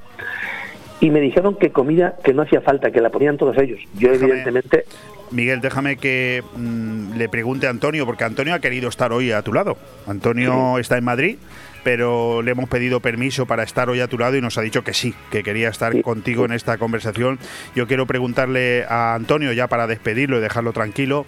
y me dijeron que comida que no hacía falta, que la ponían todos ellos. Yo evidentemente... Miguel, déjame que mm, le pregunte a Antonio, porque Antonio ha querido estar hoy a tu lado. Antonio está en Madrid, pero le hemos pedido permiso para estar hoy a tu lado y nos ha dicho que sí, que quería estar contigo en esta conversación. Yo quiero preguntarle a Antonio, ya para despedirlo y dejarlo tranquilo,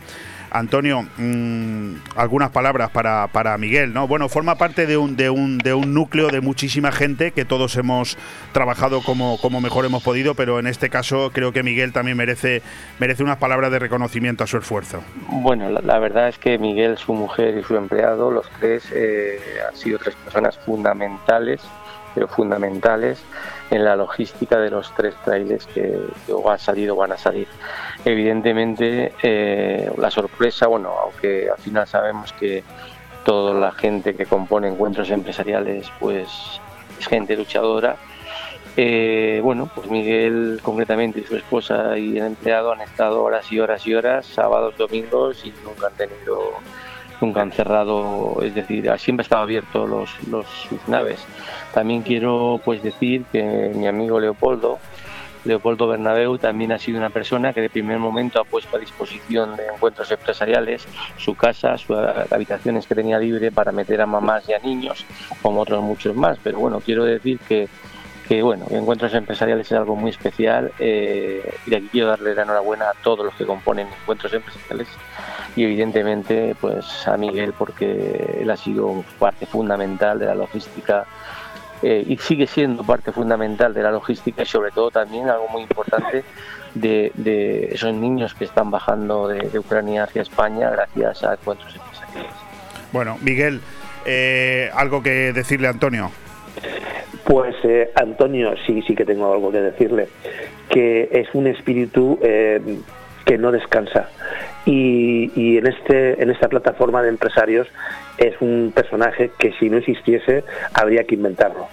Antonio, mm, algunas palabras para, para, Miguel, ¿no? Bueno, forma parte de un, de, un, de un núcleo de muchísima gente que todos hemos trabajado como, como mejor hemos podido, pero en este caso creo que Miguel también merece, merece unas palabras de reconocimiento a su esfuerzo. Bueno, la, verdad es que Miguel, su mujer y su empleado, los tres, eh, han sido tres personas fundamentales, pero fundamentales en la logística de los tres trailers que, han salido o van a salir. Evidentemente, eh, la sorpresa, bueno, aunque al final sabemos que toda la gente que compone encuentros empresariales, pues es gente luchadora. Eh, bueno, pues Miguel concretamente y su esposa y el empleado han estado horas y horas y horas, sábados, domingos y nunca han tenido, nunca han cerrado, es decir, siempre estado abierto los, los, sus naves. También quiero pues decir que mi amigo Leopoldo, Leopoldo Bernabeu también ha sido una persona que de primer momento ha puesto a disposición de encuentros empresariales su casa, sus habitaciones que tenía libre para meter a mamás y a niños, como otros muchos más. Pero bueno, quiero decir que, que bueno, encuentros empresariales es algo muy especial eh, y aquí quiero darle la enhorabuena a todos los que componen encuentros empresariales y evidentemente pues a Miguel porque él ha sido parte fundamental de la logística eh, y sigue siendo parte fundamental de la logística y sobre todo también algo muy importante de, esos niños que están bajando de, Ucrania hacia España gracias a encuentros empresariales. Bueno, Miguel, eh, ¿algo que decirle a Antonio? Pues eh, Antonio, sí, sí que tengo algo que decirle, que es un espíritu que no descansa. Y, en, este, en esta plataforma de empresarios es un personaje que si no existiese habría que inventarlo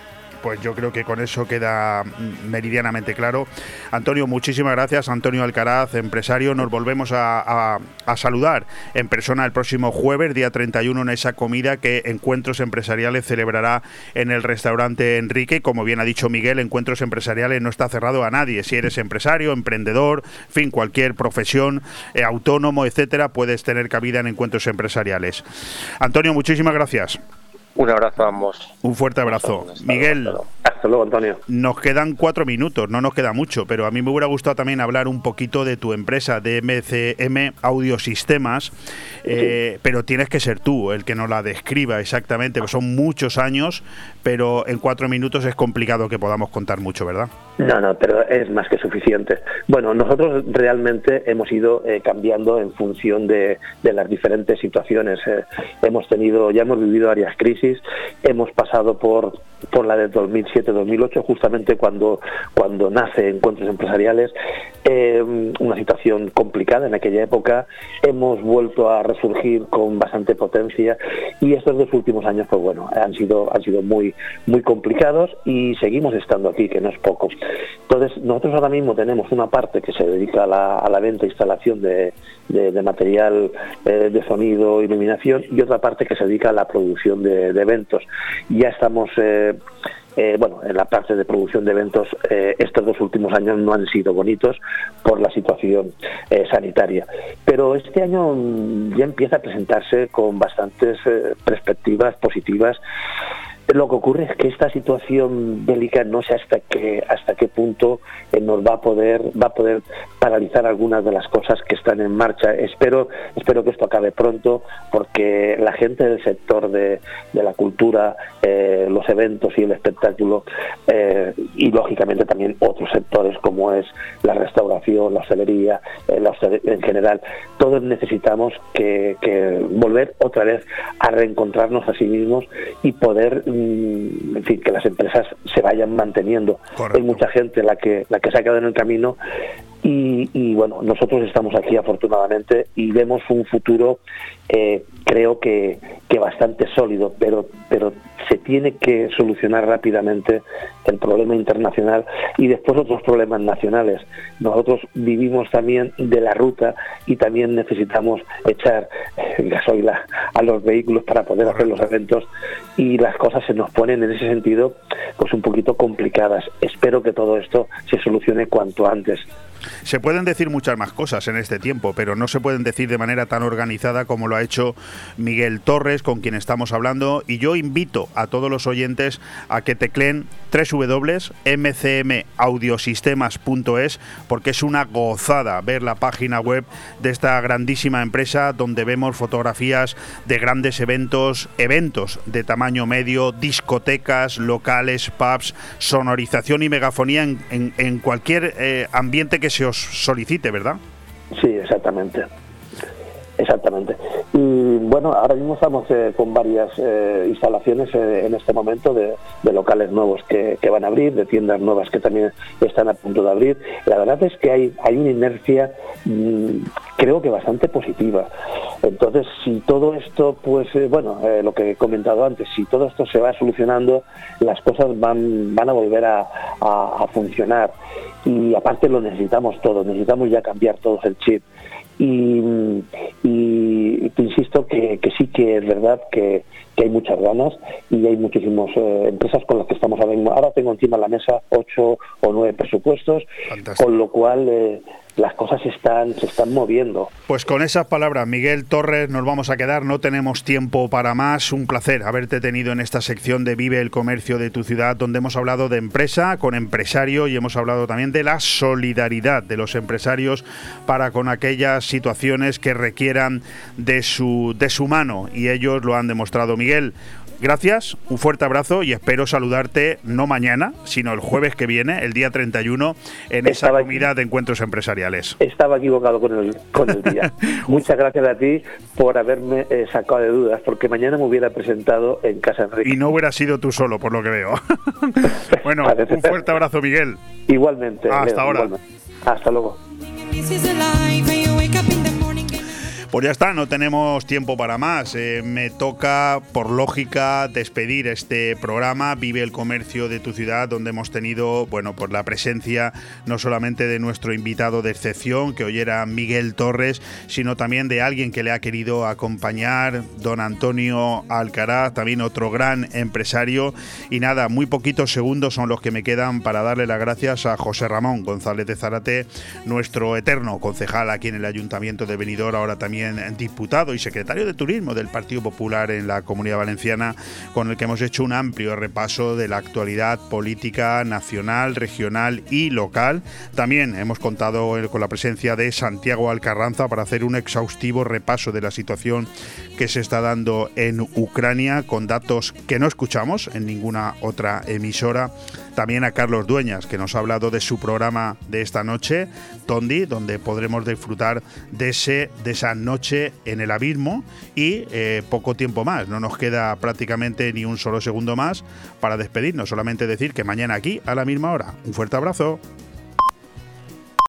pues yo creo que con eso queda meridianamente claro. Antonio, muchísimas gracias. Antonio Alcaraz, empresario. Nos volvemos a, saludar en persona el próximo jueves, día 31, en esa comida que Encuentros Empresariales celebrará en el restaurante Enrique. Como bien ha dicho Miguel, Encuentros Empresariales no está cerrado a nadie. Si eres empresario, emprendedor, fin, cualquier profesión, eh, autónomo, etcétera, puedes tener cabida en Encuentros Empresariales. Antonio, muchísimas gracias. Un abrazo a ambos. Un fuerte abrazo. Miguel. Hasta luego, Antonio. Nos quedan cuatro minutos, no nos queda mucho, pero a mí me hubiera gustado también hablar un poquito de tu empresa, de MCM Audiosistemas, eh, pero tienes que ser tú el que nos la describa exactamente, son muchos años, pero en cuatro minutos es complicado que podamos contar mucho, ¿verdad? No, no, pero es más que suficiente. Bueno, nosotros realmente hemos ido eh, cambiando en función de, las diferentes situaciones. Eh. hemos tenido, ya hemos vivido varias crisis, hemos pasado por, por la de 2007-2008, justamente cuando, cuando nace Encuentros Empresariales, eh, una situación complicada en aquella época, hemos vuelto a resurgir con bastante potencia y estos dos últimos años, pues bueno, han sido, han sido muy, muy complicados y seguimos estando aquí, que no es poco. Entonces, nosotros ahora mismo tenemos una parte que se dedica a la, a la venta e instalación de, de, material eh, de sonido, iluminación, y otra parte que se dedica a la producción de, eventos. Ya estamos... Eh, eh, bueno, en la parte de producción de eventos estos dos últimos años no han sido bonitos por la situación sanitaria. Pero este año mm, ya empieza a presentarse con bastantes perspectivas positivas lo que ocurre es que esta situación bélica no sé hasta qué hasta qué punto eh, nos va a poder va a poder paralizar algunas de las cosas que están en marcha. Espero espero que esto acabe pronto porque la gente del sector de, la cultura, eh, los eventos y el espectáculo eh, y lógicamente también otros sectores como es la restauración, la hostelería, en general, todos necesitamos que volver otra vez a reencontrarnos a sí mismos y poder en fin, que las empresas se vayan manteniendo. Hay mucha gente la que, la que se ha quedado en el camino y, bueno, nosotros estamos aquí afortunadamente y vemos un futuro, eh, creo que, que, bastante sólido, pero, pero se tiene que solucionar rápidamente el problema internacional y después otros problemas nacionales. Nosotros vivimos también de la ruta y también necesitamos echar eh, gasoil a los vehículos para poder hacer los eventos y las cosas se nos ponen en ese sentido pues un poquito complicadas. Espero que todo esto se solucione cuanto antes. Se pueden decir muchas más cosas en este tiempo, pero no se pueden decir de manera tan organizada como lo ha hecho Miguel Torres, con quien estamos hablando. Y yo invito a todos los oyentes a que tecleen www.mcmaudiosistemas.es porque es una gozada ver la página web de esta grandísima empresa donde vemos fotografías de grandes eventos, eventos de tamaño medio, discotecas, locales, pubs, sonorización y megafonía en, en, cualquier eh, ambiente que se os solicite, ¿verdad? Sí, exactamente. Exactamente. Y bueno, ahora mismo estamos eh, con varias eh, instalaciones eh, en este momento de, locales nuevos que, van a abrir, de tiendas nuevas que también están a punto de abrir. La verdad es que hay, hay una inercia, mm, creo que bastante positiva. Entonces, si todo esto, pues bueno, lo que he comentado antes, si todo esto se va solucionando, las cosas van, van a volver a, a funcionar. Y aparte lo necesitamos todos, necesitamos ya cambiar todos el chip y, y te insisto que, sí que es verdad que, hay muchas ganas y hay muchísimas eh, empresas con las que estamos ahora Ahora tengo encima de la mesa ocho o nueve presupuestos, con lo cual eh, las cosas están, se están moviendo. Pues con esas palabras, Miguel Torres, nos vamos a quedar, no tenemos tiempo para más. Un placer haberte tenido en esta sección de Vive el Comercio de tu ciudad, donde hemos hablado de empresa con empresario y hemos hablado también de la solidaridad de los empresarios para con aquellas situaciones que requieran de su, de su mano y ellos lo han demostrado. Miguel, gracias, un fuerte abrazo y espero saludarte no mañana, sino el jueves que viene, el día 31, en esa comida de encuentros empresariales. Estaba equivocado con el, con el día. Muchas gracias a ti por haberme eh, sacado de dudas, porque mañana me hubiera presentado en Casa Enrique. Y no hubiera sido tú solo, por lo que veo. bueno, un fuerte abrazo, Miguel. Igualmente. Hasta ahora. Hasta luego. Pues ya está, no tenemos tiempo para más. Eh, me toca, por lógica, despedir este programa, Vive el Comercio de tu ciudad, donde hemos tenido, bueno, pues la presencia no solamente de nuestro invitado de excepción, que hoy era Miguel Torres, sino también de alguien que le ha querido acompañar, don Antonio Alcaraz, también otro gran empresario. Y nada, muy poquitos segundos son los que me quedan para darle las gracias a José Ramón González de Zarate, nuestro eterno concejal aquí en el Ayuntamiento de Benidorm, ahora también diputado y secretario de Turismo del Partido Popular en la Comunidad Valenciana, con el que hemos hecho un amplio repaso de la actualidad política nacional, regional y local. También hemos contado con la presencia de Santiago Alcarranza para hacer un exhaustivo repaso de la situación que se está dando en Ucrania con datos que no escuchamos en ninguna otra emisora también a Carlos Dueñas, que nos ha hablado de su programa de esta noche, Tondi, donde podremos disfrutar de, ese, de esa noche en el abismo y eh, poco tiempo más. No nos queda prácticamente ni un solo segundo más para despedirnos, solamente decir que mañana aquí a la misma hora. Un fuerte abrazo.